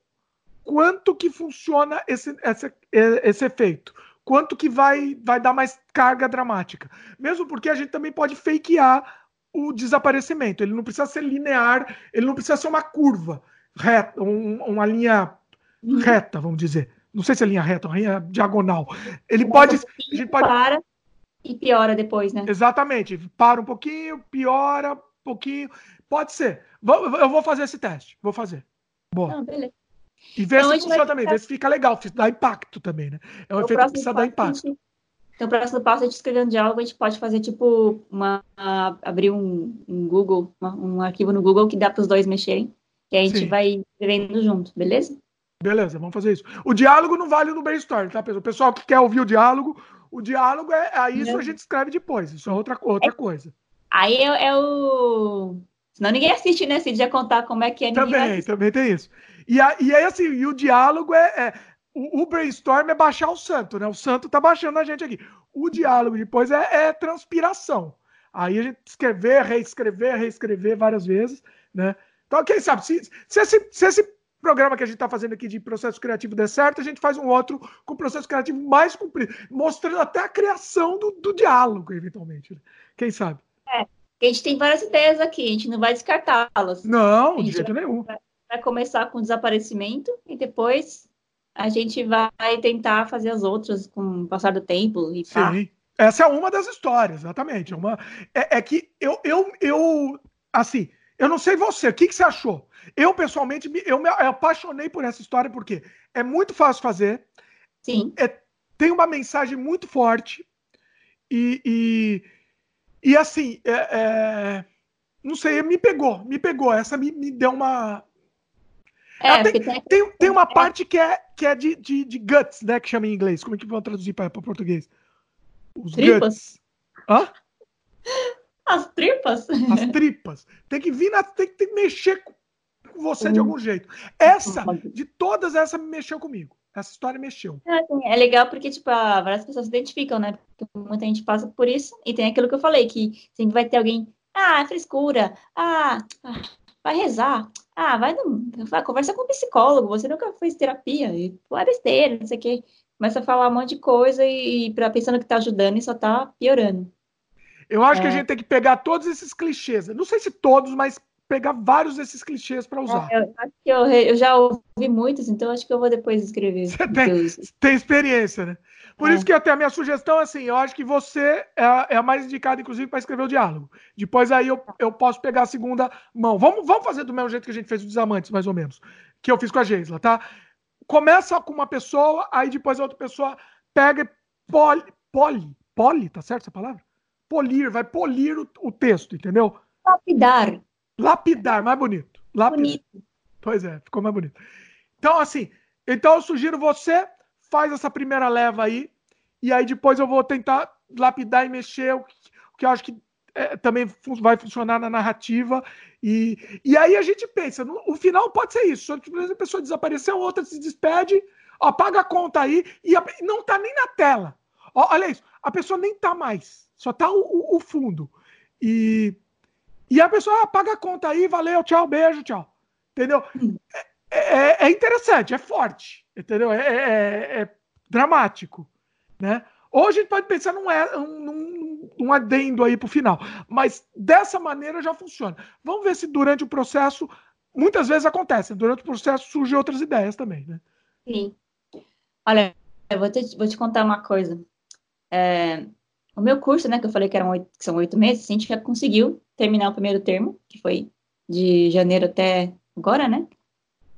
quanto que funciona esse, esse, esse efeito. Quanto que vai, vai dar mais carga dramática. Mesmo porque a gente também pode fakear o desaparecimento. Ele não precisa ser linear, ele não precisa ser uma curva reta, um, uma linha uhum. reta, vamos dizer. Não sei se é linha reta, uma linha diagonal. Ele pode. A gente pode... Para e piora depois, né? Exatamente. Para um pouquinho, piora um pouquinho. Pode ser. Eu vou fazer esse teste. Vou fazer. Boa. Não, beleza. E ver então, se funciona também, ver se fica legal, se dá impacto também, né? É um efeito que precisa dar impacto. Gente, então, o próximo passo, a gente escrevendo diálogo, a gente pode fazer, tipo, uma, abrir um, um Google, uma, um arquivo no Google que dá para os dois mexerem, e a gente Sim. vai escrevendo junto, beleza? Beleza, vamos fazer isso. O diálogo não vale no brainstorm, tá, pessoal? O pessoal que quer ouvir o diálogo, o diálogo é, é isso a gente escreve depois, isso é outra, outra é, coisa. Aí é, é o... Senão ninguém assiste, né? Se dia contar como é que é. Também, também tem isso. E, a, e aí, assim, e o diálogo é, é, o, o, brainstorm é baixar o santo, né? O santo tá baixando a gente aqui. O diálogo depois é, é transpiração. Aí a gente escrever, reescrever, reescrever várias vezes, né? Então, quem sabe, se, se, esse, se esse programa que a gente está fazendo aqui de processo criativo der certo, a gente faz um outro com processo criativo mais comprido, mostrando até a criação do, do diálogo, eventualmente. Né? Quem sabe? É, a gente tem várias ideias aqui, a gente não vai descartá-las. Não, de jeito nenhum. Vai, vai começar com o desaparecimento e depois a gente vai tentar fazer as outras com o passar do tempo e pá. Sim. Essa é uma das histórias, exatamente. É, uma, é, é, que eu, eu, eu, assim, eu não sei você, o que, que você achou? Eu, pessoalmente, eu me apaixonei por essa história porque é muito fácil fazer. Sim. É, tem uma mensagem muito forte e, e, e assim, é, é, não sei, me pegou, me pegou. Essa me, me deu uma, é, tem, tem, tem, uma parte que é, que é de, de, de, guts, né? Que chama em inglês. Como é que vão traduzir para português? Os tripas. Guts. Hã? As tripas? As tripas. Tem que vir na. Tem que mexer com você de algum jeito. Essa, de todas, essa mexeu comigo. Essa história mexeu. É, assim, é legal porque, tipo, várias pessoas se identificam, né? Porque muita gente passa por isso. E tem aquilo que eu falei, que sempre vai ter alguém. Ah, é frescura. Ah, ah vai rezar. Ah, vai, vai conversa com um psicólogo, você nunca fez terapia, e é besteira, não sei o quê. Começa a falar um monte de coisa e, e pra, pensando que tá ajudando e só tá piorando. Eu acho é. que a é. gente tem que pegar todos esses clichês. Não sei se todos, mas pegar vários desses clichês para usar. É, eu, acho que eu, eu, já ouvi muitos, então acho que eu vou depois escrever. Você tem, tem experiência, né? Por é. isso que até a minha sugestão é assim, eu acho que você é a, é a mais indicada, inclusive, para escrever o diálogo. Depois aí eu, eu posso pegar a segunda mão. Vamos, vamos fazer do mesmo jeito que a gente fez os amantes, mais ou menos. Que eu fiz com a Geisla, tá? Começa com uma pessoa, aí depois a outra pessoa pega e poli, poli, poli, tá certo essa palavra? Polir, vai polir o, o texto, entendeu? Lapidar. Lapidar, mais bonito. Lapidar. Bonito. Pois é, ficou mais bonito. Então, assim, então eu sugiro você faz essa primeira leva aí, e aí depois eu vou tentar lapidar e mexer o que, eu acho que é, também vai funcionar na narrativa. E, e aí a gente pensa, no, o final pode ser isso. A pessoa desapareceu, outra se despede, ó, paga a conta aí, e a, não tá nem na tela. Ó, olha isso, a pessoa nem tá mais, só tá o, o fundo. E, e a pessoa ah, paga a conta aí, valeu, tchau, beijo, tchau. Entendeu? Hum. É, é, é interessante, é forte, entendeu? É, é, é, dramático, né? Ou a gente pode pensar num, num, num adendo aí pro final, mas dessa maneira já funciona. Vamos ver se durante o processo, muitas vezes acontece, durante o processo surgem outras ideias também, né? Sim. Olha, eu vou te, vou te contar uma coisa. É, o meu curso, né, que eu falei que, eram oito, que são oito meses, a gente já conseguiu terminar o primeiro termo, que foi de janeiro até agora, né?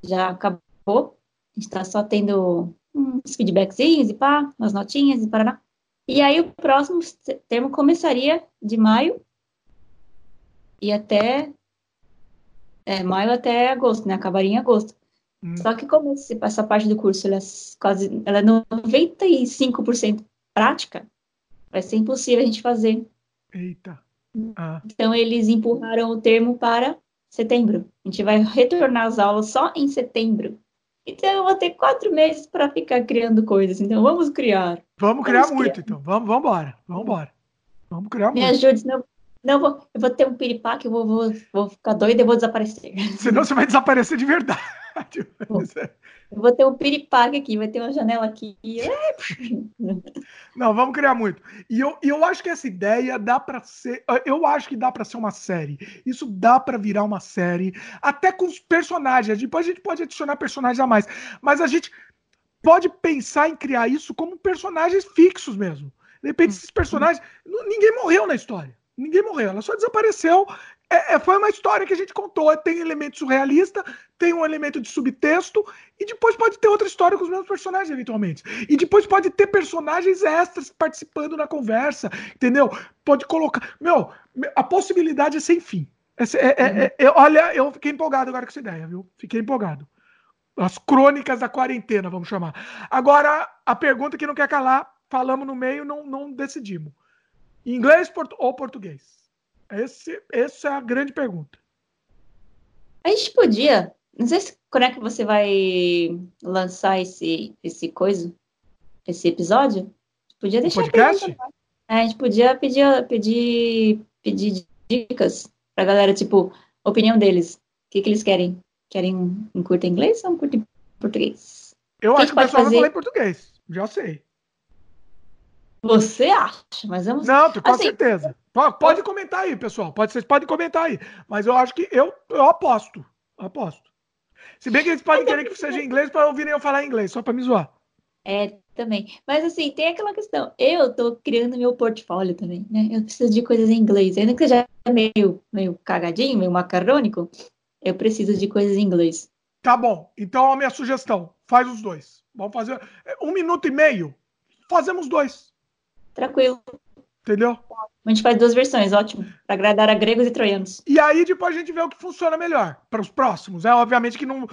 Já acabou. A gente está só tendo uns feedbackzinhos e pá, umas notinhas e parará. E aí o próximo termo começaria de maio e até é, maio até agosto, né? Acabaria em agosto. Hum. Só que como essa parte do curso ela é quase ela é 95% prática, vai ser impossível a gente fazer. Eita. Ah. Então eles empurraram o termo para setembro. A gente vai retornar às aulas só em setembro. Então eu vou ter quatro meses para ficar criando coisas. Então vamos criar. Vamos criar vamos muito, criar. então. Vamos, vamos embora. Vamos embora. Vamos criar Me muito. Me ajude, senão não, vou, eu vou ter um piripaque, eu vou, vou, vou ficar doida e vou desaparecer. Senão você vai desaparecer de verdade. Eu vou ter um piripaque aqui, vai ter uma janela aqui. Não, vamos criar muito. E eu, eu acho que essa ideia dá para ser. Eu acho que dá para ser uma série. Isso dá para virar uma série, até com os personagens. Depois a gente pode adicionar personagens a mais. Mas a gente pode pensar em criar isso como personagens fixos mesmo. De repente, esses personagens. Ninguém morreu na história. Ninguém morreu, ela só desapareceu. É, é, foi uma história que a gente contou. Tem elemento surrealista, tem um elemento de subtexto, e depois pode ter outra história com os mesmos personagens, eventualmente. E depois pode ter personagens extras participando na conversa, entendeu? Pode colocar. Meu, a possibilidade é sem fim. É, é, é, é, olha, eu fiquei empolgado agora com essa ideia, viu? Fiquei empolgado. As crônicas da quarentena, vamos chamar. Agora, a pergunta que não quer calar, falamos no meio, não, não decidimos. Inglês ou português? Esse, essa é a grande pergunta. A gente podia. Não sei se, quando é que você vai lançar esse, esse coisa, esse episódio. Podia deixar. podcast? É, a gente podia pedir, pedir, pedir dicas pra galera, tipo, opinião deles. O que, que eles querem? Querem um, um curto em inglês ou um curto em português? Eu acho que o pessoal fazer... vai falar em português. Já sei. Você acha, mas vamos. Não, com assim, certeza. Pode comentar aí, pessoal. Pode, vocês podem comentar aí. Mas eu acho que eu, eu aposto. Aposto. Se bem que eles podem querer que seja em inglês para ouvirem eu falar inglês, só para me zoar. É, também. Mas assim, tem aquela questão. Eu tô criando meu portfólio também, né? Eu preciso de coisas em inglês. Ainda que seja meio, meio cagadinho, meio macarrônico, eu preciso de coisas em inglês. Tá bom. Então a minha sugestão, faz os dois. Vamos fazer um minuto e meio. Fazemos dois. Tranquilo. Entendeu? A gente faz duas versões, ótimo. Para agradar a gregos e troianos. E aí depois a gente vê o que funciona melhor para os próximos. É obviamente que não.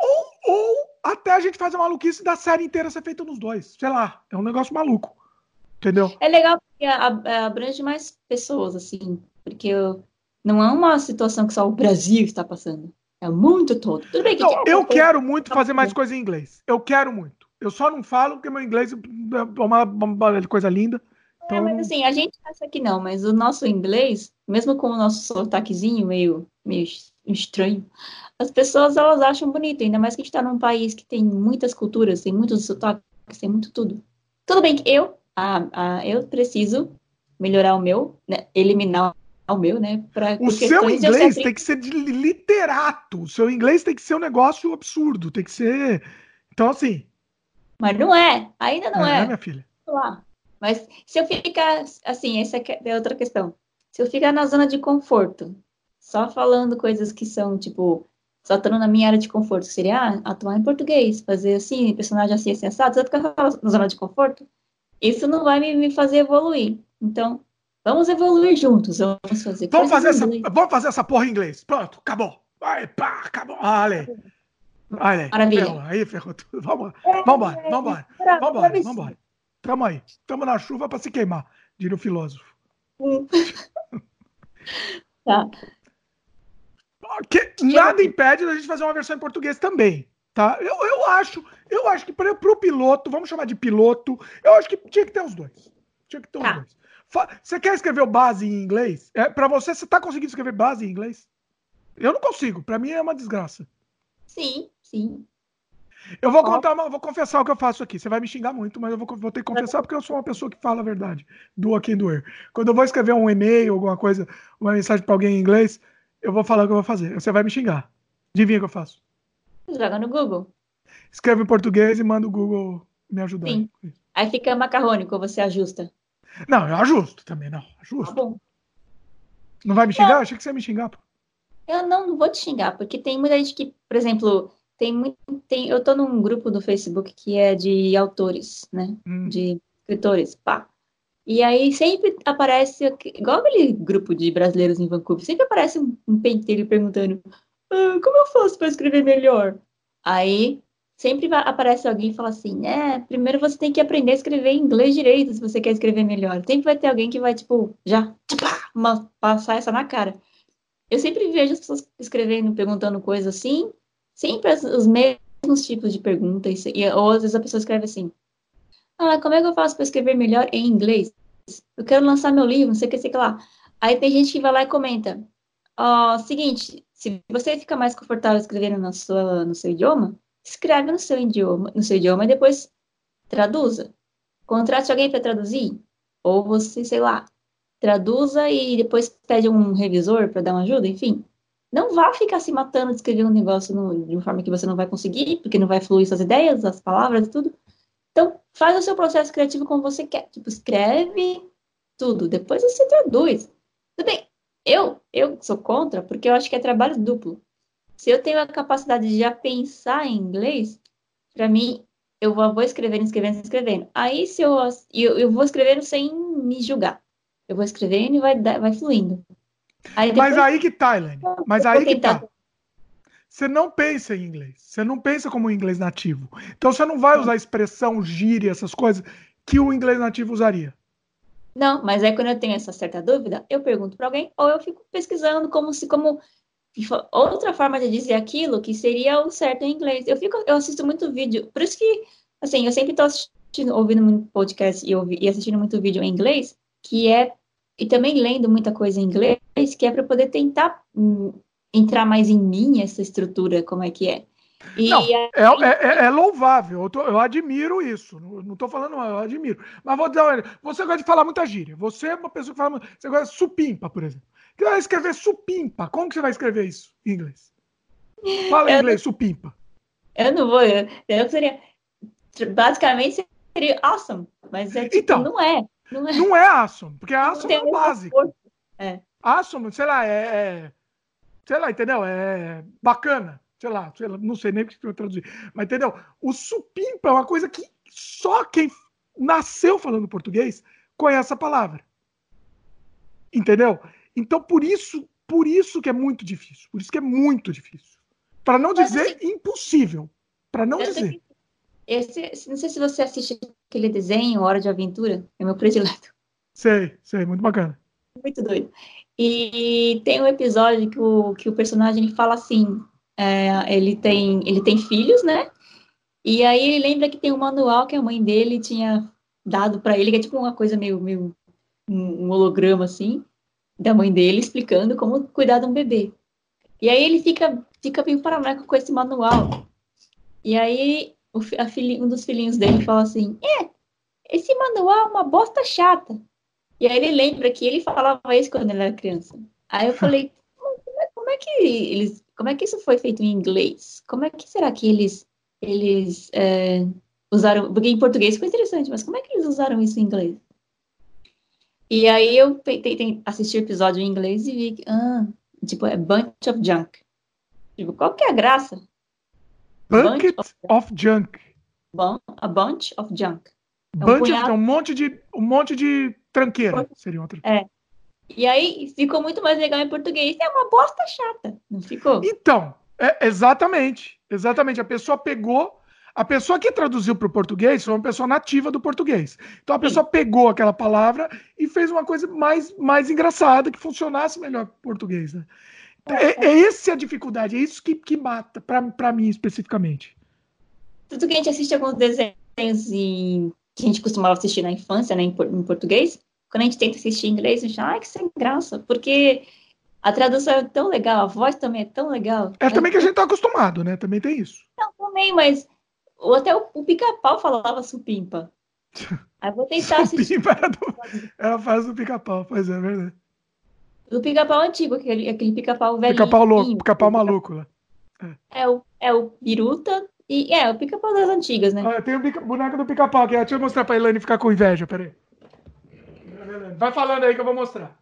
Ou, ou até a gente faz a maluquice da série inteira ser feita nos dois. Sei lá, é um negócio maluco. Entendeu? É legal porque abrange mais pessoas, assim. Porque não é uma situação que só o Brasil está passando. É muito todo. Tudo bem que não, eu quero muito fazer mais coisa em inglês. Eu quero muito. Eu só não falo porque meu inglês é uma, uma coisa linda. Então... É, mas assim, a gente acha que não, mas o nosso inglês, mesmo com o nosso sotaquezinho meio, meio estranho, as pessoas elas acham bonito, ainda mais que a gente está num país que tem muitas culturas, tem muitos sotaques, tem muito tudo. Tudo bem que eu, ah, ah, eu preciso melhorar o meu, né, eliminar o meu, né? Pra, o seu inglês tem que ser de literato. O seu inglês tem que ser um negócio absurdo. Tem que ser. Então, assim. Mas não é. Ainda não é. É, minha filha. Lá. Mas se eu ficar. Assim, essa é outra questão. Se eu ficar na zona de conforto, só falando coisas que são, tipo, só estando na minha área de conforto, seria ah, atuar em português, fazer assim, personagem assim, assim, assado, ficar na zona de conforto? Isso não vai me, me fazer evoluir. Então, vamos evoluir juntos. Vamos fazer, vamos fazer, essa, vamos fazer essa porra em inglês. Pronto, acabou. Vai, pá, acabou. Aí. Olha aí. Maravilha. Ferrou, aí ferrou tudo. Vamos, vamos, vamos, vamos, vamos. Tamo aí. Tamo na chuva para se queimar, diria o filósofo. tá. Que nada impede da gente fazer uma versão em português também. Tá? Eu, eu acho, eu acho que para o piloto, vamos chamar de piloto, eu acho que tinha que ter os dois. Tinha que ter tá. os dois. Você quer escrever o base em inglês? É, para você, você tá conseguindo escrever base em inglês? Eu não consigo. Para mim é uma desgraça. Sim, sim. Eu vou contar, uma, vou confessar o que eu faço aqui. Você vai me xingar muito, mas eu vou, vou ter que confessar porque eu sou uma pessoa que fala a verdade. Do quem doer. Quando eu vou escrever um e-mail, alguma coisa, uma mensagem para alguém em inglês, eu vou falar o que eu vou fazer. Você vai me xingar. Adivinha o que eu faço? Joga no Google. Escreve em português e manda o Google me ajudar. Sim. Aí fica macarrônico, você ajusta. Não, eu ajusto também, não. Ajusto. Tá bom. Não vai me xingar? Não. Achei que você ia me xingar. Pô. Eu não, não vou te xingar, porque tem muita gente que, por exemplo, tem muito. Tem, eu tô num grupo do Facebook que é de autores, né? Hum. De escritores, pá. E aí sempre aparece, igual aquele grupo de brasileiros em Vancouver, sempre aparece um, um pentelho perguntando ah, como eu faço para escrever melhor? Aí sempre aparece alguém e fala assim, é, primeiro você tem que aprender a escrever inglês direito se você quer escrever melhor. Sempre vai ter alguém que vai, tipo, já uma, passar essa na cara. Eu sempre vejo as pessoas escrevendo, perguntando coisas assim, sempre os mesmos tipos de perguntas, e, ou às vezes a pessoa escreve assim, ah, como é que eu faço para escrever melhor em inglês? Eu quero lançar meu livro, não sei o que, sei que lá. Aí tem gente que vai lá e comenta, ó, oh, seguinte, se você fica mais confortável escrevendo na sua, no seu idioma, escreve no seu idioma, no seu idioma e depois traduza. Contrate alguém para traduzir. Ou você, sei lá, traduza e depois pede um revisor para dar uma ajuda, enfim. Não vá ficar se matando de escrever um negócio no, de uma forma que você não vai conseguir, porque não vai fluir suas ideias, as palavras e tudo. Então, faz o seu processo criativo como você quer. Tipo, escreve tudo, depois você traduz. Tudo bem, eu, eu sou contra porque eu acho que é trabalho duplo. Se eu tenho a capacidade de já pensar em inglês, para mim, eu vou escrevendo, escrevendo, escrevendo. Aí, se eu, eu, eu vou escrevendo sem me julgar. Eu vou escrevendo e vai, vai fluindo. Aí depois, Mas aí que tá, Elaine. Mas aí que tá. Você não pensa em inglês. Você não pensa como um inglês nativo. Então você não vai usar expressão, gíria, essas coisas que o inglês nativo usaria. Não, mas aí quando eu tenho essa certa dúvida, eu pergunto para alguém ou eu fico pesquisando como se como outra forma de dizer aquilo que seria o certo em inglês. Eu fico, eu assisto muito vídeo, por isso que assim, eu sempre estou ouvindo muito podcast e, ouvi, e assistindo muito vídeo em inglês, que é e também lendo muita coisa em inglês, que é para poder tentar hum, entrar mais em mim essa estrutura, como é que é. E não, é, é, é, louvável, eu, tô, eu, admiro isso. Não estou falando, eu admiro. Mas vou dizer, você gosta de falar muita gíria. Você é uma pessoa que fala. Você gosta de supimpa, por exemplo. Você vai escrever supimpa. Como que você vai escrever isso em inglês? Fala em inglês, não, supimpa. Eu não vou. Eu, eu seria. Basicamente seria awesome. Mas é, tipo, então, não é. Não é, não é porque awesome é o básico. É. Awesome, sei lá, é, é. Sei lá, entendeu? É bacana sei lá, sei lá, não sei nem o que eu traduzir. Mas entendeu? O supimpa é uma coisa que só quem nasceu falando português conhece a palavra. Entendeu? Então por isso, por isso que é muito difícil. Por isso que é muito difícil. Para não Mas, dizer assim, impossível. Para não dizer. Esse, não sei se você assiste aquele desenho, Hora de Aventura, é meu predileto. Sei, sei, muito bacana. Muito doido. E tem um episódio que o, que o personagem fala assim: é, ele, tem, ele tem filhos, né? E aí ele lembra que tem um manual que a mãe dele tinha dado para ele, que é tipo uma coisa meio, meio um holograma assim, da mãe dele explicando como cuidar de um bebê. E aí ele fica, fica meio paranoico com esse manual. E aí um dos filhinhos dele fala assim: É, esse manual é uma bosta chata. E aí ele lembra que ele falava isso quando ele era criança. Aí eu falei, como é, como é que eles, como é que isso foi feito em inglês? Como é que será que eles, eles é, usaram? Porque em português foi interessante, mas como é que eles usaram isso em inglês? E aí eu tentei assistir o episódio em inglês e vi que, ah, tipo, é bunch of junk. Tipo, qual que é a graça? Bucket bunch of, junk. Bun a bunch of junk. É um, bunch of, um monte de um monte de tranqueira, seria outra. É. E aí ficou muito mais legal em português. É uma bosta chata, não ficou? Então, é, exatamente. Exatamente. A pessoa pegou a pessoa que traduziu para o português foi uma pessoa nativa do português. Então a pessoa Sim. pegou aquela palavra e fez uma coisa mais, mais engraçada, que funcionasse melhor para português. Né? É, é, é essa a dificuldade, é isso que, que mata, para mim especificamente. Tudo que a gente assiste alguns desenhos em, que a gente costumava assistir na infância, né, em, em português, quando a gente tenta assistir em inglês, a gente fala, ai, que sem graça, porque a tradução é tão legal, a voz também é tão legal. É também que a gente está acostumado, né? Também tem isso. Não, também, mas ou até o, o pica-pau falava supimpa. Aí vou tentar assistir. Supimpa era, do, era faz do pica-pau, pois é, é verdade. Do pica-pau antigo, aquele, aquele pica-pau velho. Pica-pau louco, pica-pau maluco lá. É. é. o, é o Biruta e é o pica-pau das antigas, né? Ah, tem o pica, boneco do pica-pau aqui. Deixa eu mostrar pra Ilane ficar com inveja, peraí. Vai falando aí que eu vou mostrar.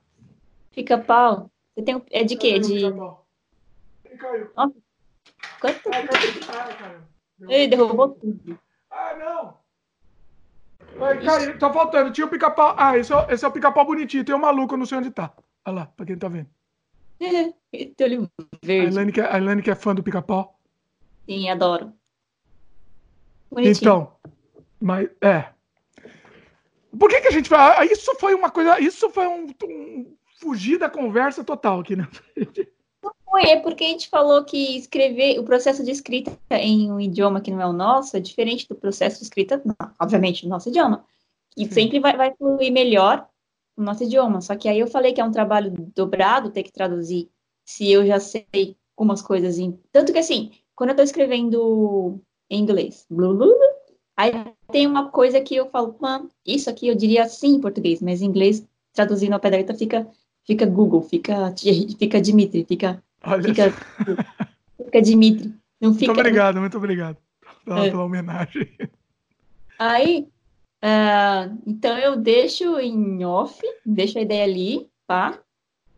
Pica-pau. Você tem É de quê? De. Ele caiu. Nossa. Quanto? Ai, caiu. Ele derrubou tudo. Ah, não! Vai, caiu, tá faltando. Tinha o pica-pau. Ah, esse é, esse é o pica-pau bonitinho. Tem o um maluco, eu não sei onde tá. Olha lá, pra quem tá vendo. É, tem olho verde. A Ilane, que, é, a que é fã do pica-pau. Sim, adoro. Bonitinho. Então, mas, é. Por que que a gente vai... Ah, isso foi uma coisa... Isso foi um, um fugir da conversa total aqui, né? foi, é porque a gente falou que escrever, o processo de escrita em um idioma que não é o nosso é diferente do processo de escrita, obviamente, no nosso idioma. E Sim. sempre vai, vai fluir melhor no nosso idioma. Só que aí eu falei que é um trabalho dobrado ter que traduzir se eu já sei algumas coisas. Em... Tanto que assim, quando eu estou escrevendo em inglês, blu, blu, blu, aí tem uma coisa que eu falo, isso aqui eu diria assim em português, mas em inglês, traduzindo ao pé da letra, fica, fica Google, fica, fica Dimitri, fica Olha fica, fica Dimitri. Não fica, muito obrigado, muito obrigado pela, é. pela homenagem. Aí, uh, então eu deixo em off, deixo a ideia ali, tá?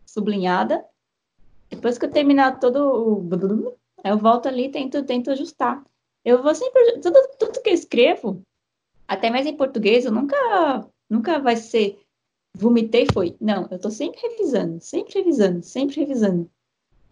Sublinhada. Depois que eu terminar todo o. Eu volto ali e tento, tento ajustar. Eu vou sempre. Tudo, tudo que eu escrevo, até mais em português, eu nunca, nunca vai ser vomitei foi. Não, eu tô sempre revisando, sempre revisando, sempre revisando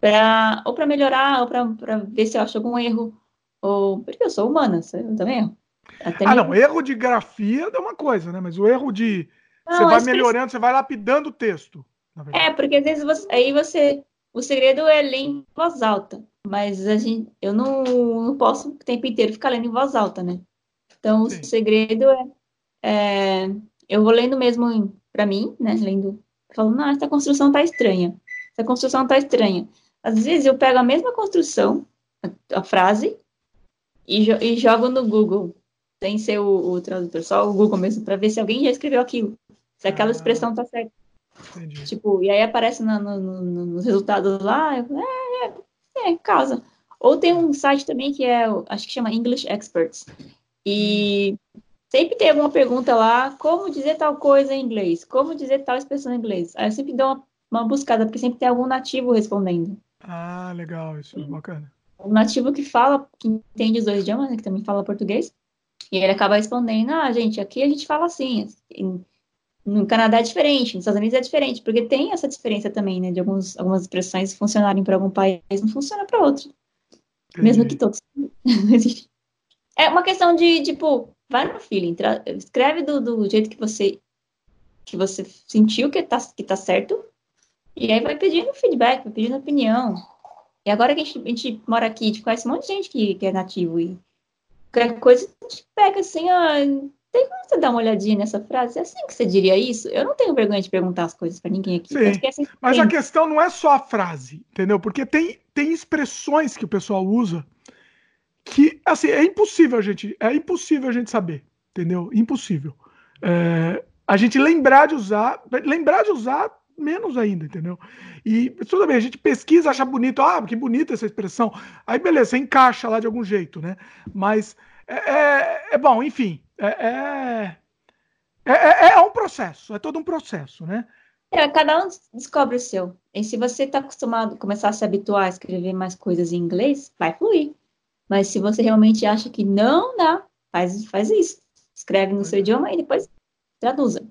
para ou para melhorar, ou para ver se eu acho algum erro, ou porque eu sou humana, eu também erro. Até ah, não, erro de grafia é uma coisa, né? Mas o erro de não, você vai melhorando, você vai lapidando o texto. É, porque às vezes você, aí você o segredo é ler em voz alta, mas a gente, eu não, não posso o tempo inteiro ficar lendo em voz alta, né? Então Sim. o segredo é, é, eu vou lendo mesmo para mim, né? Lendo, falando, não, essa construção tá estranha. Essa construção tá estranha. Às vezes eu pego a mesma construção, a, a frase, e, jo e, jogo no Google, sem ser o, o, tradutor, só o Google mesmo, para ver se alguém já escreveu aquilo, se aquela ah, expressão tá certa. Entendi. Tipo, e aí aparece no, no, no, nos resultados lá, eu, é, é, é, casa. Ou tem um site também que é, acho que chama English Experts. E sempre tem alguma pergunta lá, como dizer tal coisa em inglês? Como dizer tal expressão em inglês? Aí eu sempre dou uma, uma buscada, porque sempre tem algum nativo respondendo. Ah, legal, isso é bacana. Um nativo que fala, que entende os dois idiomas, né, que também fala português, e ele acaba respondendo, ah, gente, aqui a gente fala assim, assim no Canadá é diferente, nos Estados Unidos é diferente, porque tem essa diferença também, né, de alguns, algumas expressões funcionarem para algum país, não funciona para outro. Entendi. Mesmo que todos. é uma questão de, tipo, vai no feeling, escreve do, do jeito que você que você sentiu que tá, que tá certo, e aí vai pedindo feedback, vai pedindo opinião. E agora que a gente, a gente mora aqui, a gente conhece um monte de gente que, que é nativo. E qualquer coisa a gente pega assim, ó. Tem como você dar uma olhadinha nessa frase? É assim que você diria isso? Eu não tenho vergonha de perguntar as coisas para ninguém aqui. Sim, assim mas tem. a questão não é só a frase, entendeu? Porque tem, tem expressões que o pessoal usa que, assim, é impossível a gente, é impossível a gente saber, entendeu? Impossível. É, a gente lembrar de usar, lembrar de usar menos ainda, entendeu? E tudo bem, a gente pesquisa, acha bonito, ah, que bonita essa expressão. Aí beleza, você encaixa lá de algum jeito, né? Mas é, é, é bom, enfim, é, é, é, é um processo, é todo um processo, né? É, cada um descobre o seu. E se você está acostumado a começar a se habituar a escrever mais coisas em inglês, vai fluir. Mas se você realmente acha que não dá, faz, faz isso. Escreve no seu idioma e depois traduza.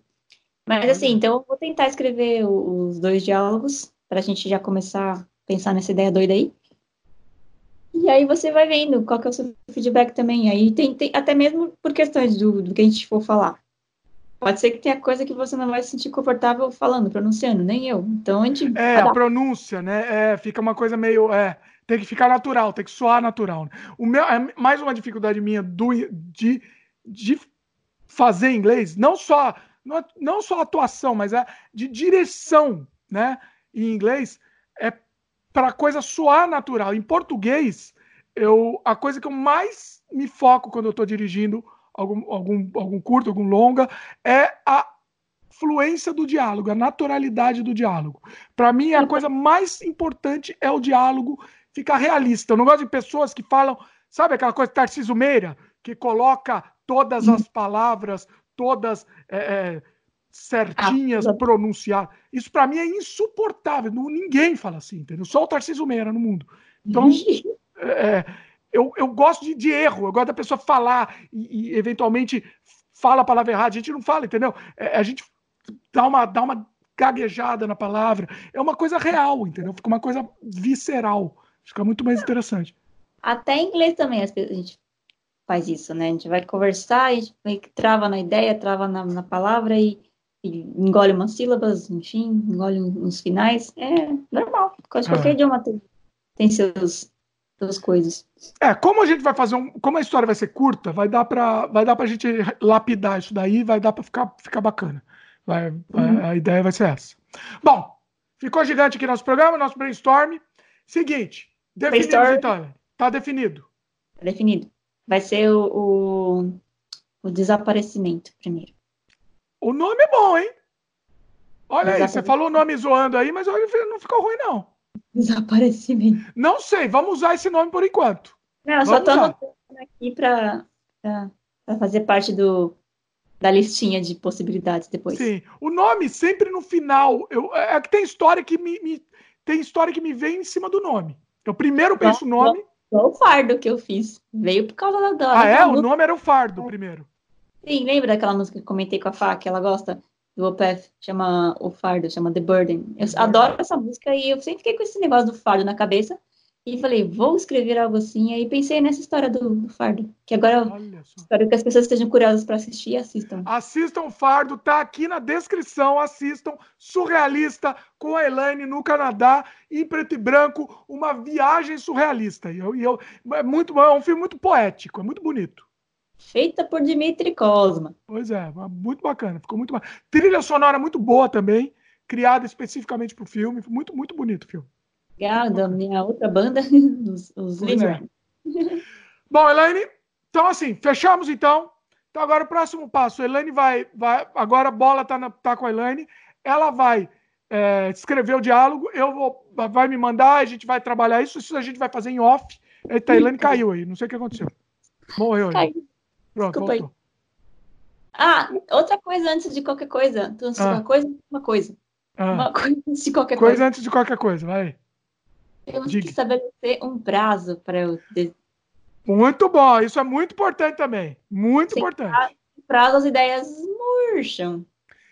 Mas assim, então eu vou tentar escrever os dois diálogos para a gente já começar a pensar nessa ideia doida aí. E aí você vai vendo qual que é o seu feedback também. Aí tem, tem até mesmo por questões do, do que a gente for falar. Pode ser que tenha coisa que você não vai se sentir confortável falando, pronunciando, nem eu. Então a gente. É, a pronúncia, né? É, fica uma coisa meio. É, tem que ficar natural, tem que soar natural. Né? O meu, é mais uma dificuldade minha do, de, de fazer inglês, não só, não, só atuação, mas é de direção, né? Em inglês, é para a coisa soar natural. Em português, eu, a coisa que eu mais me foco quando eu estou dirigindo algum, algum, algum curto, algum longa, é a fluência do diálogo, a naturalidade do diálogo. Para mim, a coisa mais importante é o diálogo ficar realista. Eu não gosto de pessoas que falam, sabe aquela coisa Tarciso Meira, que coloca todas as palavras, todas é, é, certinhas, ah, pronunciadas. Isso para mim é insuportável. ninguém fala assim, entendeu? Só o Tarciso Meira no mundo. Então, é, eu, eu gosto de, de, erro, eu gosto da pessoa falar e, e, eventualmente fala a palavra errada. A gente não fala, entendeu? É, a gente dá uma, dá uma gaguejada na palavra. É uma coisa real, entendeu? Fica uma coisa visceral. Fica muito mais interessante. Até em inglês também a gente faz isso, né? A gente vai conversar, gente trava na ideia, trava na, na palavra e, e, engole umas sílabas, enfim, engole uns finais. É normal. Qualquer é. idioma tem, tem seus das coisas. É, como a gente vai fazer um. Como a história vai ser curta, vai dar pra, vai dar pra gente lapidar isso daí, vai dar pra ficar, ficar bacana. Vai, uhum. A ideia vai ser essa. Bom, ficou gigante aqui nosso programa, nosso brainstorm. Seguinte, definido então. Tá definido. Tá definido. Vai ser o, o, o desaparecimento primeiro. O nome é bom, hein? Olha aí, você falou o nome zoando aí, mas olha, não ficou ruim, não. Desaparecimento. Não sei, vamos usar esse nome por enquanto. Não, eu só tô anotando aqui para fazer parte do, da listinha de possibilidades depois. Sim, o nome sempre no final. Eu, é, é que tem história que me, me, tem história que me vem em cima do nome. Eu primeiro penso o nome. Foi o fardo que eu fiz. Veio por causa da dona. Ah, é? O nome era o fardo primeiro. Sim, lembra daquela música que comentei com a Fá, que ela gosta? do Opeth, chama O Fardo, chama The Burden. Eu adoro essa música e eu sempre fiquei com esse negócio do fardo na cabeça. E falei, vou escrever algo assim. Aí pensei nessa história do, do fardo. Que agora eu espero que as pessoas estejam curiosas para assistir e assistam. Assistam Fardo, tá aqui na descrição. Assistam Surrealista com a Elaine no Canadá, em preto e branco. Uma viagem surrealista. E eu, e eu, é, muito, é um filme muito poético, é muito bonito. Feita por Dimitri Cosma. Pois é, muito bacana, ficou muito bacana. Trilha sonora muito boa também, criada especificamente para o filme, muito, muito bonito o filme. Legal, da minha outra banda, os, os é. Bom, Elaine, então assim, fechamos então. Então agora o próximo passo, a Elaine vai, vai agora a bola tá, tá com a Elaine, ela vai é, escrever o diálogo, eu vou, vai me mandar, a gente vai trabalhar isso, isso a gente vai fazer em off. Eita, a Elaine caiu aí, não sei o que aconteceu. Morreu. Caiu. Pronto, Desculpa voltou. aí. Ah, outra coisa antes de qualquer coisa. Então, ah. qualquer coisa, uma coisa. Ah. Uma coisa antes de qualquer coisa. Coisa antes de qualquer coisa, vai. Temos Diga. que estabelecer um prazo para eu. Muito bom, isso é muito importante também. Muito Sem importante. Prazo, prazo, as ideias murcham.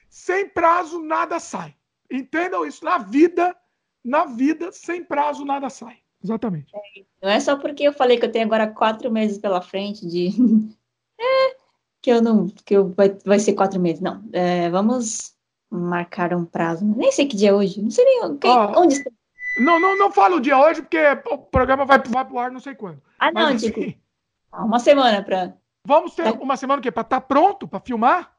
Sem prazo, nada sai. Entendam isso. Na vida, na vida, sem prazo, nada sai. Exatamente. É, não é só porque eu falei que eu tenho agora quatro meses pela frente de é, que eu não, que eu vai, vai ser quatro meses. Não, é, vamos marcar um prazo. Nem sei que dia é hoje. Não sei nem quem, oh, onde está. Não, não, não fala o dia hoje, porque o programa vai, vai pro ar não sei quando. Ah, não, Mas, tipo, assim, uma semana para. Vamos ter daqui... uma semana o quê? Para estar tá pronto para filmar?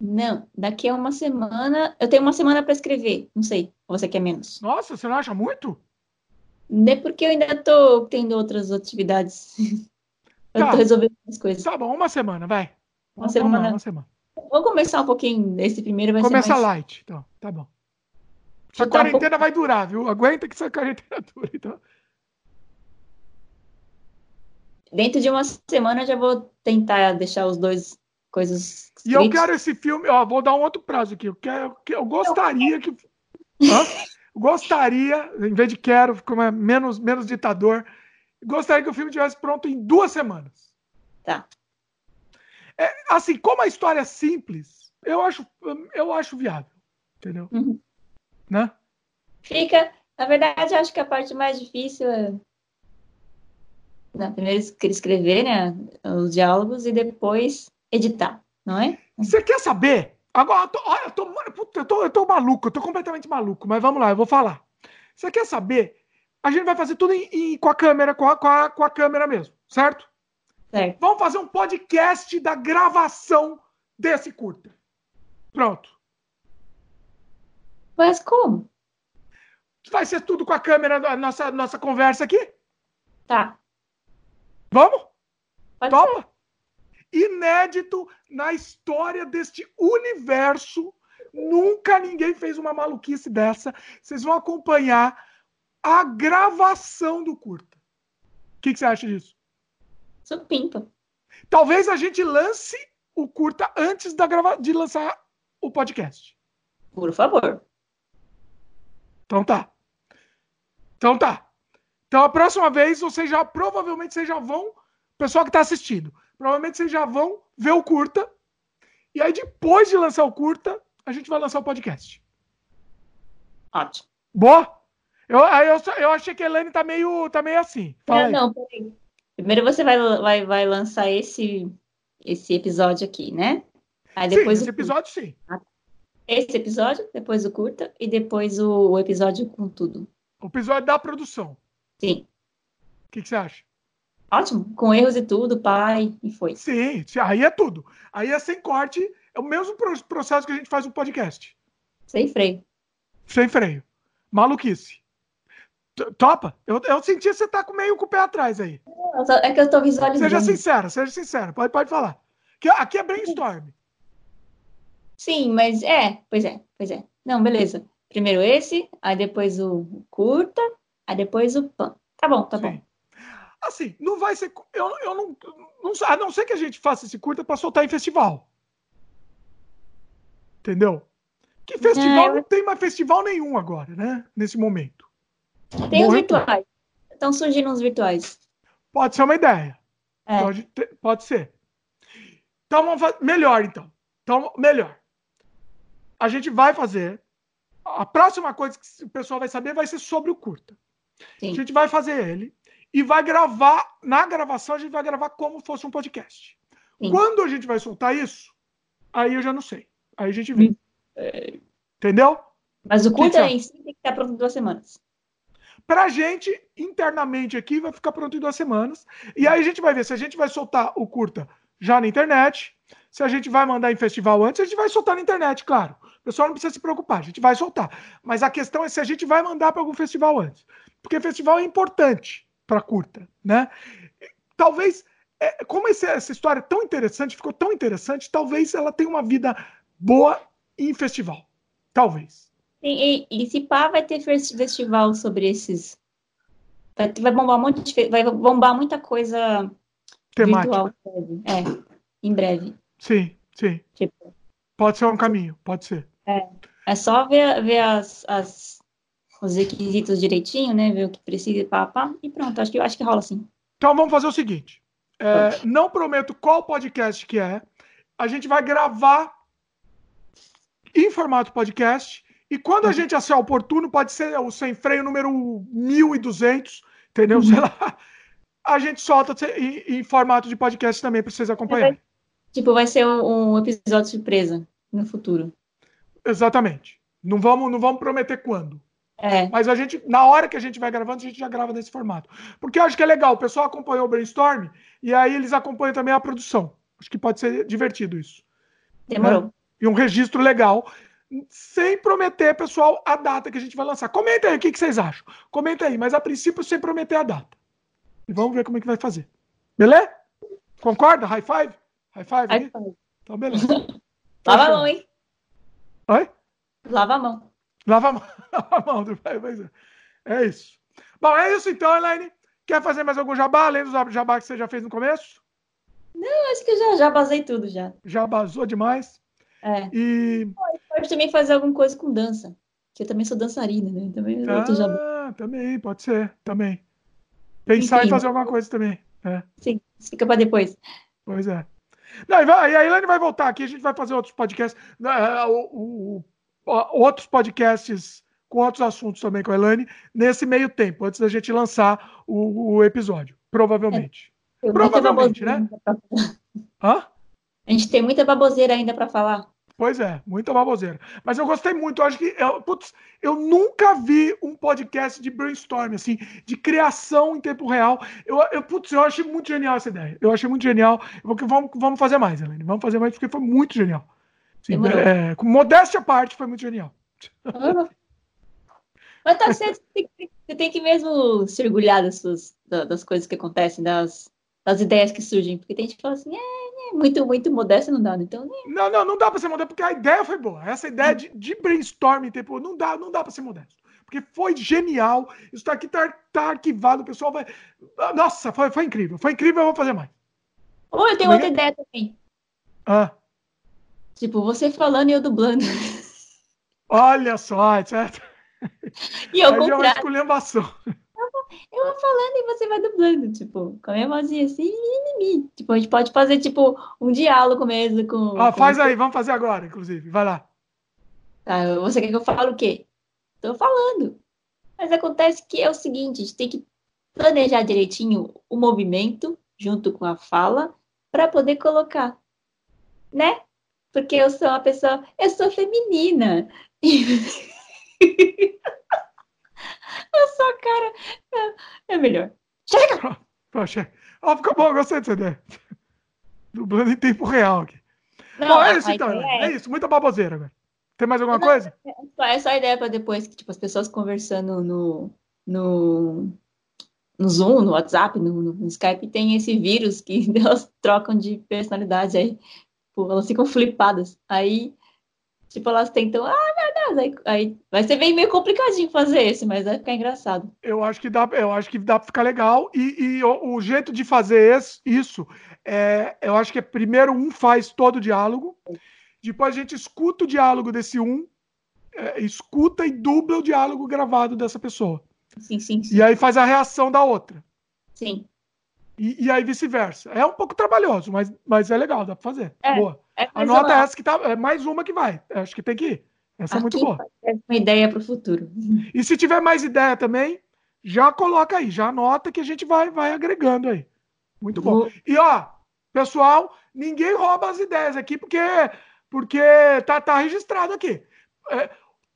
Não, daqui a uma semana. Eu tenho uma semana para escrever. Não sei. Ou você quer menos? Nossa, você não acha muito? Nem é porque eu ainda estou tendo outras atividades. Eu tá. tô resolvendo as coisas. Tá bom, uma semana, vai. Uma, semana. Uma, semana. Vou começar um pouquinho desse primeiro. Vai Começa mais... light, então. Tá bom. Essa tá quarentena um pouco... vai durar, viu? Aguenta que essa quarentena dura, então. Dentro de uma semana já vou tentar deixar os dois coisas. E eu quero esse filme, ó, vou dar um outro prazo aqui. Eu, quero, eu gostaria que. Hã? gostaria, em vez de quero, como é menos, menos ditador, gostaria que o filme estivesse pronto em duas semanas. Tá. É, assim, como a história é simples, eu acho, eu acho viável. Entendeu? Uhum. Né? Fica. Na verdade, acho que a parte mais difícil é. Não, primeiro escrever né, os diálogos e depois editar, não é? Você quer saber? Agora, eu tô, olha, eu, tô, eu, tô, eu tô maluco, eu tô completamente maluco, mas vamos lá, eu vou falar. Você quer saber? A gente vai fazer tudo em, em, com a câmera, com a, com, a, com a câmera mesmo, certo? Certo. Vamos fazer um podcast da gravação desse curta. Pronto. Mas como? Vai ser tudo com a câmera, a nossa, nossa conversa aqui? Tá. Vamos? Pode Topa? Ser inédito na história deste universo. Nunca ninguém fez uma maluquice dessa. Vocês vão acompanhar a gravação do curta. O que, que, você acha disso? Supimpa. Talvez a gente lance o curta antes da grava de lançar o podcast. Por favor. Então tá. Então tá. Então a próxima vez vocês já provavelmente vocês já vão, pessoal que está assistindo, provavelmente vocês já vão ver o curta. E aí, depois de lançar o curta, a gente vai lançar o podcast. Ótimo. Boa? Eu, eu, eu achei que a Elaine tá meio, tá meio assim. Fala não, não, peraí. Primeiro você vai, vai, vai lançar esse, esse episódio aqui, né? Aí depois sim, esse episódio sim. Ah, esse episódio, depois o curta e depois o, o episódio com tudo. O episódio da produção. Sim. O que, que você acha? Ótimo, com erros e tudo, pai, e foi. Sim, aí é tudo. Aí é sem corte, é o mesmo processo que a gente faz no podcast. Sem freio. Sem freio. Maluquice. Topa? Eu, eu senti que você tá com meio com o pé atrás aí. É que eu tô visualizando. Seja sincera, seja sincera. Pode, pode falar. Aqui, aqui é brainstorm. Sim, mas é, pois é, pois é. Não, beleza. Primeiro esse, aí depois o curta, aí depois o pan. Tá bom, tá Sim. bom. Assim, não vai ser. Eu, eu não, não. A não ser que a gente faça esse curta para soltar em festival. Entendeu? Que festival não, tem mais festival nenhum agora, né? Nesse momento. Tem os virtuais. Estão surgindo uns virtuais. Pode ser uma ideia. É. Pode, pode ser. Então vamos fazer. Melhor, então. Então, melhor. A gente vai fazer. A próxima coisa que o pessoal vai saber vai ser sobre o curta. Sim. A gente vai fazer ele e vai gravar. Na gravação, a gente vai gravar como fosse um podcast. Sim. Quando a gente vai soltar isso, aí eu já não sei. Aí a gente vê. É... Entendeu? Mas o curta em si tem que estar pronto em duas semanas. Pra gente, internamente aqui, vai ficar pronto em duas semanas. E aí a gente vai ver se a gente vai soltar o curta já na internet, se a gente vai mandar em festival antes, a gente vai soltar na internet, claro. O pessoal não precisa se preocupar, a gente vai soltar. Mas a questão é se a gente vai mandar para algum festival antes. Porque festival é importante para curta, né? Talvez, é, como esse, essa história é tão interessante, ficou tão interessante, talvez ela tenha uma vida boa em festival. Talvez. E, e, e se pá, vai ter festival sobre esses. Vai, vai, bombar muito, vai bombar muita coisa temática. Virtual, é, em breve. Sim, sim. Tipo, pode ser um caminho, pode ser. É, é só ver, ver as, as os requisitos direitinho, né? Ver o que precisa, pá, pá, e pronto. Acho que, acho que rola assim. Então vamos fazer o seguinte. É, não prometo qual podcast que é. A gente vai gravar em formato podcast. E quando a uhum. gente achar oportuno, pode ser o sem freio número 1200, entendeu? Uhum. Sei lá. A gente solta em, em formato de podcast também para vocês acompanharem. Tipo, vai ser um, um episódio surpresa no futuro. Exatamente. Não vamos, não vamos prometer quando. É. Mas a gente, na hora que a gente vai gravando, a gente já grava nesse formato. Porque eu acho que é legal, o pessoal acompanhou o brainstorm e aí eles acompanham também a produção. Acho que pode ser divertido isso. Demorou. Né? E um registro legal, sem prometer, pessoal, a data que a gente vai lançar. Comenta aí o que, que vocês acham. Comenta aí, mas a princípio sem prometer a data. E vamos ver como é que vai fazer. Beleza? Concorda? High five? High five? High five. Então, beleza. Lava a mão, hein? Oi? Lava a mão. Lava a mão. Lava a mão. É isso. Bom, é isso então, Elaine. Quer fazer mais algum jabá, além do jabá que você já fez no começo? Não, acho que já, já basei tudo já. Já basou demais. É. E. Pode também fazer alguma coisa com dança. Que eu também sou dançarina, né? Também é. Ah, também, pode ser, também. Pensar Enfim. em fazer alguma coisa também. É. Sim, fica para depois. Pois é. Não, e, a Elaine vai voltar aqui, a gente vai fazer outros podcasts, né, é, o- o- outros podcasts com outros assuntos também com a Elaine, nesse meio tempo, antes da gente lançar o, o episódio, provavelmente. Tem Provavelmente, né? pra. Hã? A gente tem muita baboseira ainda para falar. Pois é, muita baboseira. Mas eu gostei muito, eu acho que, eu, putz, eu nunca vi um podcast de brainstorm, assim, de criação em tempo real. Eu, eu, putz, eu achei muito genial essa ideia. Eu achei muito genial. Eu vamos, vamos fazer mais, Elaine. Vamos fazer mais, porque foi muito genial. Demorou. é, com modéstia à parte, foi muito genial. Mas tá certo, você tem, que- você tem que mesmo se orgulhar das, suas, da- das coisas que acontecem, das, das ideias que surgem. Porque tem gente que fala assim, é muito, muito modesto não dá. né? Então? Não, não, não dá pra ser modesto, porque a ideia foi boa. Essa ideia de, de brainstorm em tempo, não dá, não dá pra ser modesto. Porque foi genial. Isso tá aqui, tá, tá arquivado, o pessoal vai. Nossa, foi, foi incrível. Foi incrível, eu vou fazer mais. ou eu tenho Como é outra ideia também. Ah. Tipo, você falando e eu dublando. Olha só, certo? E eu Aí é uma contrário. esculhambação. Eu vou falando e você vai dublando, tipo, com a minha vozinha assim, mimimi. Tipo, a gente pode fazer, tipo, um diálogo mesmo com. Ah, com- faz aí, vamos fazer agora, inclusive. Vai lá. Tá, você quer que eu fale o quê? Tô falando. Mas acontece que é o seguinte, a gente tem que planejar direitinho o movimento junto com a fala para poder colocar, né? Porque eu sou uma pessoa, eu sou feminina. a sua cara é, é melhor. Chega! Poxa, ó, ficou bom, gostei dessa ideia. Dublando em tempo real aqui. Não, bom, é a- isso a então. ideia É isso, muita baboseira agora. Tem mais alguma Não, coisa? Só essa ideia para depois que tipo, as pessoas conversando no, no, no Zoom, no WhatsApp, no, no Skype, tem esse vírus que elas trocam de personalidade aí. Tipo, elas ficam flipadas. Aí, tipo, elas tentam, ah, meu Deus, aí, aí vai ser bem meio complicadinho fazer esse, mas vai ficar engraçado. Eu acho que dá, eu acho que dá para ficar legal. E, e o, o jeito de fazer esse- isso, é, eu acho que é primeiro um faz todo o diálogo, depois a gente escuta o diálogo desse um, é, escuta e dubla o diálogo gravado dessa pessoa. Sim, sim, sim. E aí faz a reação da outra. sim. E, e aí vice-versa. É um pouco trabalhoso, mas, mas é legal, dá pra fazer. É, boa. É mais Anota uma, essa que tá. É mais uma que vai. Acho que tem que ir. Essa é muito aqui boa. é uma ideia para o futuro. E se tiver mais ideia também, já coloca aí, já anota que a gente vai, vai agregando aí. Muito bom. E ó, pessoal, ninguém rouba as ideias aqui porque porque tá, tá registrado aqui. É,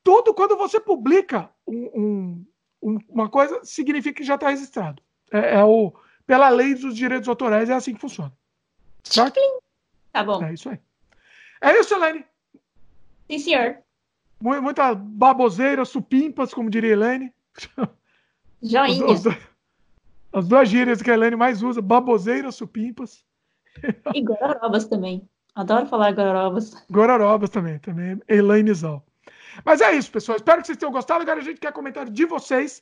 tudo quando você publica um- um- uma coisa significa que já está registrado. É, é o pela lei dos direitos autorais é assim que funciona. Certo? Tá bom. É isso aí. É isso, Elaine. Sim, senhor. Mu- Muita baboseira, supimpas, como diria a Elaine. Joinha. os dois- as duas gírias que a Elaine mais usa, baboseira, supimpas, E gororobas também. Adoro falar gororobas. gororobas também, também Elainezão. Mas é isso, pessoal. Espero que vocês tenham gostado. Agora a gente quer comentário de vocês.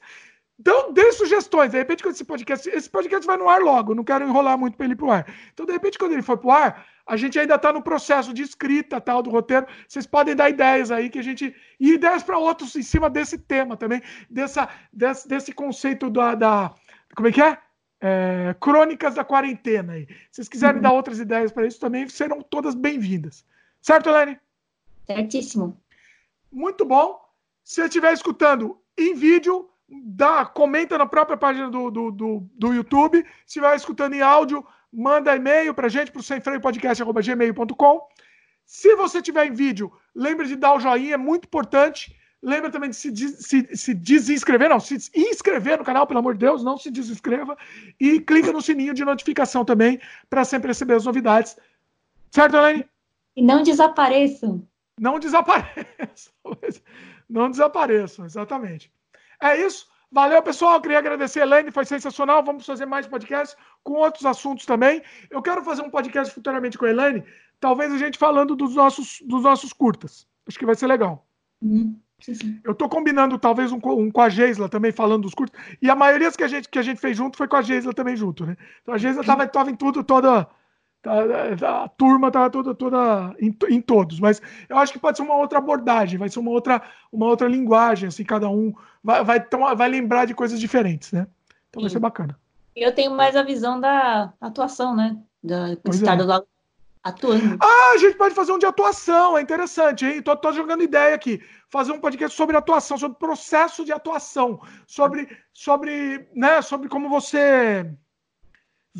Então, dê sugestões. De repente, quando esse podcast. Esse podcast vai no ar logo. Não quero enrolar muito para ele ir pro ar. Então, de repente, quando ele for pro ar, a gente ainda está no processo de escrita tal do roteiro. Vocês podem dar ideias aí que a gente. E ideias para outros em cima desse tema também. Dessa, desse, desse conceito da, da. Como é que é? É, crônicas da quarentena aí. Se vocês quiserem dar outras ideias para isso também, serão todas bem-vindas. Certo, Helene? Certíssimo. Muito bom. Se você estiver escutando em vídeo, dá, comenta na própria página do, do, do, do YouTube. Se estiver escutando em áudio, manda e-mail para gente, para o semfreiopodcast.gmail.com. Se você estiver em vídeo, lembre de dar o joinha, é muito importante. Lembra também de se, se, se desinscrever, não, se inscrever no canal, pelo amor de Deus, não se desinscreva. E clica no sininho de notificação também, para sempre receber as novidades. Certo, Elaine? E não desapareçam. não desapareçam. Não desapareçam, exatamente. É isso. Valeu, pessoal. Queria agradecer a Elaine, foi sensacional. Vamos fazer mais podcasts com outros assuntos também. Eu quero fazer um podcast futuramente com a Elaine talvez a gente falando dos nossos, dos nossos curtas. Acho que vai ser legal. Uhum. Sim, sim. Eu tô combinando talvez um, um, com a Geisla também falando dos curtos. E a maioria que a gente, que a gente fez junto foi com a Geisla também junto, né? Então a Geisla tava, tava em tudo, toda. A, a turma tava toda, toda em, em, todos, mas eu acho que pode ser uma outra abordagem, vai ser uma outra, uma outra linguagem, assim, cada um vai, vai, então, vai lembrar de coisas diferentes, né? Então Sim. vai ser bacana. Eu tenho mais a visão da atuação, né? Da, estar é. do lado atuando. Ah, a gente pode fazer um de atuação, é interessante, hein? Tô, tô jogando ideia aqui. Fazer um podcast sobre atuação, sobre processo de atuação, sobre, sobre, né, sobre como você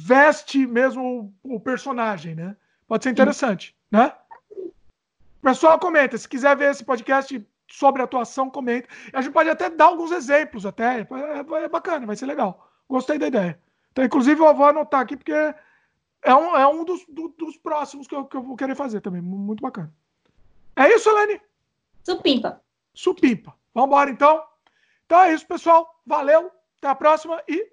veste mesmo o, o personagem, né? Pode ser interessante, Sim. né? Pessoal, comenta. Se quiser ver esse podcast sobre atuação, comenta. A gente pode até dar alguns exemplos, até. É, é bacana, vai ser legal. Gostei da ideia. Então, inclusive, eu vou anotar aqui, porque é um, é um dos, do, dos próximos que eu, que eu vou querer fazer também. Muito bacana. É isso, Helene? Supimpa. Supimpa. Vamos embora, então. Então é isso, pessoal. Valeu. Até a próxima e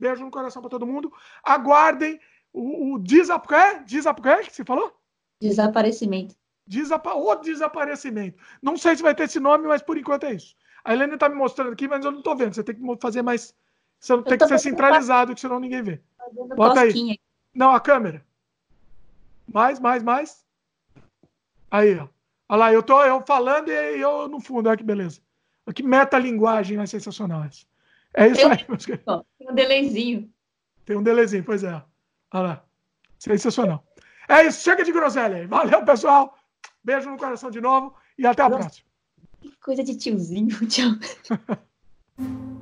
beijo no coração para todo mundo. Aguardem o, o desap... é? Desap... É que você falou? Desaparecimento. Desapa... O desaparecimento. Não sei se vai ter esse nome, mas por enquanto é isso. A Helene está me mostrando aqui, mas eu não estou vendo. Você tem que fazer mais. Você tem que ser centralizado, que senão ninguém vê. Bota aí. Não, a câmera. Mais, mais, mais. Aí, ó. Olha lá, eu tô eu falando e eu no fundo, olha que beleza. Que metalinguagem mais sensacional essa. É isso aí. Um, tem um delayzinho. Tem um delayzinho, pois é. Olha lá. Sensacional. É isso, chega de groselha aí. Valeu, pessoal. Beijo no coração de novo e até a Nossa, próxima. Que coisa de tiozinho, tchau.